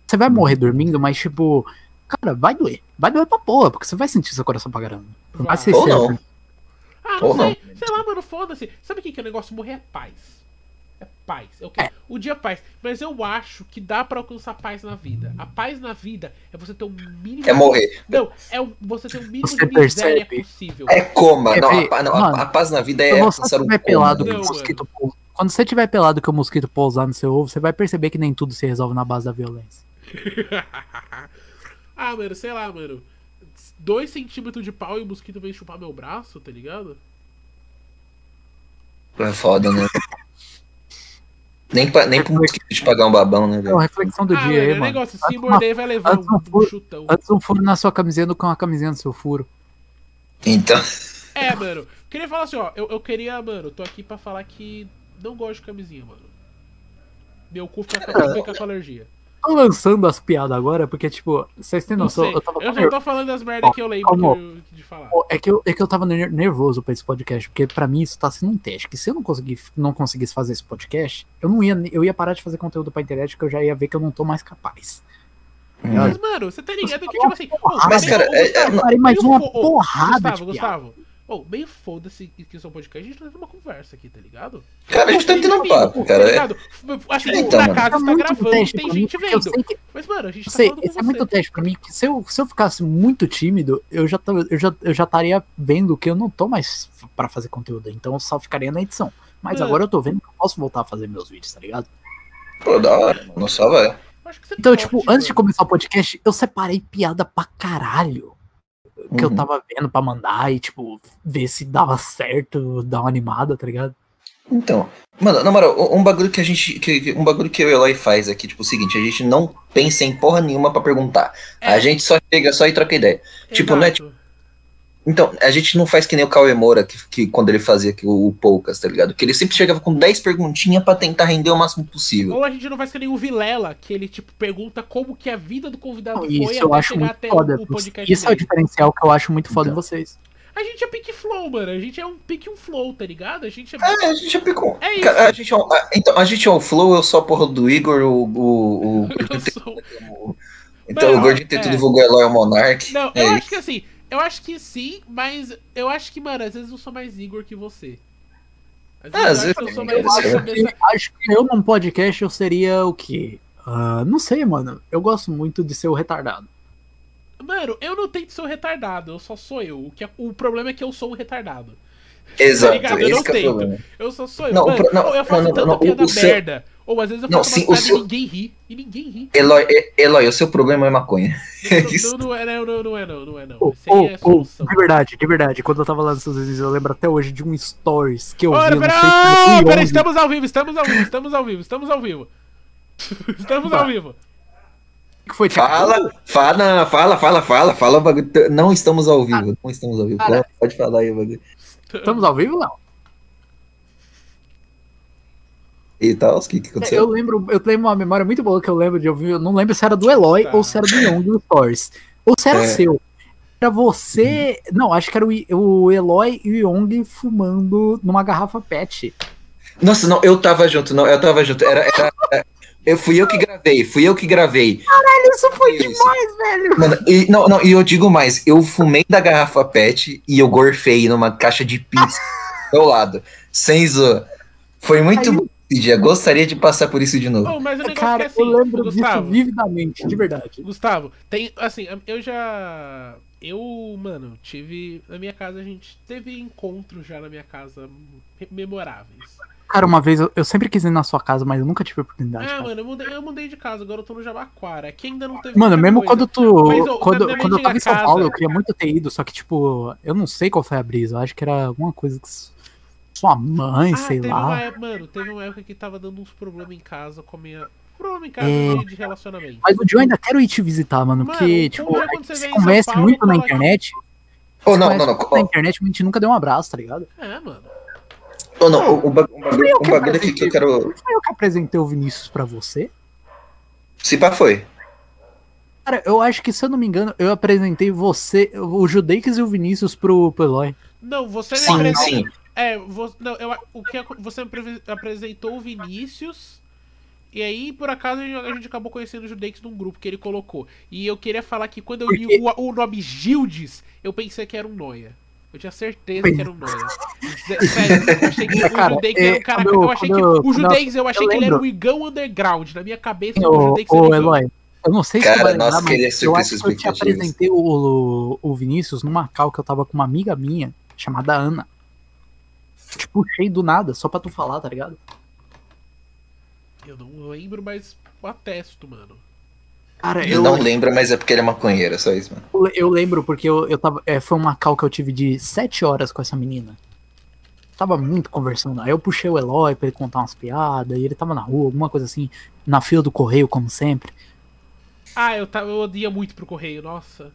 Você vai morrer dormindo, mas tipo, cara, vai doer. Vai doer pra porra, porque você vai sentir seu coração pra caramba. Vai. Ou não. Ah, não Ou sei. Sei lá, mano, foda-se. Sabe o que, que é o negócio? Morrer é paz. É paz. É o quê? É. O dia é paz. Mas eu acho que dá pra alcançar paz na vida. A paz na vida é você ter um mínimo. é morrer. Não, é você ter um mínimo Você de miséria percebe? possível. É coma. É, Não, a, não, mano, a paz na vida é alcançar um pelado que Não, o mano. mosquito Quando você estiver pelado que o mosquito pousar no seu ovo, você vai perceber que nem tudo se resolve na base da violência. ah, mano, sei lá, mano. Dois centímetros de pau e o mosquito vem chupar meu braço, tá ligado? É foda, né? Nem, pra, nem pro mosquito te pagar um babão, né, É velho? uma reflexão do ah, dia mano, aí, é mano. negócio, se morder vai levar antes um, um um furo- chutão. Antes um furo na sua camiseta do que uma camisinha no seu furo. Então. É, mano. Queria falar assim, ó. Eu, eu queria, mano, tô aqui pra falar que não gosto de camisinha, mano. Meu cu fica, fica com alergia. Tô lançando as piadas agora, porque, tipo, vocês têm noção? Eu tava Eu só tô falando das merdas que eu lembro de falar. É que, eu, é que eu tava ner- nervoso pra esse podcast, porque pra mim isso tá sendo um teste. Que se eu não, conseguir, não conseguisse fazer esse podcast, eu não ia. Eu ia parar de fazer conteúdo pra internet, porque eu já ia ver que eu não tô mais capaz. Mas, mano, você tá ligado que, tipo assim. ô, Mas, cara, é- Gustavo, é- Eu parei mais uma porrada Gustavo, de Gustavo. Ô, meio foda-se que isso é um podcast, a gente tá tendo uma conversa aqui, tá ligado? Cara, a gente tá tendo um papo, Tá cara. É- ligado? Assim, Então, na mano. casa É está muito gravando, teste tem mim, gente eu vendo. que Mas, mano, a gente tá sei, falando esse é muito teste pra mim, que se eu, se eu ficasse muito tímido, eu já, eu já eu já estaria vendo que eu não tô mais pra fazer conteúdo, então eu só ficaria na edição. Mas É. agora eu tô vendo que eu posso voltar a fazer meus vídeos, tá ligado? Pô, da hora, mano. Só vai. Eu Então, pode, tipo, antes de mano. começar o podcast, eu separei piada pra caralho. Que eu Uhum. tava vendo pra mandar e, tipo, ver se dava certo, dar uma animada, tá ligado? Então, mano, na moral, um bagulho que a gente. Que, um bagulho que eu e o Eloy faz aqui, tipo, o seguinte, a gente não pensa em porra nenhuma pra perguntar. É. A gente só chega só e troca ideia. tipo, não é Exato. Então, a gente não faz que nem o Cauê Moura, que, que quando ele fazia aqui o, o Poucas, tá ligado? Que ele sempre chegava com 10 perguntinhas pra tentar render o máximo possível. Ou a gente não faz que nem o Vilela, que ele, tipo, pergunta como que a vida do convidado Não, foi Isso até eu acho chegar muito até foda. o, o podcast Isso é o dele. diferencial que eu acho muito foda em Então. vocês. A gente é pique flow, mano. A gente é um pique um flow, tá ligado? A gente é... É, a gente já picou. É isso. Cara, a gente é um, então, a gente é o Flow, eu sou a porra do Igor, o. o, o, Eu sou... Então Mano, o gordinho tem é. tudo vulgo Eloy é o Monark. Não, é eu isso. acho que assim, eu acho que sim, mas eu acho que, mano, às vezes eu sou mais Igor que você. Às Ah, às eu acho que eu vezes sou mais eu Eu acho cabeça- acho, que, acho que eu num podcast eu seria o quê? Ah, não sei, mano. Eu gosto muito de ser o retardado. Mano, eu não tento ser o retardado, eu só sou eu. O, que é- o problema é que eu sou o retardado. Exato, ligado? Eu não que é tento. problema. Eu só sou eu. Não, Mano, pro- não, eu faço não, tanta não, piada o seu- merda. Ou às vezes eu Não, faço sim, uma seu- e ninguém ri. E ninguém ri. Eloy, é- Eloy, o seu problema é maconha. Isso. Não, não, não é, não, não, não é não, não é não. Aí ô, é solução. de verdade, de verdade. Quando eu tava lá nos Estados Unidos, eu lembro até hoje de um stories que eu vi. Ora, não pera, sei se oh, foi pera, estamos ao vivo, estamos ao vivo, estamos ao vivo, estamos ao vivo. Estamos ao vivo. que foi tipo, Fala, fala, fala, fala, fala, fala o bagulho. Não estamos ao vivo, não estamos ao vivo. Cara. Pode falar aí o bagulho. Estamos ao vivo, não? E tal, o que, que Eu aconteceu? lembro, eu tenho uma memória muito boa que eu lembro de ouvir. Eu não lembro se era do Eloy Tá. ou se era do Young do Stories. Ou se era É. seu. Era você. Não, acho que era o, I- o Eloy e o Young fumando numa garrafa PET. Nossa, não, eu tava junto, não, eu tava junto. Era, era, era- eu fui eu que gravei, fui eu que gravei. Isso foi Isso. demais, velho. Mano, e, não, não, e eu digo mais, eu fumei da garrafa PET e eu gorfei numa caixa de pizza do meu lado. Sem zoa. Foi muito Aí- bom Gostaria de passar por isso de novo. Oh, mas o negócio Cara, é assim, eu lembro Gustavo, disso vividamente, de verdade. Gustavo, tem, assim, eu já. Eu, mano, tive. Na minha casa a gente teve encontros já na minha casa me- memoráveis. Cara, uma vez eu, eu sempre quis ir na sua casa, mas eu nunca tive oportunidade. Ah, cara. mano, eu mudei, eu mudei de casa, agora eu tô no Jabaquara. Aqui ainda não teve. Mano, mesmo coisa. quando tu. Mas, quando, quando eu tava em São antiga Paulo, casa- eu queria muito ter ido, só que, tipo, eu não sei qual foi a brisa. Eu acho que era alguma coisa que sua mãe, Ah, sei teve lá. uma época, mano, teve uma época que tava dando uns problemas em casa com a minha. Problema em casa É. de, relacionamento. Mas o Joe ainda quero ir te visitar, mano, Mano, porque, tipo, você São conhece Paulo, muito na cola aqui. internet. Ou se não, não, não. Na internet, a gente nunca deu um abraço, tá ligado? É, mano. Ou não, o, o, ba- o bagulho, o que bagulho aqui que eu quero. Foi eu que apresentei o Vinícius pra você? Se pá, foi. Cara, eu acho que, se eu não me engano, eu apresentei você, o Judeix e o Vinícius pro, pro Eloy. Não, você me Sim, apresentou. sim. É, vo- não, eu, o que você apre- apresentou o Vinícius. E aí, por acaso, a gente, acabou conhecendo o Judex num grupo que ele colocou. E eu queria falar que quando eu li o, o nome Gildes, eu pensei que era um Noia. Eu tinha certeza que era um Noia. Sério, eu achei que o Judex é, era um cara. Eu eu- achei que. eu- O eu- Judex, eu achei eu que ele era um. Igão Underground. Na minha cabeça, o Ô, Judex era ô Igão. Eloy, eu não sei se Cara, tu vai lembrar, mas eu acho que eu te apresentei o, o Vinícius numa cal que eu tava com uma amiga minha, chamada Ana. Te puxei do nada, só pra tu falar, tá ligado? Eu não lembro, mas atesto, mano. Cara, Ele eu, não lembra, mas é porque ele é maconheiro, só isso, mano. eu lembro porque eu, eu tava. é, foi uma cal que eu tive de sete horas com essa menina. Tava muito conversando. Aí eu puxei o Eloy pra ele contar umas piadas, e ele tava na rua, alguma coisa assim, na fila do correio, como sempre. Ah, eu, tava, eu odia muito pro correio, nossa.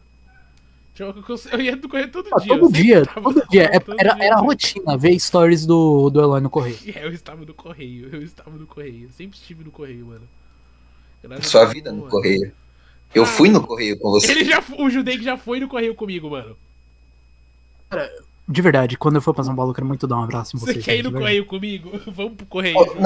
Eu, ia do correio todo Ah, dia. eu todo dia, tava todo no dia. correio, É- todo era, dia. era a rotina ver stories do, do Eloy no correio. É, eu estava no correio, eu estava no correio. Eu sempre estive no correio, mano. Graças Sua vida no mano. correio. Eu Ah. fui no correio com você. Ele já, o Judei já foi no correio comigo, mano. De verdade, quando eu for pra São Paulo, eu quero muito dar um abraço em Você vocês. quer ir no correio comigo? Vamos pro correio. Oh,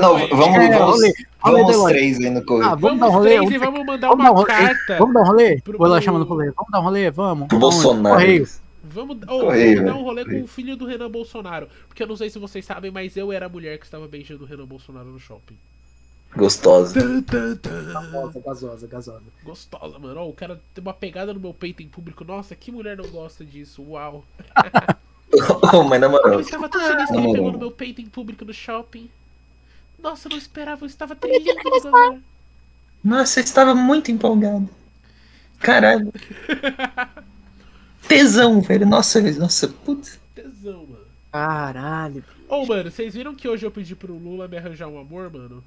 não, não, vamos, É, vamos, rolê, rolê vamos Eloy. três aí no correio. Ah, vamos Vamos dar um rolê. três e você- vamos mandar vamos uma dar um rolê. carta. Vamos dar um rolê? pro- Eloy pro- chamando pro rolê. Vamos dar um rolê? Vamos. Pro Vamos, Bolsonaro. Correio. Vamos, oh, Correio, vamos dar um rolê com Correio. o filho do Renan Bolsonaro. Porque eu não sei se vocês sabem, mas eu era a mulher que estava beijando o Renan Bolsonaro no shopping. Gostosa. Gasosa, gasosa, gasosa. Gostosa, mano. Ó, o cara tem uma pegada no meu peito em público. Nossa, que mulher não gosta disso? Uau. Oh, mas na Eu moral, estava tão feliz que ele pegou no meu peito em público no shopping. Nossa, eu não esperava, eu estava tremendo agora. Nossa, eu estava muito empolgado. Caralho. Tesão, velho. Nossa, nossa, putz. Tesão, mano. Caralho. Ô, mano, vocês viram que hoje eu pedi pro Lula me arranjar um amor, mano?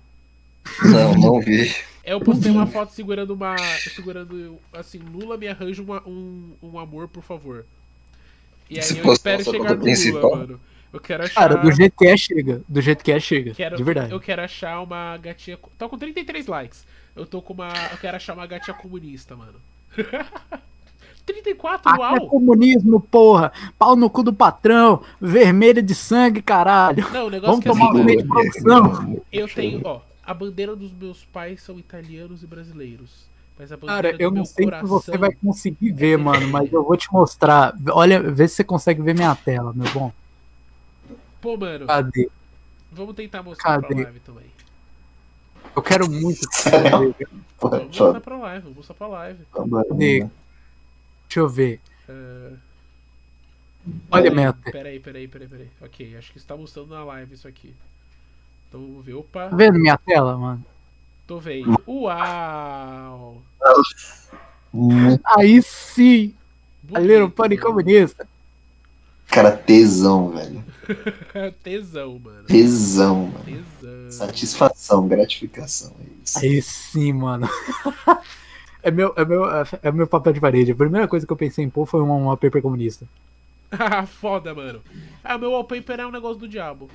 Não, não vi. É, Eu postei uma foto segurando uma. Segurando. Assim, Lula me arranja uma- um, um amor, por favor. E aí Você eu espero chegar no principal? Lula, mano. Eu quero achar. Cara, do jeito que é, chega. Do jeito que é, chega. Quero, De verdade. Eu quero achar uma gatinha. Tô com 33 likes. Eu tô com uma. Eu quero achar uma gatinha comunista, mano. 34, Aqui é uau! comunismo, porra. Pau no cu do patrão. Vermelho de sangue, caralho. Não, o negócio Vamos que é tomar assim, um leite de produção. eu tenho, ó, a bandeira dos meus pais são italianos e brasileiros. Mas a Cara, eu não meu sei coração... se você vai conseguir ver, mano, mas eu vou te mostrar. Olha, vê se você consegue ver minha tela, meu bom. Pô, mano, Cadê? vamos tentar mostrar pra Cadê? live também. Eu quero muito que você veja. Pô, Vamos mostrar pra live, vamos mostrar pra live. Cadê? Deixa eu ver. É, Olha minha tela. Peraí, peraí, peraí, peraí. Ok, acho que está mostrando na live isso aqui. Então vamos ver. Opa, Tá vendo minha tela, mano? tô vendo. Uau! Aí sim! A Little Bonito, Pony mano. Comunista. Cara, tesão, velho. Tesão, mano. Tesão, mano. Tesão. Satisfação, gratificação. É isso. Aí sim, mano. É meu, é, meu, é meu papel de parede. A primeira coisa que eu pensei em pôr foi uma, uma paper comunista. Ah, foda, mano. Ah, meu wallpaper é um negócio do diabo.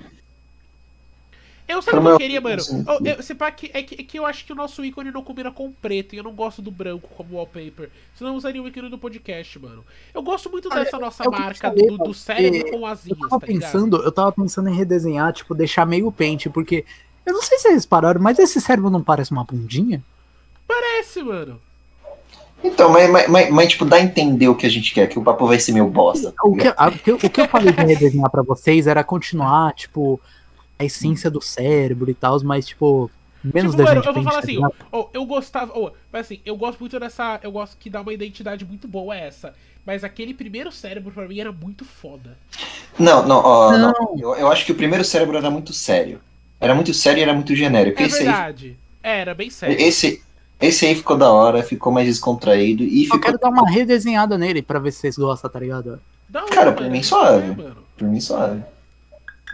Eu sabe o que eu queria, mano? Eu, eu, pá, que, é, que, é que eu acho que o nosso ícone não combina com o preto e eu não gosto do branco como wallpaper. Senão eu usaria o ícone do podcast, mano. Eu gosto muito dessa nossa é que eu marca falei, do, do cérebro porque com Eu asinhas, tava tá ligado? pensando, eu tava pensando em redesenhar, tipo, deixar meio pente, porque. Eu não sei se vocês pararam, mas esse cérebro não parece uma bundinha? Parece, mano. Então, mas, mas, mas, mas, tipo, dá a entender o que a gente quer, que o papo vai ser meio bosta. O que, a- o que, eu- o que eu falei de redesenhar pra vocês era continuar, tipo, a essência do cérebro e tal, mas, tipo, menos Tipo, da mano, gente eu vou falar tá assim, ligado? ó, eu gostava, ó, mas assim, eu gosto muito dessa, eu gosto que dá uma identidade muito boa essa, mas aquele primeiro cérebro pra mim era muito foda. Não, não, ó, não. Não. Eu, eu acho que o primeiro cérebro era muito sério. Era muito sério e era muito genérico. É esse, aí, verdade. É, era bem sério. esse, esse aí ficou da hora, ficou mais descontraído e Eu ficou, quero dar uma redesenhada nele pra ver se vocês gostam, tá ligado? Cara, por mano, mim é, suave. por mim, suave.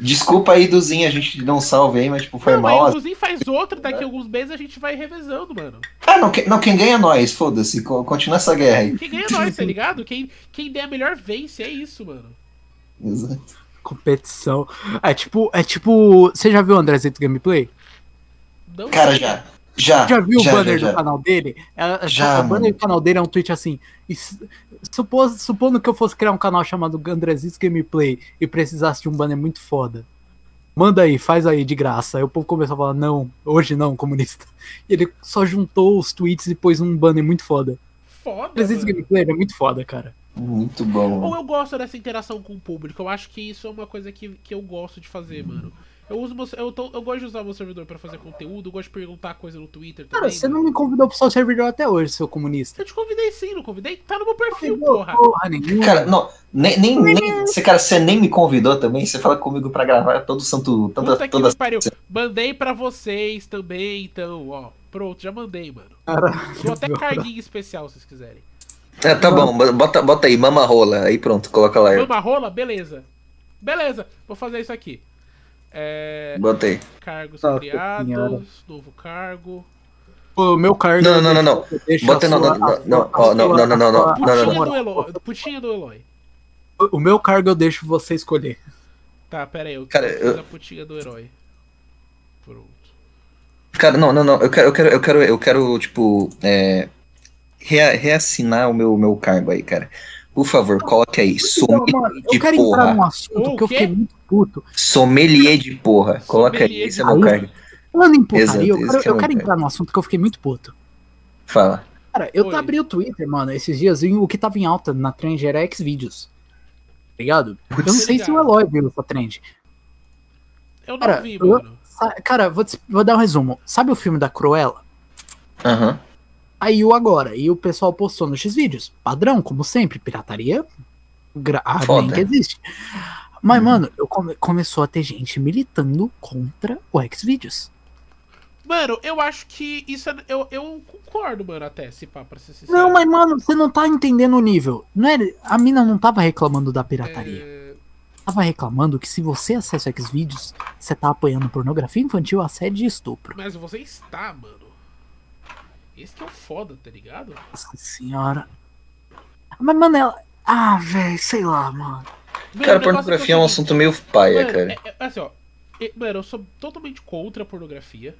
Desculpa aí, Duzinho, a gente não salve aí, mas, tipo, foi Não, mal. mas o Luzinho faz outro, daqui a alguns meses a gente vai revezando, mano. Ah, não, que- não, quem ganha é nós, foda-se, co- continua essa guerra aí. Quem ganha é nós, tá ligado? Quem, quem der a melhor vence, é isso, mano. Exato. Competição. É tipo, é tipo. Você já viu o Andrezito Gameplay? Não Cara, já. Já. Já viu já, o banner já, do já. canal dele? É, é Já, o banner do canal dele é um tweet assim. e supos- supondo que eu fosse criar um canal chamado Andrezito Gameplay e precisasse de um banner muito foda. Manda aí, faz aí de graça. Aí o povo começou a falar, não, hoje não, comunista. E ele só juntou os tweets e pôs um banner muito foda. Foda, mano. Gameplay é muito foda, cara. Muito bom. Ou eu gosto dessa interação com o público. Eu acho que isso é uma coisa que, que eu gosto de fazer, mano. Eu uso meu, eu, tô- eu gosto de usar o meu servidor pra fazer conteúdo, eu gosto de perguntar coisa no Twitter também. Cara, você mano. não me convidou pro seu servidor até hoje, seu comunista. Eu te convidei sim, não convidei? Tá no meu perfil, Convidou porra. porra nenhuma. Cara, não, nem, nem, nem você, cara, você nem me convidou também, você fala comigo pra gravar todo santo, Puta toda, que toda pariu. Mandei pra vocês também, então, ó. Pronto, já mandei, mano. Dou até carguinho especial, se vocês quiserem. É, tá bom, bota, bota aí, mama rola, aí pronto, coloca lá. Mama rola? Beleza. Beleza, vou fazer isso aqui. É, Bota aí. cargos Nossa criados, senhora. novo cargo. O meu cargo. Não, não, não, não. não, sua- não, não, não, não, não, não, não, não, não, Putinha não. do Eloy. Putinha do Eloy. O meu cargo eu deixo você escolher. Tá, pera aí. Eu Cara, quero eu- fazer a putinha do herói. Pronto. Cara, não, não, não. Eu quero, eu quero, eu quero, eu quero tipo, é, rea- reassinar o meu, meu cargo aí, cara. Por favor, coloque aí. Então, mano, Sommelier eu de quero entrar num porra. assunto que eu fiquei muito puto. Sommelier de porra. Coloca aí. Esse é meu cargo. Falando em putaria, Exato, eu quero, que é eu quero entrar num assunto que eu fiquei muito puto. Fala. Cara, eu Oi. abri o Twitter, mano, esses dias, e o que tava em alta na trend era Xvideos. Tá ligado? Eu não sei se o ligado. Eloy viu essa trend. Eu não Cara, vi, eu- mano. Sa- Cara, vou, te- vou dar um resumo. Sabe o filme da Cruella? Aham. Aí o agora, e o pessoal postou nos Xvideos. Padrão, como sempre, pirataria. Gra ah, Foda. nem que existe. Mas, mano, eu come- começou a ter gente militando contra o Xvideos. Mano, eu acho que isso é. Eu, eu concordo, mano, até, se pá, pra ser sincero. Não, mas, mano, você não tá entendendo o nível. Não é, a mina não tava reclamando da pirataria. É, Tava reclamando que se você acessa o Xvideos, você tá apoiando pornografia infantil, assédio e estupro. Mas você está, mano. Esse que é o foda, tá ligado? Nossa senhora. Mas, mano, ela. Ah, velho, sei lá, mano. Mano, Cara, o negócio pornografia é um o assunto meio paia, Mano, cara. é- é- assim, ó. é- Mano, eu sou totalmente contra a pornografia.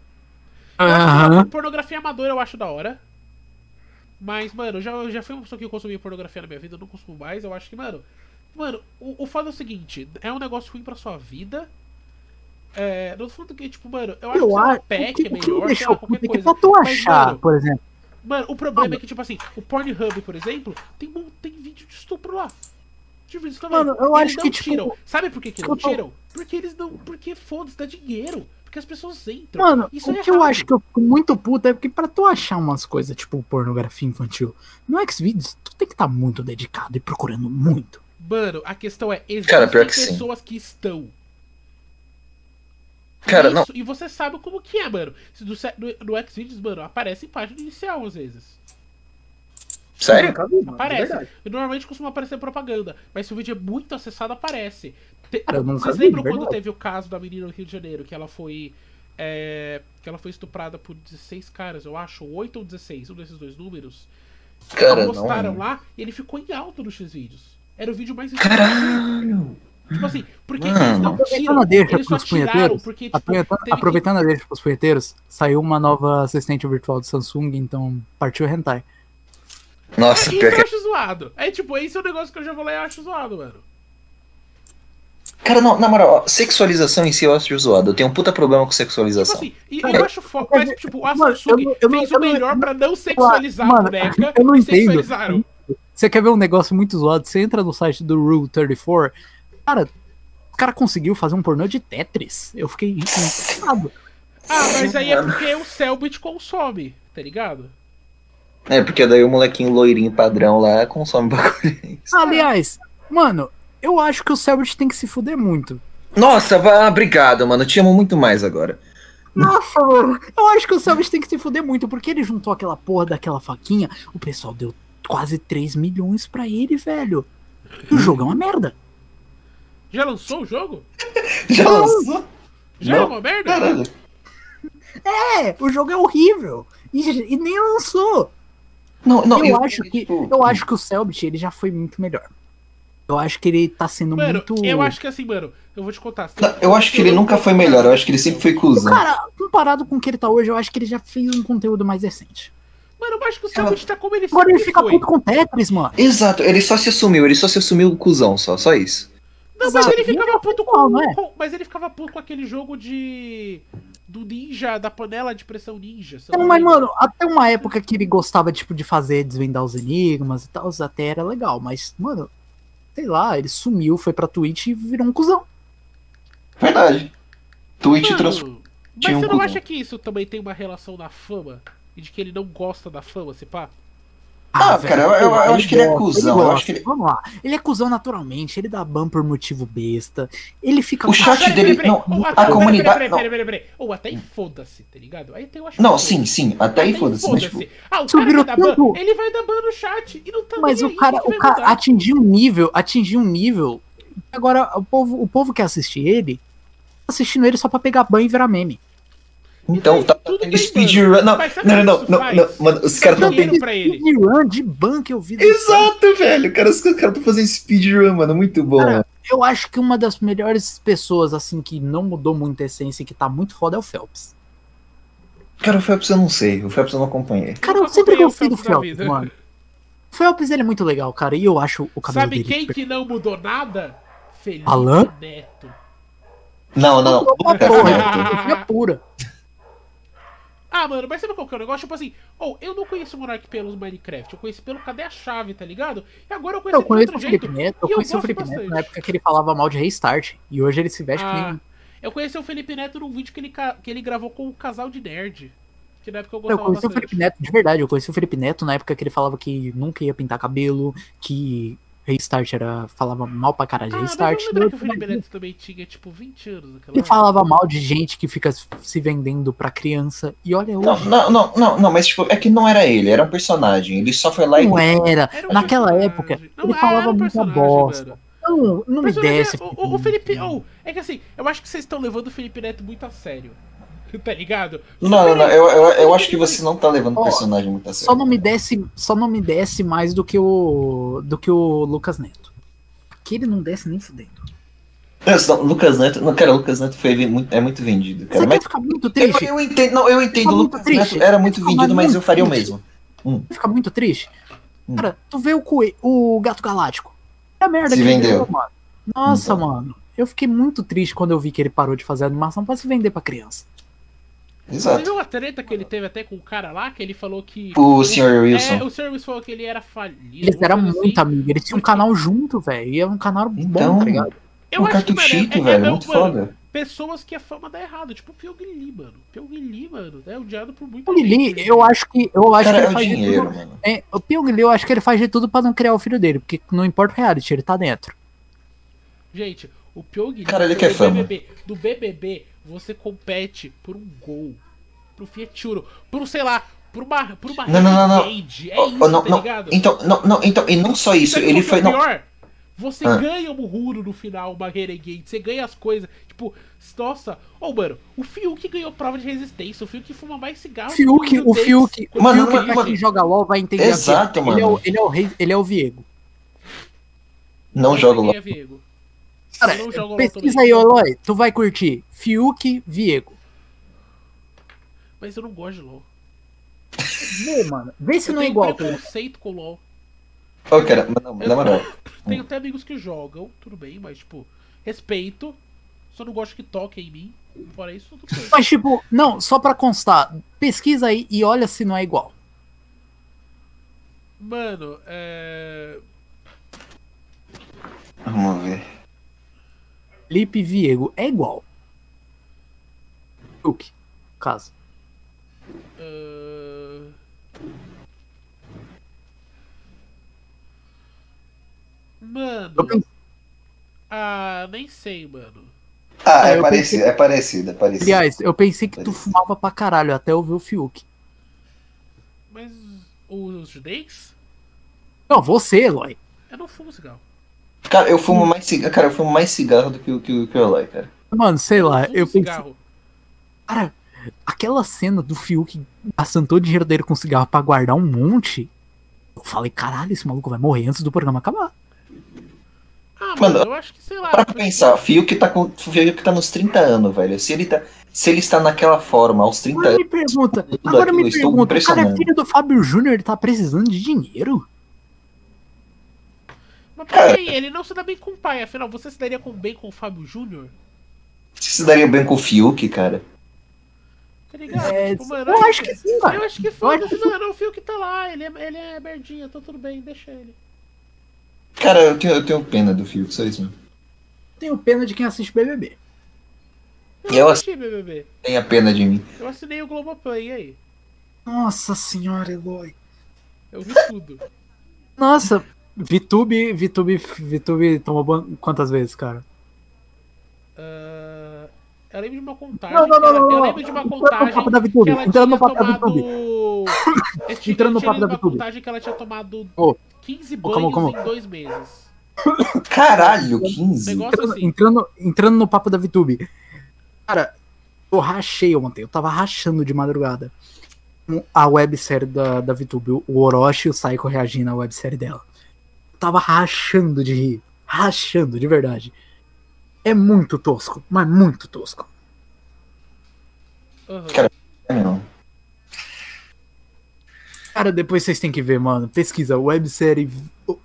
Aham. Pornografia amadora eu acho da hora. Mas, mano, eu já, já fui uma pessoa que consumia pornografia na minha vida, eu não consumo mais. Eu acho que, mano. Mano, o, o foda é o seguinte: é um negócio ruim pra sua vida. É, não tô falando que, tipo, mano, eu acho que Eu lá, acho. pack o que, é o que me melhor, sei deixou lá, qualquer é que coisa. tu Mas, achar, mano, por exemplo. Mano, o problema é que, tipo assim, o Pornhub, por exemplo, tem, tem vídeo de estupro lá. Também. Mano, eu eles acho que, tipo, tiram. Sabe por que, que não tiram? Porque eles não. Porque foda-se, dá dinheiro. Porque as pessoas entram. Mano, Isso o é que eu acho que eu fico muito puto é porque pra tu achar umas coisas, tipo pornografia infantil, no Xvideos, tu tem que estar muito dedicado e procurando muito. Mano, a questão é, existem Cara, pior que sim. pessoas que estão. Cara, e não. isso- E você sabe como que é, mano. Se do, se- no, no Xvideos, mano, aparece em página inicial às vezes. Sério? Aparece. E normalmente costuma aparecer propaganda. Mas se o vídeo é muito acessado, aparece. Te- Cara, Vocês lembram quando verdade. teve o caso da menina no Rio de Janeiro, que ela foi. é, que ela foi estuprada por 16 caras, eu acho, 8 ou 16, um desses dois números. Cara, postaram não. lá e ele ficou em alta no X-Vídeos. Era o vídeo mais. Caralho! Tipo assim, porque Mano. eles não Aproveitando tiram, a deixa eles só pros tiraram punheteiros, porque, tipo, Aproveitando, que- a deixa pros punheteiros, saiu uma nova assistente virtual do Samsung, então partiu o hentai. Nossa, Isso pior eu que. acho zoado. É tipo, esse é um negócio que eu já falei, eu acho zoado, mano. Cara, não, na moral, ó, sexualização em si eu acho zoado. Eu tenho um puta problema com Tipo sexualização. assim, e Cara, eu acho foda, mas tipo, a mano, Samsung eu não- eu não- fez eu o não- melhor pra não sexualizar Mano, a boneca eu não e entendo. sexualizaram. Você quer ver um negócio muito zoado? Você entra no site do Rule 34, cara, o cara conseguiu fazer um pornô de Tetris. Eu fiquei impressionado. Ah, mas aí é porque o Cellbit consome, tá ligado? É, porque daí o molequinho loirinho padrão lá consome bagulho. Aliás, mano, eu acho que o Selbit tem que se fuder muito. Nossa, vá, obrigado, mano. Eu te amo muito mais agora. Nossa, mano, eu acho que o Selbit tem que se fuder muito, porque ele juntou aquela porra daquela faquinha, o pessoal deu quase 3 milhões pra ele, velho. E o jogo é uma merda. Já lançou o jogo? Já lançou? Já é Não. uma merda? Caralho. É, o jogo é horrível. E, e nem lançou. Não, não, eu, acho que, eu acho que o Selbit, ele já foi muito melhor. Eu acho que ele tá sendo Mano, muito. eu acho que assim, mano, eu vou te contar. não, eu acho que ele nunca foi melhor. Eu acho que ele sempre foi cuzão. Cara, comparado com o que ele tá hoje, eu acho que ele já fez um conteúdo mais decente. Mano, eu acho que o Cellbit tá como ele Agora ele fica foi. puto com Tetris, mano. Exato, ele só se assumiu. Ele só se assumiu cuzão, só. Só isso. Não, mas Exato. ele ficava puto com, não é? com- Mas ele ficava puto com aquele jogo de. Do ninja, da panela de pressão ninja. Não, mas, mano, até uma época que ele gostava, tipo, de fazer, desvendar os enigmas e tal, até era legal. Mas, mano, sei lá, ele sumiu, foi pra Twitch e virou um cuzão. Verdade. Twitch Mano, trans... Mas tinha um você não cuzão. acha que isso também tem uma relação da fama? E de que ele não gosta da fama, se pá? Ah, cara, eu- eu- eu acho que ele é cuzão, eu gosta, acho que ele- Vamos lá. Ele é cuzão naturalmente, ele dá ban por motivo besta. Ele fica. O chat peraí, dele- peraí, não, peraí. Ou a peraí, comunidade- Peraí, não. peraí, peraí, peraí. Ou até aí foda-se, tá ligado? Aí tem, eu acho Não, que sim, sim. Até aí foda-se. Mas, tipo. Ah, o cara vai ban, ele vai dar ban no chat. E não tá Mas o cara, o cara atingiu um nível, atingiu um nível. Agora, o povo, o povo que assiste ele, tá assistindo ele só pra pegar banho e virar meme. Então, tá tendo speedrun. Não, não, não, não, não, mano, os caras estão tendo. Speedrun de ban que eu vi. Exato, velho. Cara, os caras estão fazendo speedrun, mano. Muito bom, Cara, mano. Eu acho que uma das melhores pessoas, assim, que não mudou muito a essência e que tá muito foda é o Phelps. Cara, o Phelps eu não sei. O Phelps eu não acompanhei. Cara, eu sempre gostei do Phelps mano. O Phelps, ele é muito legal, cara, e eu acho o cabelo Sabe dele... quem que não mudou nada? Felipe Alan? Neto. Não, não, não. Porra, é pura. Ah, mano, mas sabe qual que é o negócio? Tipo assim, ou eu não conheço o Monark pelos Minecraft, eu conheci pelo Cadê a Chave, tá ligado? E agora eu conheço Eu conheço o Felipe jeito. Neto, eu eu conheci o Felipe Neto bastante. na época que ele falava mal de Restart, e hoje ele se veste Ah, nem... eu conheci o Felipe Neto num vídeo que ele, que ele gravou com um casal de nerd. Que na época eu Eu gostava conheci o bastante. Felipe Neto, de verdade, eu conheci o Felipe Neto na época que ele falava que nunca ia pintar cabelo, que Restart era. falava mal pra caralho de Ah, mas Restart. vamos lembrar que o Felipe Neto também tinha, tipo, 20 anos naquela Ele época. falava mal de gente que fica se vendendo pra criança. E olha Não, hoje. não, não, não, não, mas tipo, é que não era ele, era um personagem. Ele só foi lá e. Não era. Era um Naquela época, Não, ele era falava muita bosta. mano. Não, não me desce. o, o- o Felipe. Oh, é que assim, eu acho que vocês estão levando o Felipe Neto muito a sério. Tá ligado? Não, não, não, eu, eu, eu acho que você não tá levando o personagem muito a Só sério. não me desce, só não me desce mais do que o do que o Lucas Neto. Aquele não desce nem fudendo. Não, Lucas Neto, não, cara, Lucas Neto foi, é muito vendido, cara. Você Mas muito eu, triste? eu entendo, não, eu entendo, Lucas triste. Neto era muito vendido, mas eu faria o mesmo. Fica muito triste. Hum. Cara, tu vê o, o Gato Galáctico. É a merda Se que ele vendeu. virou, mano. Nossa, Então. mano. Eu fiquei muito triste quando eu vi que ele parou de fazer animação pra se vender pra criança. Você Exato. viu a treta que ele teve até com o cara lá, que ele falou que. O Sr. Wilson. É, o Sr. Wilson falou que ele era falido. Eles eram muito assim. amigos, eles tinham um canal junto, velho. E é um canal bom, Então, tá ligado? Eu um acho que, mano, é- é- velho. é- muito mano, foda. Pessoas que a fama dá errado, tipo o Pyong Lee, mano. Pyong Lee, mano, é odiado por muita O gente. Lili, né? eu acho que eu acho Cara, que é ele o faz de dinheiro, tudo. mano. É, o Pyong Lee, eu acho que ele faz de tudo pra não criar o filho dele, porque não importa o reality, ele tá dentro. Gente, o Pyong Lee Cara, ele do quer fama. BBB, do BBB, você compete por um gol, pro Fiaturo, por, um, sei lá, por uma, por uma Não, não, não, não. É Oh, isso, oh, não, tá não. ligado? Então, não, não, então, e não só isso, Sabe ele que foi. é o Não, pior? Você Ah. ganha um Ruro no final, uma Renegade, você ganha as coisas. Tipo, nossa, ô mano, o Fiuk ganhou prova de resistência, o Fiuk fuma mais cigarro. Fiuk, que o Fiuk, o Mano, Fiuk, mano, pra quem joga LOL, vai entender Exato, piada. Ele é, o, mano. ele é o rei, ele é o Viego. não joga LOL. é Viego? Cara, Eu não jogo LOL pesquisa aí, Oloy, tu vai curtir. Fiuk, Viego. Mas eu não gosto de LOL. Vê, mano. Vê se eu não é tenho igual. cara. preconceito com LOL. Ô, cara, mas não, na moral. Tenho até amigos que jogam, tudo bem, mas tipo, respeito. Só não gosto que toquem em mim. Fora isso, tudo bem. Mas, tipo, não, só pra constar, pesquisa aí e olha se não é igual. Mano, é. Vamos ver. Felipe Viego é igual. Fiuk, caso. ah, Mano. Pensei, Ah, nem sei, mano. Ah, É, é parecido, é parecido, é parecido. aliás, eu pensei que tu fumava pra caralho até ouvir o Fiuk. Mas os judeus? Não, você, Eloy. Eu não fumo cigarro. Cara, eu fumo mais cigarro, cara, eu fumo mais cigarro do que, o- que, o- que o Eloy, cara. Mano, sei lá, eu pensei. cigarro. Cara, aquela cena do Fiuk gastando todo o dinheiro dele com cigarro pra guardar um monte. Eu falei, caralho, esse maluco vai morrer antes do programa acabar. Ah, mano, Mano, eu acho que sei lá. Para pra pensar, o Fiuk tá com. O Fiuk tá nos 30 anos, velho. Se ele tá. Se ele está naquela forma aos 30 Agora anos. me pergunta, agora aquilo, me pergunta, o cara é filho do Fábio Júnior, ele tá precisando de dinheiro? Mas peraí, ele não se dá bem com o pai. Afinal, você se daria com bem com o Fábio Júnior? Você se daria bem com o Fiuk, cara? Tá ligado? É, Tipo, mano, eu acho que sim, cara. Eu acho que foda-se, mano. O Fio que tá lá, ele é, ele é merdinha, tá tudo bem, deixa ele. Cara, eu tenho, eu tenho pena do Fiuk, só isso mesmo. Tenho pena de quem assiste BBB. Eu, Eu assisti BBB. Tenha pena de mim. Eu assinei o Globoplay, e aí? Nossa senhora, Eloy. Eu vi tudo. Nossa, Vitube, Vitube, Vitube tomou ban... quantas vezes, cara? Ah, eu lembro de uma contagem. Não, não, não, ela- não, Eu não. lembro de uma Entrando no contagem. papo da ela entrando no papo da tinha- Entrando no papo da Vitube. contagem que ela tinha tomado Ô, 15 Ô, banhos como, como? em dois meses. Caralho, 15. Negócio Entrando, assim. entrando, entrando no papo da Vitube. Cara, eu rachei ontem, eu tava rachando de madrugada. A websérie da, da Vitube, o Orochi e o Saiko reagindo à websérie dela. Eu tava rachando de rir. Rachando, de verdade. É muito tosco, mas muito tosco. Aham. Cara, Não. Cara, depois vocês têm que ver, mano. Pesquisa websérie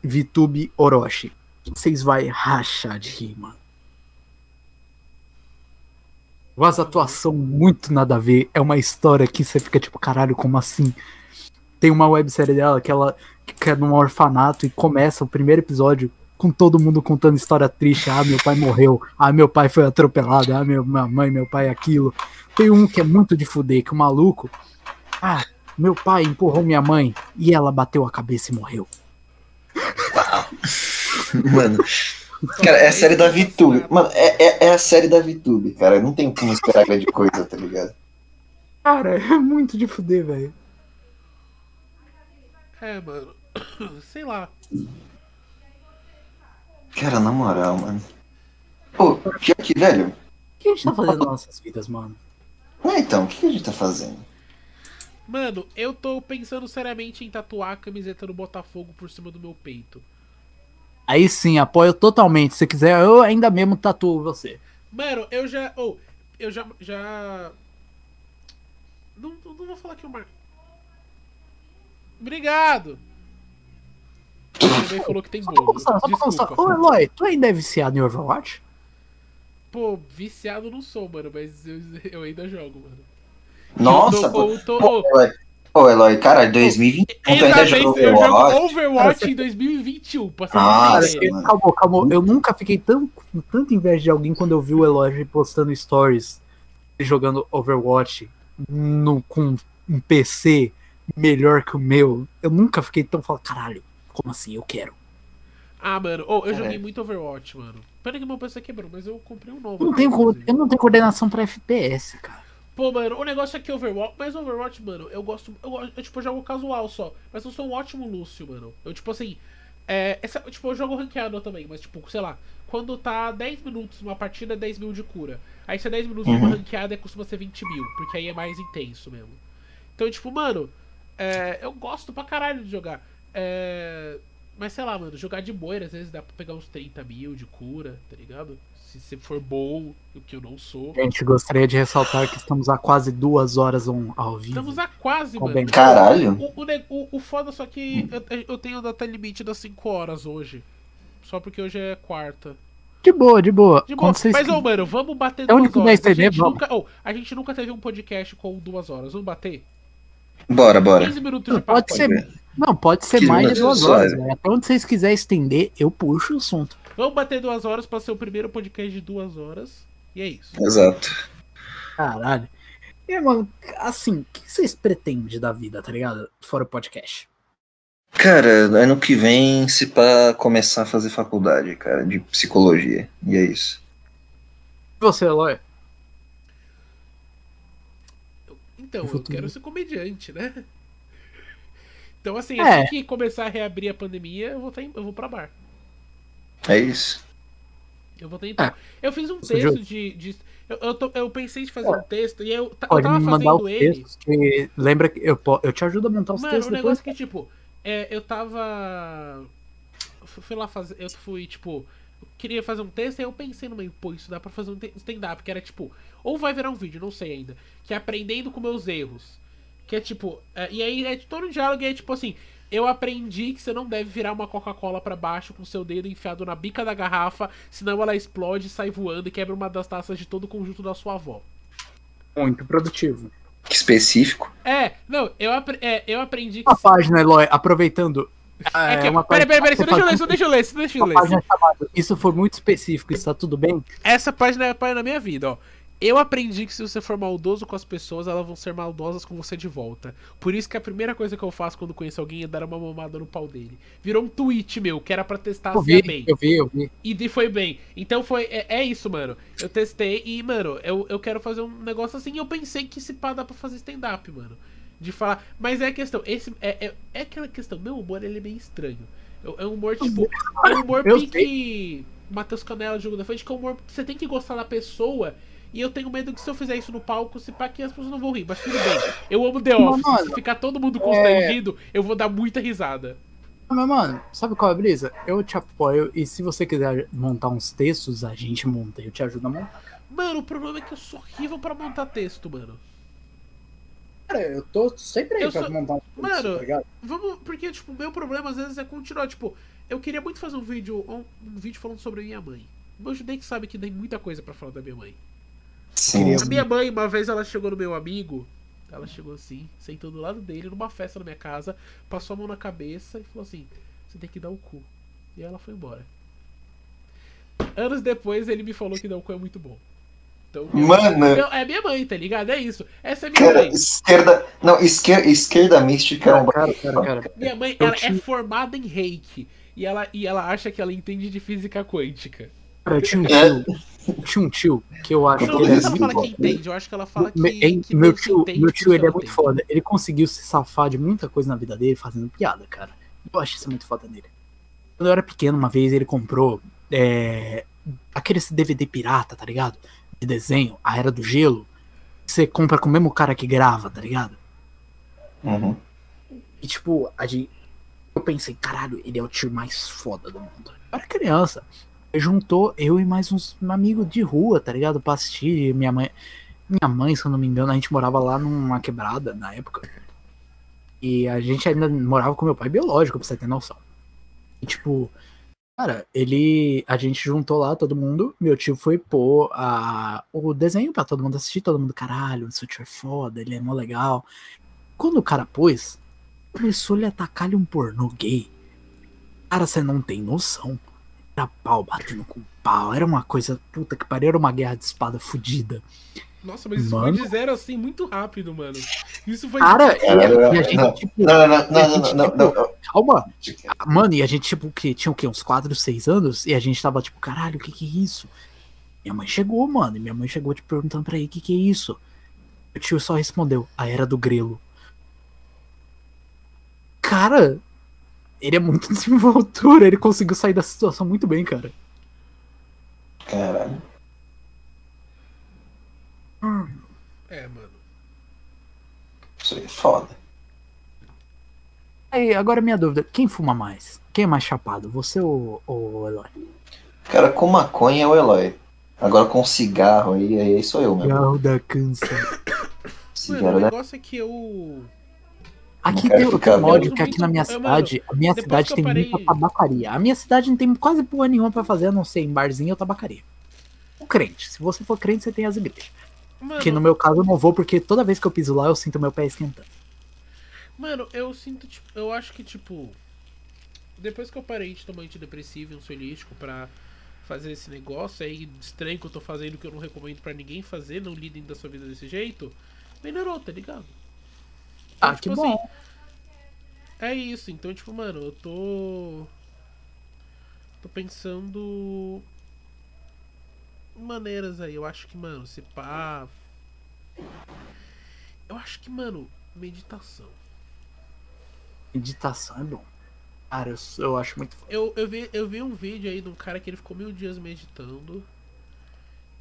VTube Orochi. Vocês vai rachar de rir, mano. Umas atuação muito nada a ver. É uma história que você fica tipo, caralho, como assim? Tem uma websérie dela que ela que é num orfanato e começa o primeiro episódio com todo mundo contando história triste. Ah, meu pai morreu. Ah, meu pai foi atropelado. Ah, meu, minha mãe, meu pai aquilo. Tem um que é muito de fuder, que o maluco. Ah, meu pai empurrou minha mãe e ela bateu a cabeça e morreu. Mano. Cara, é a série da VTube. Mano, é, é, é a série da VTube, cara. Não tem como esperar grande coisa, tá ligado? Cara, é muito de fuder, velho. É, mano. Sei lá. Cara, na moral, mano. Pô, pior que, velho. O que a gente tá fazendo nas nossas vidas, mano? Ah, então, o que a gente tá fazendo? Mano, eu tô pensando seriamente em tatuar a camiseta do Botafogo por cima do meu peito. Aí sim, apoio totalmente. Se quiser, eu ainda mesmo tatuo você. Mano, eu já. Ou, eu já. já... Não, não vou falar que eu mar... Obrigado! Mãe falou que tem Só pra bolo. constar, só pra constar. Ô. Eloy, tu ainda é viciado em Overwatch? Pô, viciado não sou, mano, mas eu, eu ainda jogo, mano. Nossa, Eu pô. tô- tô- Pô, Eloy, Pô, Eloy, cara, 2021 tu ainda Exatamente, jogou eu jogo Overwatch. Overwatch em 2021, pra ser Nossa, Cara, calma, calma. Eu nunca fiquei tão, com tanta inveja de alguém quando eu vi o Eloy postando stories jogando Overwatch no, com um PC melhor que o meu. Eu nunca fiquei tão falando, caralho, como assim? Eu quero. Ah, mano, oh, eu Cara. joguei muito Overwatch, mano. Pena que meu PC quebrou, mas eu comprei um novo. Eu não tenho, inclusive. eu não tenho coordenação pra FPS, cara. Pô, mano, o negócio é que Overwatch. Mas Overwatch, mano, eu gosto. Eu, gosto- eu tipo, jogo casual só. Mas eu sou um ótimo Lúcio, mano. Eu, tipo assim. É, essa, tipo, eu jogo ranqueado também, mas, tipo, sei lá. Quando tá 10 minutos uma partida, é 10 mil de cura. Aí se é 10 minutos uma Uhum. ranqueada, costuma ser 20 mil. Porque aí é mais intenso mesmo. Então, tipo, mano. É, eu gosto pra caralho de jogar. É, mas sei lá, mano, jogar de boa, às vezes dá pra pegar uns 30 mil de cura, tá ligado? Se você for bom, o que eu não sou. Gente, gostaria de ressaltar que estamos há quase duas horas on- ao vivo. Estamos a quase, Tá mano. bem. Caralho. O, o, o, o foda só que eu, eu tenho data limite das 5 horas hoje. Só porque hoje é quarta. De boa, de boa. De boa. Vocês... Mas, ô, mano, vamos bater É duas horas. A estender, gente, vamos. nunca, ô, a gente nunca teve um podcast com duas horas. Vamos bater? Bora, bora. 15 minutos de papo. pode ser, não, pode ser 15 mais de duas horas. né? Até onde vocês quiserem estender, eu puxo o assunto. Vamos bater duas horas pra ser o primeiro podcast de duas horas. E é isso. Exato. Caralho. E, mano, assim, o que vocês pretendem da vida, tá ligado? Fora o podcast. Cara, ano que vem, se pra começar a fazer faculdade, cara, de psicologia. E é isso. E você, Eloy? Então, eu quero ser comediante, né? Então, assim, É. assim que começar a reabrir a pandemia, eu vou, tá em- eu vou pra bar. É isso. Eu vou tentar. Eu fiz um texto de. de- eu, eu, tô- eu pensei em fazer um texto e eu, ta- eu Pode tava me mandar fazendo ele. que... Lembra que eu, eu te ajudo a montar os Mano, textos depois. negócio é que, tipo, é, eu tava. fu- Fui lá fazer. Eu fui, tipo. Queria fazer um texto e eu pensei no meio, pô, isso dá pra fazer um stand-up, que era tipo, ou vai virar um vídeo, não sei ainda, que é aprendendo com meus erros. Que é tipo, é, e aí é todo um diálogo e é tipo assim, eu aprendi que você não deve virar uma Coca-Cola pra baixo com seu dedo enfiado na bica da garrafa, senão ela explode, sai voando e quebra uma das taças de todo o conjunto da sua avó. Muito produtivo. Que específico. É, não, eu, é, eu aprendi que. Uma página, Eloy, aproveitando. É que, uma peraí, peraí, peraí, deixa eu ler, deixa eu ler, deixa eu ler. Isso foi muito específico, está tudo bem? Essa página é a página da minha vida, ó. Eu aprendi que se você for maldoso com as pessoas, elas vão ser maldosas com você de volta. Por isso que a primeira coisa que eu faço quando conheço alguém é dar uma mamada no pau dele. Virou um tweet meu, que era pra testar Eu se vi, bem. eu vi, eu vi. E foi bem. Então foi. É, é isso, mano. Eu testei e, mano, eu, eu quero fazer um negócio assim. e Eu pensei que se pá dá pra fazer stand-up, mano. De falar. Mas é a questão. Esse, é, é, é aquela questão. Meu humor ele é meio estranho. Eu- É um humor, tipo. É um humor Eu pique. Matheus Canela, jogo da frente, que é um humor. Você tem que gostar da pessoa. E eu tenho medo que se eu fizer isso no palco, se pá, que as pessoas não vão rir. Mas tudo bem. Eu amo The Office. mano, se ficar todo mundo é- constrangido, eu vou dar muita risada. Mas, mano, sabe qual é a brisa? Eu te apoio e se você quiser montar uns textos, a gente monta. Eu te ajudo a montar. Mano, o problema é que eu sou horrível pra montar texto, mano. Cara, eu tô sempre aí Eu pra sou- montar um Mano, ligado? Vamos, porque, tipo, o meu problema às vezes é continuar, tipo, eu queria muito fazer um vídeo, um, um vídeo falando sobre a minha mãe. Meu judeu sabe que tem muita coisa pra falar da minha mãe. Sim. A minha mãe, uma vez ela chegou no meu amigo, ela chegou assim, sentou do lado dele, numa festa na minha casa, passou a mão na cabeça e falou assim: Você tem que dar o cu. E ela foi embora. Anos depois ele me falou que dar o cu é muito bom. Então, Mano, é minha mãe, tá ligado? É isso. Essa é minha cara, mãe. esquerda. Não, esquerda, esquerda mística é um. Cara, cara, cara. Minha mãe, ela é tinha- formada em reiki. E ela, e ela acha que ela entende de física quântica. Cara, eu tinha um É. tio. Tinha um tio que eu acho Não, que não é se ela fala que entende, eu acho que ela fala que. Me- que meu tio, entende meu tio ele é muito entende. foda. Ele conseguiu se safar de muita coisa na vida dele fazendo piada, cara. Eu acho isso muito foda nele. Quando eu era pequeno, uma vez ele comprou é, aqueles DVD pirata, tá ligado? De desenho, a Era do Gelo. Você compra com o mesmo cara que grava, tá ligado? Uhum. E tipo, a gente, eu pensei, caralho, ele é o tio mais foda do mundo. Eu era criança. Juntou eu e mais uns amigos de rua, tá ligado? Pra assistir. Minha mãe. Minha mãe, se eu não me engano, a gente morava lá numa quebrada na época. E a gente ainda morava com meu pai biológico, pra você ter noção. E tipo, Cara, ele. A gente juntou lá todo mundo. Meu tio foi pôr a, o desenho pra todo mundo assistir. Todo mundo, caralho, esse tio é foda, ele é mó legal. Quando o cara pôs, começou ele a atacar-lhe um pornô gay. Cara, você não tem noção. Era pau batendo com pau. Era uma coisa, puta que pariu, era uma guerra de espada fudida. Nossa, mas isso Mano. foi de zero assim muito rápido, mano. Isso foi. Cara, e a, e a gente, Não, tipo, Não, não, não, a não, gente, não, não, não. calma. Mano, e a gente, tipo, que tinha o quê? Uns 4, 6 anos? E a gente tava, tipo, caralho, o que que é isso? Minha mãe chegou, mano. E minha mãe chegou, tipo, perguntando pra ele, o que que é isso? O tio só respondeu, a era do grelo. Cara, ele é muito desenvoltura. Ele conseguiu sair da situação muito bem, cara. Caralho. É, mano. Isso aí é foda. Aí, agora minha dúvida, quem fuma mais? Quem é mais chapado? Você ou o Eloy? Cara, com maconha é o Eloy. Agora com cigarro aí, aí sou eu mesmo. Cigarro da câncer. Mano, Cigarro o da. negócio é que eu. Aqui tem outro ódio vendo. que aqui na minha mano, cidade, a minha cidade tem parei- muita tabacaria. A minha cidade não tem quase porra nenhuma pra fazer, a não ser em barzinho ou tabacaria. O crente, se você for crente, você tem as igrejas. Mano, Que no meu caso eu não vou, porque toda vez que eu piso lá eu sinto meu pé esquentando. Mano, eu sinto, tipo, eu acho que, tipo, depois que eu parei de tomar antidepressivo e um ansiolítico pra fazer esse negócio aí estranho que eu tô fazendo, que eu não recomendo pra ninguém fazer, não lidem da sua vida desse jeito, melhorou, tá ligado? Então, Ah, que tipo bom. é isso, então, tipo, mano, eu tô. Tô pensando. Maneiras aí, eu acho que, mano, se pá. Eu acho que, mano, meditação. Meditação é bom. Cara, eu, eu acho muito foda. Eu, eu, vi, eu vi um vídeo aí de um cara que ele ficou mil dias meditando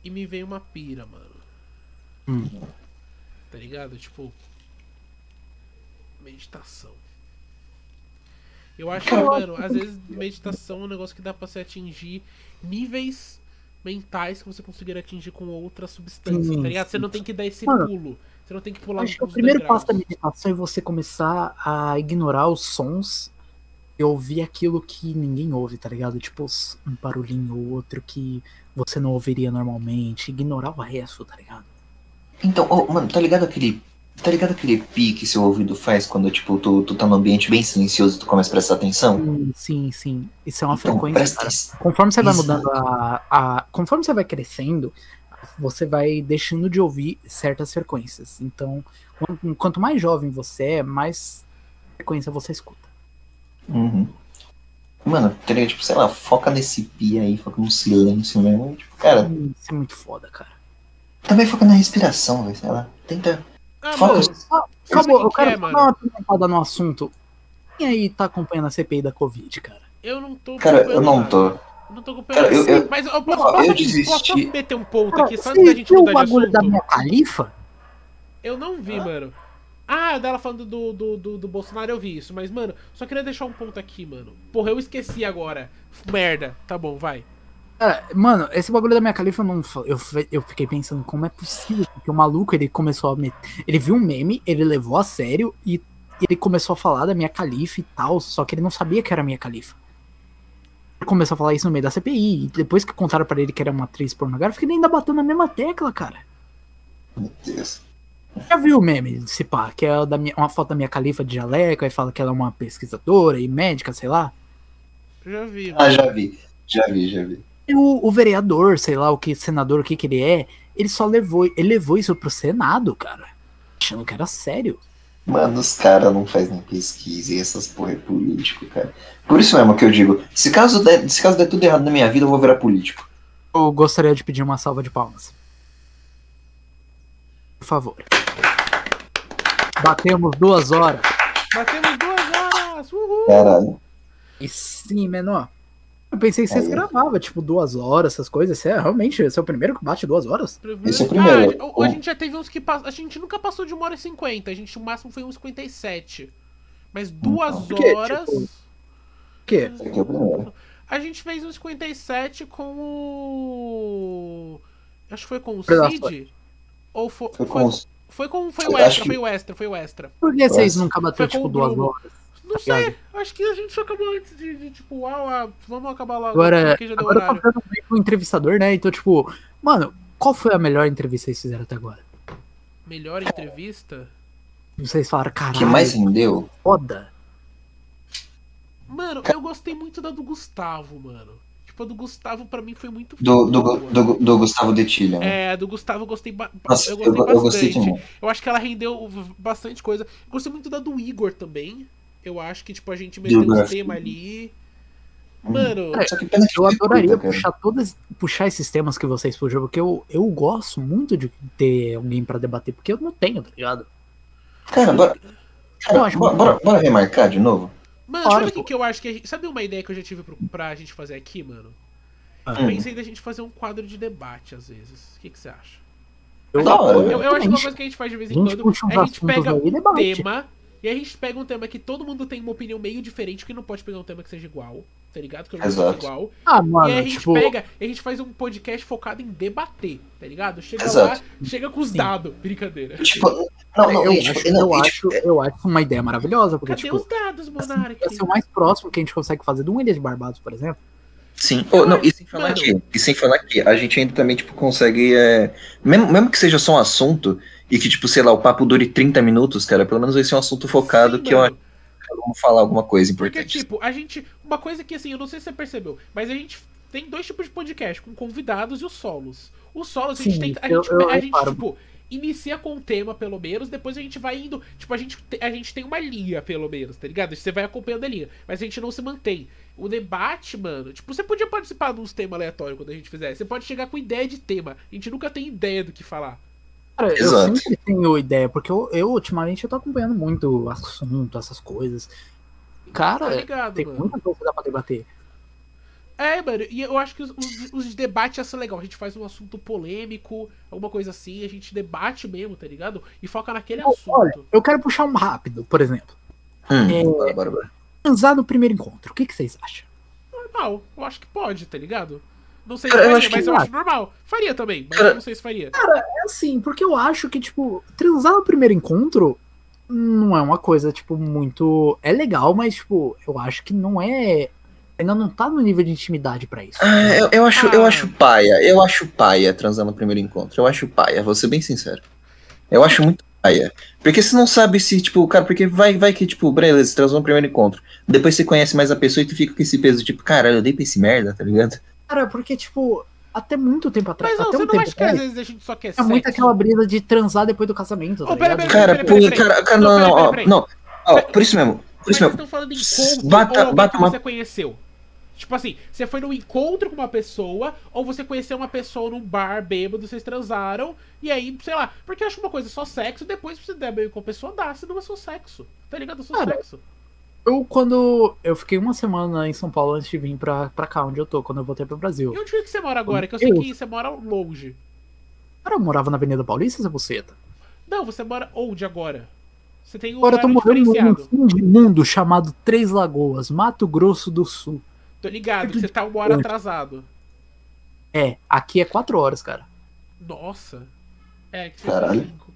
e me veio uma pira, mano. Hum. Tá ligado? Tipo. Meditação. Eu acho que, mano, às vezes meditação é um negócio que dá pra você atingir níveis mentais que você conseguir atingir com outras substâncias, Sim, tá ligado? Você não tem que dar esse Mano, pulo. Você não tem que pular Acho que o primeiro degraus. passo da meditação é você começar a ignorar os sons e ouvir aquilo que ninguém ouve, tá ligado? Tipo um barulhinho ou outro que você não ouviria normalmente. Ignorar o resto, tá ligado? Então, ô, mano, tá ligado aquele. Tá ligado aquele pi que seu ouvido faz quando, tipo, tu, tu tá num ambiente bem silencioso e tu começa a prestar atenção? Sim, sim, sim. Isso é uma Então, frequência, presta. Conforme você vai mudando a, a. Conforme você vai crescendo, você vai deixando de ouvir certas frequências. Então, quanto, mais jovem você é, mais frequência você escuta. Uhum. Mano, teria, tipo, sei lá, foca nesse pi aí, foca no silêncio mesmo. Tipo, cara, Isso é muito foda, cara. também foca na respiração, velho, sei lá. Tenta. Ah, Foca. mano, Acabou, que eu que quero é, dar uma pimentada no assunto. Quem aí tá acompanhando a CPI da Covid, cara? eu não tô. Cara, eu não nada. tô. Eu não tô acompanhando. Cara, eu- eu- Mas eu posso, Não, posso, eu desisti. posso meter um ponto Cara, aqui só antes da gente o mudar de bagulho assunto? da minha califa? Eu não vi, mano. Ah, dela falando do, do, do, do Bolsonaro, eu vi isso. Mas, mano, só queria deixar um ponto aqui, mano. Porra, eu esqueci agora. Merda. Tá bom, vai. Cara, mano, esse bagulho da minha califa eu não. Eu, eu fiquei pensando como é possível. Porque o maluco ele começou a. met- Ele viu um meme, ele levou a sério e ele começou a falar da minha califa e tal. Só que ele não sabia que era a minha califa. Ele começou a falar isso no meio da CPI. E depois que contaram pra ele que era uma atriz pornográfica, ele ainda bateu na mesma tecla, cara. Meu Deus. Já viu o meme desse pá? Que é da minha, uma foto da minha califa de jaleco, aí fala que ela é uma pesquisadora e médica, sei lá. Já vi, Ah, mano. já vi. Já vi, já vi. E o, o vereador, sei lá, o que, senador, o que que ele é, ele só levou, ele levou isso pro Senado, cara. Achando que era sério. Mano, os caras não fazem nem pesquisa e essas porra é político, cara. Por isso mesmo que eu digo, se caso der, se caso der tudo errado na minha vida, eu vou virar político. Eu gostaria de pedir uma salva de palmas. Por favor. Batemos duas horas. Batemos duas horas! Uhul! Caralho. E sim, menor. Eu pensei que vocês gravavam, tipo, duas horas, essas coisas. Você é realmente esse é o primeiro que bate duas horas? Esse é o primeiro. Ah, a, a gente já teve uns que passam. A gente nunca passou de uma hora e cinquenta. A gente, o máximo foi uns 57. Mas duas Por quê? horas. Tipo, O quê? Esse aqui é primeiro. A gente fez uns 57 com o. Acho que foi com o. Cid? Ou foi. Foi Foi, com foi com. Foi o extra, que- foi o extra, foi o extra. Por que vocês nunca bateram, tipo, duas horas? Não sei, acho que a gente só acabou antes de, de, tipo, uau, ah, vamos acabar logo. Agora, agora tá horário. ficando meio que um entrevistador, né? Então, tipo, mano, qual foi a melhor entrevista que vocês fizeram até agora? Melhor entrevista? Vocês falaram, O caralho, que mais rendeu? foda. Mano, eu gostei muito da do Gustavo, mano. Tipo, a do Gustavo pra mim foi muito Do, do, do, do Gustavo Detilha. né? É, a do Gustavo eu gostei, ba Nossa, eu eu, gostei eu bastante. gostei demais. Eu acho que ela rendeu bastante coisa. Gostei muito da do Igor também. Eu acho que, tipo, a gente meteu um tema ali. Mano, É, Só que pena que Eu adoraria puxar todas, puxar esses temas que vocês puxam, porque eu, eu gosto muito de ter alguém pra debater, porque eu não tenho, tá ligado? Cara, bora, cara, Eu acho bora, bora, bora remarcar de novo? mano, Olha, sabe o que, eu acho que a gente. Sabe uma ideia que eu já tive pro, pra gente fazer aqui, mano? Ah. Eu pensei da gente fazer um quadro de debate às vezes. O que, que você acha? Eu. Eu, eu acho que uma Exatamente. coisa que a gente faz de vez em quando é a gente pega um tema e a gente pega um tema que todo mundo tem uma opinião meio diferente, que não pode pegar um tema que seja igual, tá ligado? Que eu não Exato. seja igual. Ah, e mano, aí a gente tipo, pega e a gente faz um podcast focado em debater, tá ligado? Chega Exato. lá, chega com os Sim. dados, brincadeira. Tipo, não, não, eu, e, acho, tipo, não, eu, e, acho, eu acho uma ideia maravilhosa, porque, Cadê tipo, os dados, assim, Monark? ia ser o mais próximo que a gente consegue fazer de um Ilha de Barbados, por exemplo. Sim. Oh, não, e sem falar que, e sem falar que a gente ainda também, tipo, consegue. É, mesmo, mesmo que seja só um assunto, e que, tipo, sei lá, o papo dure 30 minutos, cara, pelo menos vai ser um assunto focado Sim, que eu mano. acho que vamos falar alguma coisa Porque, importante. tipo, a gente. Uma coisa que, assim, eu não sei se você percebeu, mas a gente tem dois tipos de podcast, com convidados e os solos. Os solos, a gente Sim, tem. A eu- gente, eu a gente tipo, inicia com um tema, pelo menos, depois a gente vai indo. Tipo, a gente, te- a gente tem uma linha, pelo menos, tá ligado? Você vai acompanhando a linha, mas a gente não se mantém. O debate, mano, tipo, você podia participar de uns temas aleatórios quando a gente fizer. Você pode chegar com ideia de tema. A gente nunca tem ideia do que falar. Cara, Exato. eu sempre tenho ideia, porque eu, eu ultimamente eu tô acompanhando muito assunto, essas coisas. Tá Cara, ligado, tem mano? muita coisa que dá pra debater. É, mano, e eu acho que os, os, os debates ia ser legal. A gente faz um assunto polêmico, alguma coisa assim, a gente debate mesmo, tá ligado? E foca naquele assunto. Olha, eu quero puxar um rápido, por exemplo. Hum, é- bora, bora, bora. Transar no primeiro encontro, o que, que vocês acham? Normal, eu acho que pode, tá ligado? Não sei se Cara, eu faria, acho que mas eu acho normal. Faria também, mas Cara- eu não sei se faria. É assim, porque eu acho que, tipo, transar no primeiro encontro não é uma coisa, tipo, muito. É legal, mas, tipo, eu acho que não é. Ainda não tá no nível de intimidade pra isso. Ah, eu, eu acho, eu Ah. acho paia. Eu acho paia transar no primeiro encontro. Eu acho paia, vou ser bem sincero. Eu acho muito paia. Porque você não sabe se, tipo, cara, porque vai, vai que, tipo, beleza, transou no primeiro encontro. Depois você conhece mais a pessoa e tu fica com esse peso, tipo, caralho, eu dei pra esse merda, tá ligado? Cara, porque, tipo, até muito tempo atrás. Mas não, até você um não tempo acha que às vezes a gente só quer é muito aquela brisa de transar depois do casamento, tá pera, pera, Cara, cara, cara, Não, não, não, ó, não. Ó, por isso mesmo, por Mas isso vocês mesmo. estão falando de encontro Bata- ou bata que uma- você conheceu? Tipo assim, você foi num encontro com uma pessoa, ou você conheceu uma pessoa num bar bêbado, vocês transaram, e aí, sei lá, porque eu acho uma coisa só sexo, depois se você der bem com a pessoa, dá, senão é só sexo. Tá ligado? É só Cara, sexo. Eu, quando. Eu fiquei uma semana em São Paulo antes de vir pra, pra cá, onde eu tô, quando eu voltei pro Brasil. E onde é que você mora agora? Que eu sei Eu- que você mora longe. Cara, eu morava na Avenida Paulista, essa buceta. Não, você mora onde agora? Você tem um Agora eu tô morando num fim de mundo chamado Três Lagoas, Mato Grosso do Sul. Tô ligado, que você tá uma hora atrasado. É, aqui é quatro horas, cara. Nossa. É, que você Caralho. cinco.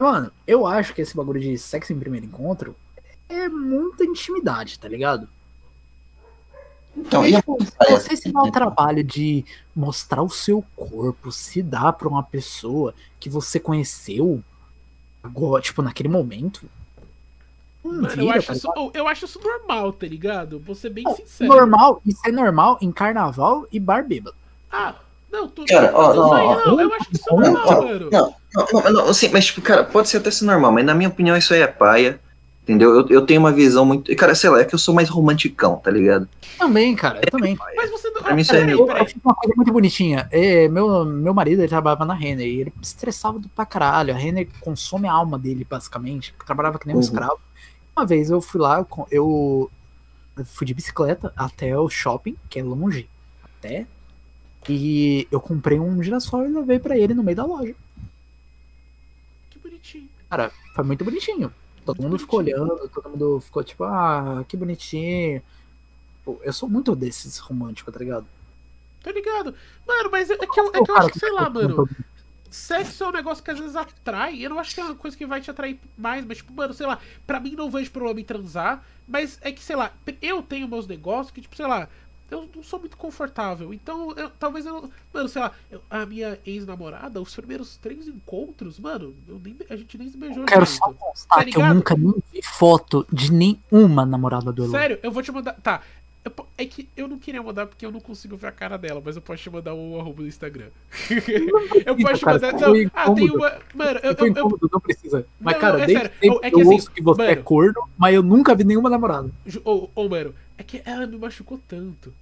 Mano, eu acho que esse bagulho de sexo em primeiro encontro é muita intimidade, tá ligado? Então, e tipo, paia? você se dá o trabalho de mostrar o seu corpo, se dá pra uma pessoa que você conheceu, agora, tipo, naquele momento. Mano, eu vira, acho, tá isso, eu acho isso normal, tá ligado? Vou ser bem Não, sincero. Normal, isso é normal em carnaval e bar bêbado. Ah, não, tudo. Cara, ó, não, não, não, eu acho que isso é normal, não, mano. Não, não, não, não, assim, mas tipo, cara, pode ser até ser normal, mas na minha opinião isso aí é paia. Entendeu? Eu, eu tenho uma visão muito. Cara, sei lá, é que eu sou mais romanticão, tá ligado? Também, cara, eu também. Mas você não. Pra mim isso é meio- Eu, fiz uma coisa muito bonitinha. É, meu, meu marido ele trabalhava na Renner e ele estressava do pra caralho. A Renner consome a alma dele, basicamente. Trabalhava que nem um Uhum. escravo. Uma vez eu fui lá, com- eu fui de bicicleta até o shopping, que é longe, até. E eu comprei um girassol e levei pra ele no meio da loja. Que bonitinho. Cara, foi muito bonitinho. Todo mundo ficou olhando, todo mundo ficou tipo, ah, que bonitinho. Pô, eu sou muito desses românticos, tá ligado? Tá ligado? Mano, mas é que eu, é que eu acho que, sei lá, mano. muito- sexo é um negócio que às vezes atrai. Eu não acho que é uma coisa que vai te atrair mais, mas, tipo, mano, sei lá, pra mim não vejo problema em transar. Mas é que, sei lá, eu tenho meus negócios que, tipo, sei lá, eu não sou muito confortável. Então, eu, talvez eu. Mano, sei lá, eu- a minha ex-namorada, os primeiros três encontros, mano, eu nem, a gente nem se beijou Eu quero só constar Tá que eu nunca nem vi foto de nenhuma namorada do Eloy. Sério, eu vou te mandar. Tá. eu é que eu não queria mandar porque eu não consigo ver a cara dela, mas eu posso te mandar o arroba do Instagram. eu posso te cara, mandar. foi Não, ah, tem uma. Mano, eu. Eu, eu, não precisa. Mas, Não, cara, não, é desde sério. Eu- é eu que assim, ouço que você é mano- corno, mas eu nunca vi nenhuma namorada. Ô, ô, mano, é que ela me machucou tanto.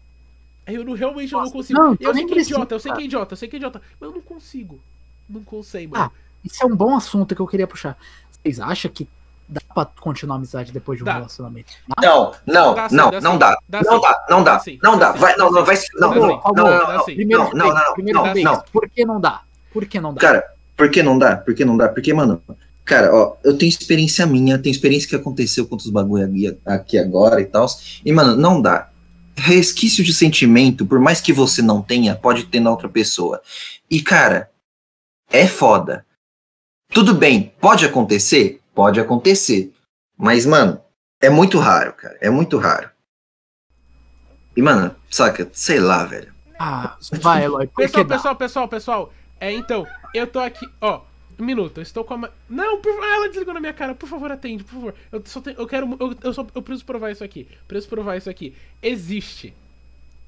Aí eu não, realmente eu não Nossa, consigo. não, eu então sei nem que é idiota, eu sei que é idiota, eu sei que é idiota. Mas eu não consigo. Não consigo, mano. Ah, Isso é um bom assunto que eu queria puxar. Vocês acham que dá pra continuar a amizade depois de um Dá. relacionamento? Não, não, Dá sim, não, dá não sim. dá. Dá Não sim. dá, não dá, Dá sim, não dá sim, Vai, não, não, sim. vai. Não, não, sim. não, não, não, sim. Primeiro não, não, não, não, não. Por que não dá? Por que não dá? Cara, por que não dá? Por que não dá? Porque, mano, cara, ó, eu tenho experiência minha, tenho experiência que aconteceu com os bagulho aqui, aqui agora e tal. E, mano, não dá. Resquício de sentimento, por mais que você não tenha, pode ter na outra pessoa. E, cara, é foda. Tudo bem, pode acontecer? Pode acontecer. Mas, mano, é muito raro, cara. É muito raro. E, mano, saca, sei lá, velho. Ah, vai, Eloy, Pessoal, pessoal, pessoal, pessoal. É, então, eu tô aqui, ó. Um minuto, eu estou com a. ma- Não, por... ah, ela desligou na minha cara. Por favor, atende, por favor. Eu só tenho... eu quero. Eu, eu, só... eu preciso provar isso aqui. Preciso provar isso aqui. Existe.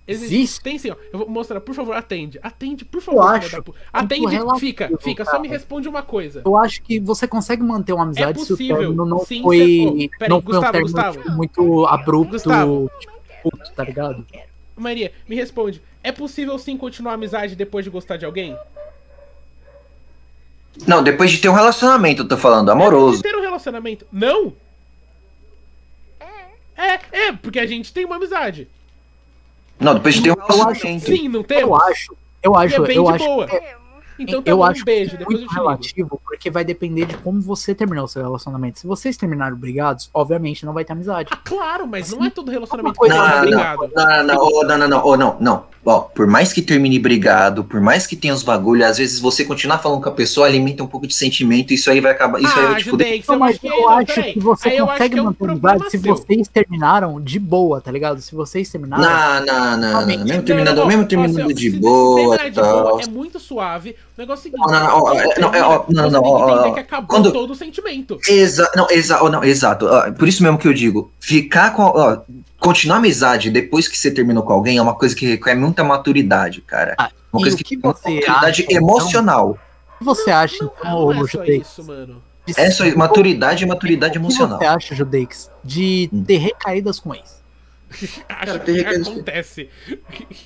Existe? Tem sim, ó. Eu vou mostrar, por favor, atende. Atende, por favor. acho pu- muito Atende, relativo, fica, fica. Só me cara. responde uma coisa. Eu acho que você consegue manter uma amizade se o possível. término não Sim, foi, peraí, não foi um Gustavo, término Gustavo. tipo, muito abrupto, Gustavo. tipo, puto, tá ligado? Maria, me responde. É possível sim continuar a amizade depois de gostar de alguém? Não, depois de ter um relacionamento, eu tô falando, amoroso. De ter um relacionamento? Não? É, é, porque a gente tem uma amizade. Não, depois de ter um Eu acho- relacionamento. Sim, não Eu temos? acho, eu E acho, é bem eu de acho boa. que é- Temos. Então tá eu bom, acho um beijo, que é depois eu muito relativo, porque vai depender de como você terminou o seu relacionamento. Se vocês terminaram brigados, obviamente não vai ter amizade. Ah, claro, mas não é todo relacionamento que coisa- é Não, não, não, não, oh, não, não, não, oh, não, não. Ó, por mais que termine brigado, por mais que tenha os bagulhos, às vezes você continuar falando com a pessoa alimenta um pouco de sentimento, isso aí vai acabar. Isso aí Ah, vai te fuder. Não, eu mas acho que, eu acho que você Aí consegue é um manter amizade se seu. vocês terminaram de boa, tá ligado? Se vocês terminaram. Não, não, não, não. Mesmo terminando, mesmo terminando e de boa tal. é muito suave. O negócio é o seguinte. Não, não, não, é, não, é, não, que acabou quando- todo o sentimento. Exa não, exa oh, não, exato. por isso mesmo que eu digo, ficar com. Continuar a amizade depois que você terminou com alguém é uma coisa que requer muita maturidade, cara. Ah, uma coisa que, que você maturidade acha, então? emocional. O que você acha, Não, então, não é só isso, mano. de- É só isso, maturidade e maturidade O que emocional. você acha, Judeix, de Hum. ter recaídas com ex? Acho tem que acontece.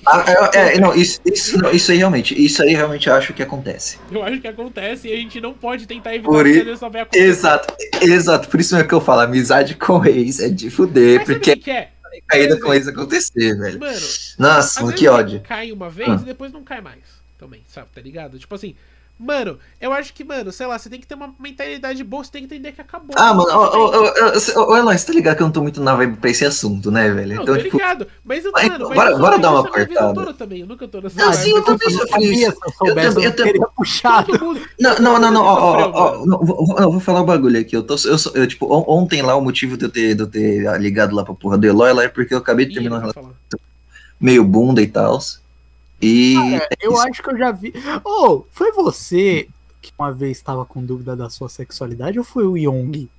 Ah, é, é, não, isso, isso, não, isso aí realmente, isso aí realmente eu acho que acontece. Eu acho que acontece e a gente não pode tentar evitar Por porque i- às vezes só. Exato, exato. Por isso mesmo que eu falo, amizade com ex é de fuder, Mas porque que é? é caída com ex acontecer, velho. Mano, Nossa, que ódio. cai uma vez Ah. e depois não cai mais. Também, sabe? Tá ligado? Tipo assim, mano, eu acho que, mano, sei lá, você tem que ter uma mentalidade boa, você tem que entender que acabou. Ah, mano, ô, Eloy, você tá ligado que eu não tô muito na vibe pra esse assunto, né, velho? Não, Então, tô tipo, ligado. Mas eu, Mas, mano, mas bora- eu bora dar uma cortada. toda também. Eu nunca tô nessa Não, vibe. sim, eu também Eu se eu soubesse, eu, também- eu puxado. Não, não, não, não, ó, ó, ó, vou, eu falar um bagulho aqui. Eu tô, eu, eu, tipo, on- ontem lá, o motivo de eu ter, de eu ter ligado lá pra porra do Eloy lá é porque eu acabei de terminar um relacionamento meio bunda e tal. E. Cara, eu acho que eu já vi. Ô, foi você que uma vez estava com dúvida da sua sexualidade ou foi o Young?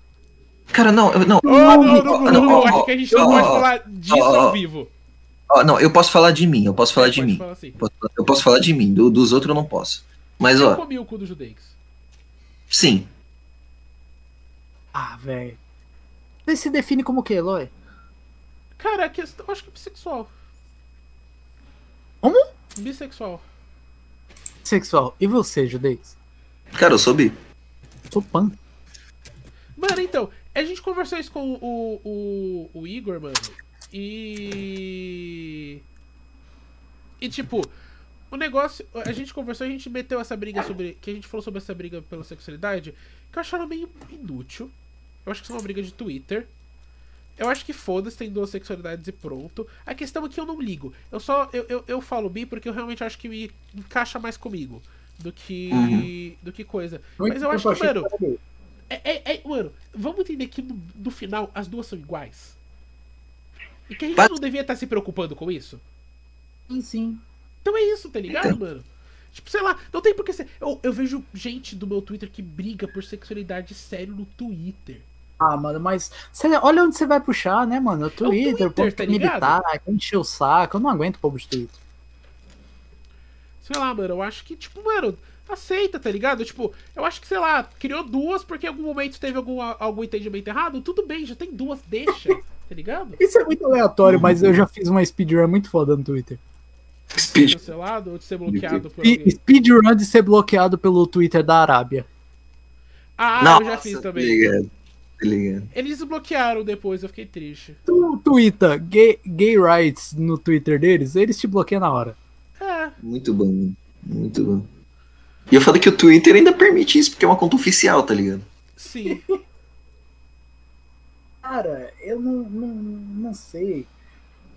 Cara, não, eu- não. Ô, não, não, não, Não, não, acho que a gente não pode falar disso ao vivo. não, eu posso falar de mim, eu posso falar É, de mim. falar assim. Posso- Eu posso falar de mim, do- dos outros eu não posso. Mas, Eu ó, comi o cu do Judeix. sim. Ah, velho. Você se define como o que, Eloy? Cara, a questão, eu acho que é bissexual. Como? Bissexual. Sexual. E você, Judeix? Cara, eu sou bi. Sou pan. Mano, então, a gente conversou isso com o, o, o Igor, mano. E. E tipo, o negócio. A gente conversou, a gente meteu essa briga sobre. Que a gente falou sobre essa briga pela sexualidade. Que eu acharam meio inútil. Eu acho que isso é uma briga de Twitter. Eu acho que foda-se, tem duas sexualidades e pronto. A questão é que eu não ligo. Eu só. Eu, eu, eu falo bi porque eu realmente acho que me encaixa mais comigo. do que. Uhum. do que coisa. Muito Mas eu acho que, mano, é, é- é- mano, vamos entender que no, no final as duas são iguais. E que a gente Mas- não devia estar se preocupando com isso. Sim, sim. Então é isso, tá ligado, Então. mano? Tipo, sei lá, não tem por que ser. Eu, eu vejo gente do meu Twitter que briga por sexualidade sério no Twitter. Ah, mano, mas cê- olha onde você vai puxar, né, mano? O Twitter, Twitter, o povo tá militar, encher o saco. Eu não aguento o povo de Twitter. Sei lá, mano, eu acho que, tipo, mano, aceita, tá ligado? Tipo, eu acho que, sei lá, criou duas porque em algum momento teve algum, algum entendimento errado. Tudo bem, já tem duas, deixa, tá ligado? Isso é muito aleatório, mas eu já fiz uma speedrun muito foda no Twitter. Speed. Cancelado ou de ser bloqueado por alguém. Speedrun de ser bloqueado pelo Twitter da Arábia. Ah, Nossa, eu já fiz também. ligado. Tá. Eles desbloquearam depois, eu fiquei triste. Tu twitta gay, gay rights no Twitter deles, eles te bloqueiam na hora. É, Muito bom, mano. Muito bom. E eu falo que o Twitter ainda permite isso, porque é uma conta oficial, tá ligado? sim. Cara, eu não, não, não sei.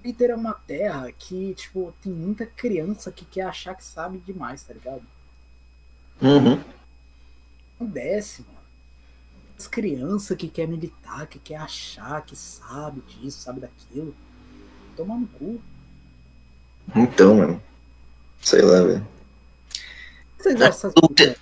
Twitter é uma terra que, tipo, tem muita criança que quer achar que sabe demais, tá ligado? Uhum. Não desce, mano. As crianças que quer militar, que quer achar que sabe disso, sabe daquilo. Toma no cu. Então, mano. Sei lá, velho. Vocês acham essas não tem- coisas?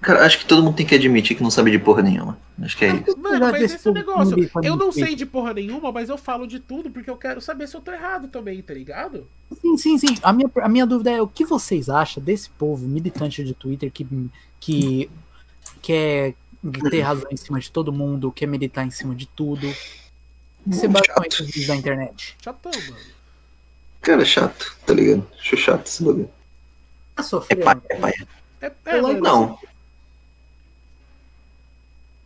Cara, acho que todo mundo tem que admitir que não sabe de porra nenhuma. Acho que é isso. Mano, mas esse é negócio. Eu não sei de porra nenhuma, mas eu falo de tudo porque eu quero saber se eu tô errado também, tá ligado? Sim, sim, sim. A minha, a minha dúvida é o que vocês acham desse povo militante de Twitter que, que quer ter razão em cima de todo mundo, quer militar em cima de tudo. Ser basicamente os vídeos da internet. Chatão, mano. Cara, chato, tá ligado? Acho chato esse bagulho. Tá É sofrendo? pai, é pai. É, é mano, Não.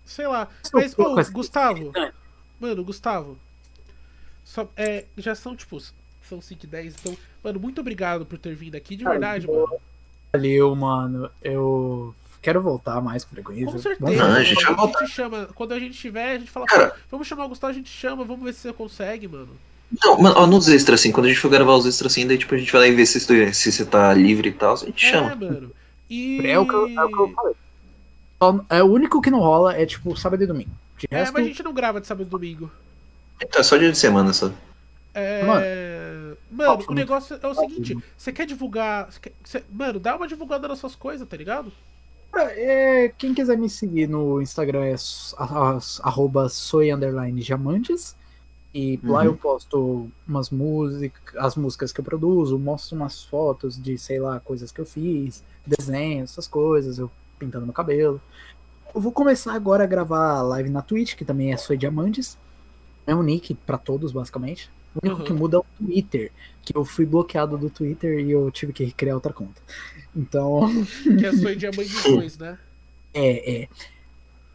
sei lá. Mas, pouco ô, assim. Gustavo. Mano, Gustavo. Só, é, já são, tipo, são 5 e 10, então, mano, muito obrigado por ter vindo aqui, de Cara, verdade, mano. Valeu, mano. Eu quero voltar mais com frequência. Com certeza. Não, a gente vai voltar. chama. Quando a gente tiver, a gente fala, Cara. "Pô, vamos chamar o Gustavo, a gente chama, vamos ver se você consegue, mano. Não, mano, ó, nos extras, assim, quando a gente for gravar os extras assim, daí tipo, a gente vai lá e ver se, tu- se você tá livre e tal, a gente É, chama. mano. E. É o que eu, é o que eu falei. É, o único que não rola é tipo sábado e domingo. De É, resto, mas a gente não grava de sábado e domingo. Então, é só dia de semana só. É. Mano. Mano, o negócio é o seguinte: você quer divulgar. você quer- você- mano, dá uma divulgada nas suas coisas, tá ligado? É, quem quiser me seguir no Instagram é arroba soy underline diamantes. E lá Uhum. eu posto umas músicas, as músicas que eu produzo, mostro umas fotos de, sei lá, coisas que eu fiz, desenhos, essas coisas, eu pintando meu cabelo. Eu vou começar agora a gravar live na Twitch, que também é Soy Diamantes. É um nick pra todos, basicamente. O único Uhum. que muda é o Twitter, que eu fui bloqueado do Twitter e eu tive que criar outra conta. Então, Que é sua 2, né? é, é.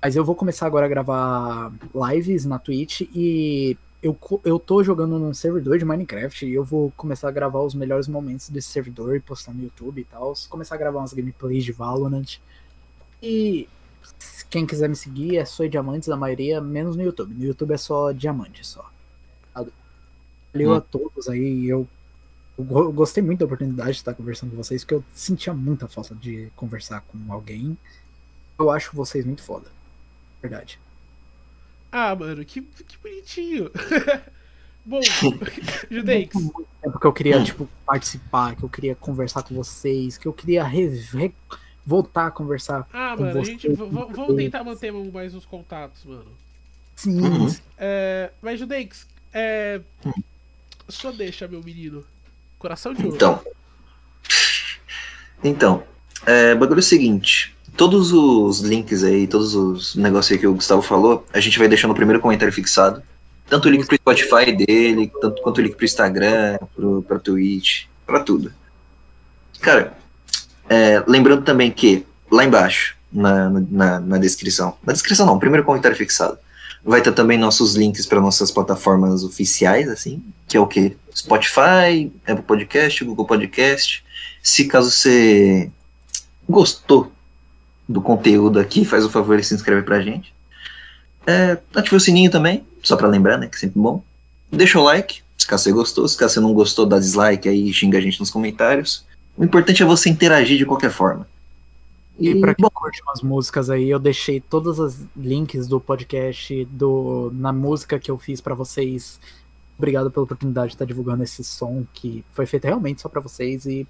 Mas eu vou começar agora a gravar lives na Twitch e eu, eu tô jogando num servidor de Minecraft e eu vou começar a gravar os melhores momentos desse servidor e postar no YouTube e tal. Começar a gravar umas gameplays de Valorant. E quem quiser me seguir é só Diamantes, a maioria, menos no YouTube. No YouTube é só Diamante só. Valeu Hum. a todos aí. Eu, eu go- gostei muito da oportunidade de estar conversando com vocês, porque eu sentia muita falta de conversar com alguém. Eu acho vocês muito foda. Verdade. Ah, mano, que, que bonitinho. Bom, Judeix, É porque eu queria, Hum. tipo, participar, que eu queria conversar com vocês, que eu queria voltar a conversar. ah, com mano, a gente. Vamos tentar manter mais uns contatos, mano. Sim, Uhum. É, mas, Judeix, é. Só deixa, meu menino. Coração de ouro. Então. Então, é, o bagulho é o seguinte. Todos os links aí, todos os negócios aí que o Gustavo falou, a gente vai deixar no primeiro comentário fixado. Tanto o link pro Spotify dele, tanto quanto o link pro Instagram, pro, pra Twitch, pra tudo. Cara, é, lembrando também que lá embaixo, na, na, na descrição, na descrição não, primeiro comentário fixado, vai ter também nossos links para nossas plataformas oficiais, assim, que é o que? Spotify, Apple Podcast, Google Podcast. Se caso você gostou do conteúdo aqui, faz o favor e se inscreve pra gente. É, ativa o sininho também, só pra lembrar, né, que é sempre bom. Deixa o like, se caso você gostou. Se caso você não gostou, dá dislike aí e xinga a gente nos comentários. O importante é você interagir de qualquer forma. E, E, pra quem bom, curte umas músicas aí, eu deixei todos os links do podcast do, na música que eu fiz pra vocês. Obrigado pela oportunidade de estar divulgando esse som que foi feito realmente só pra vocês e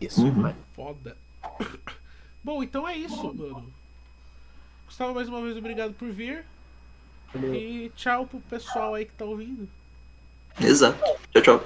isso, Uhum. né? Foda. Bom, então é isso, mano. Gustavo, mais uma vez, obrigado por vir. E tchau pro pessoal aí que tá ouvindo. exato. Tchau, tchau.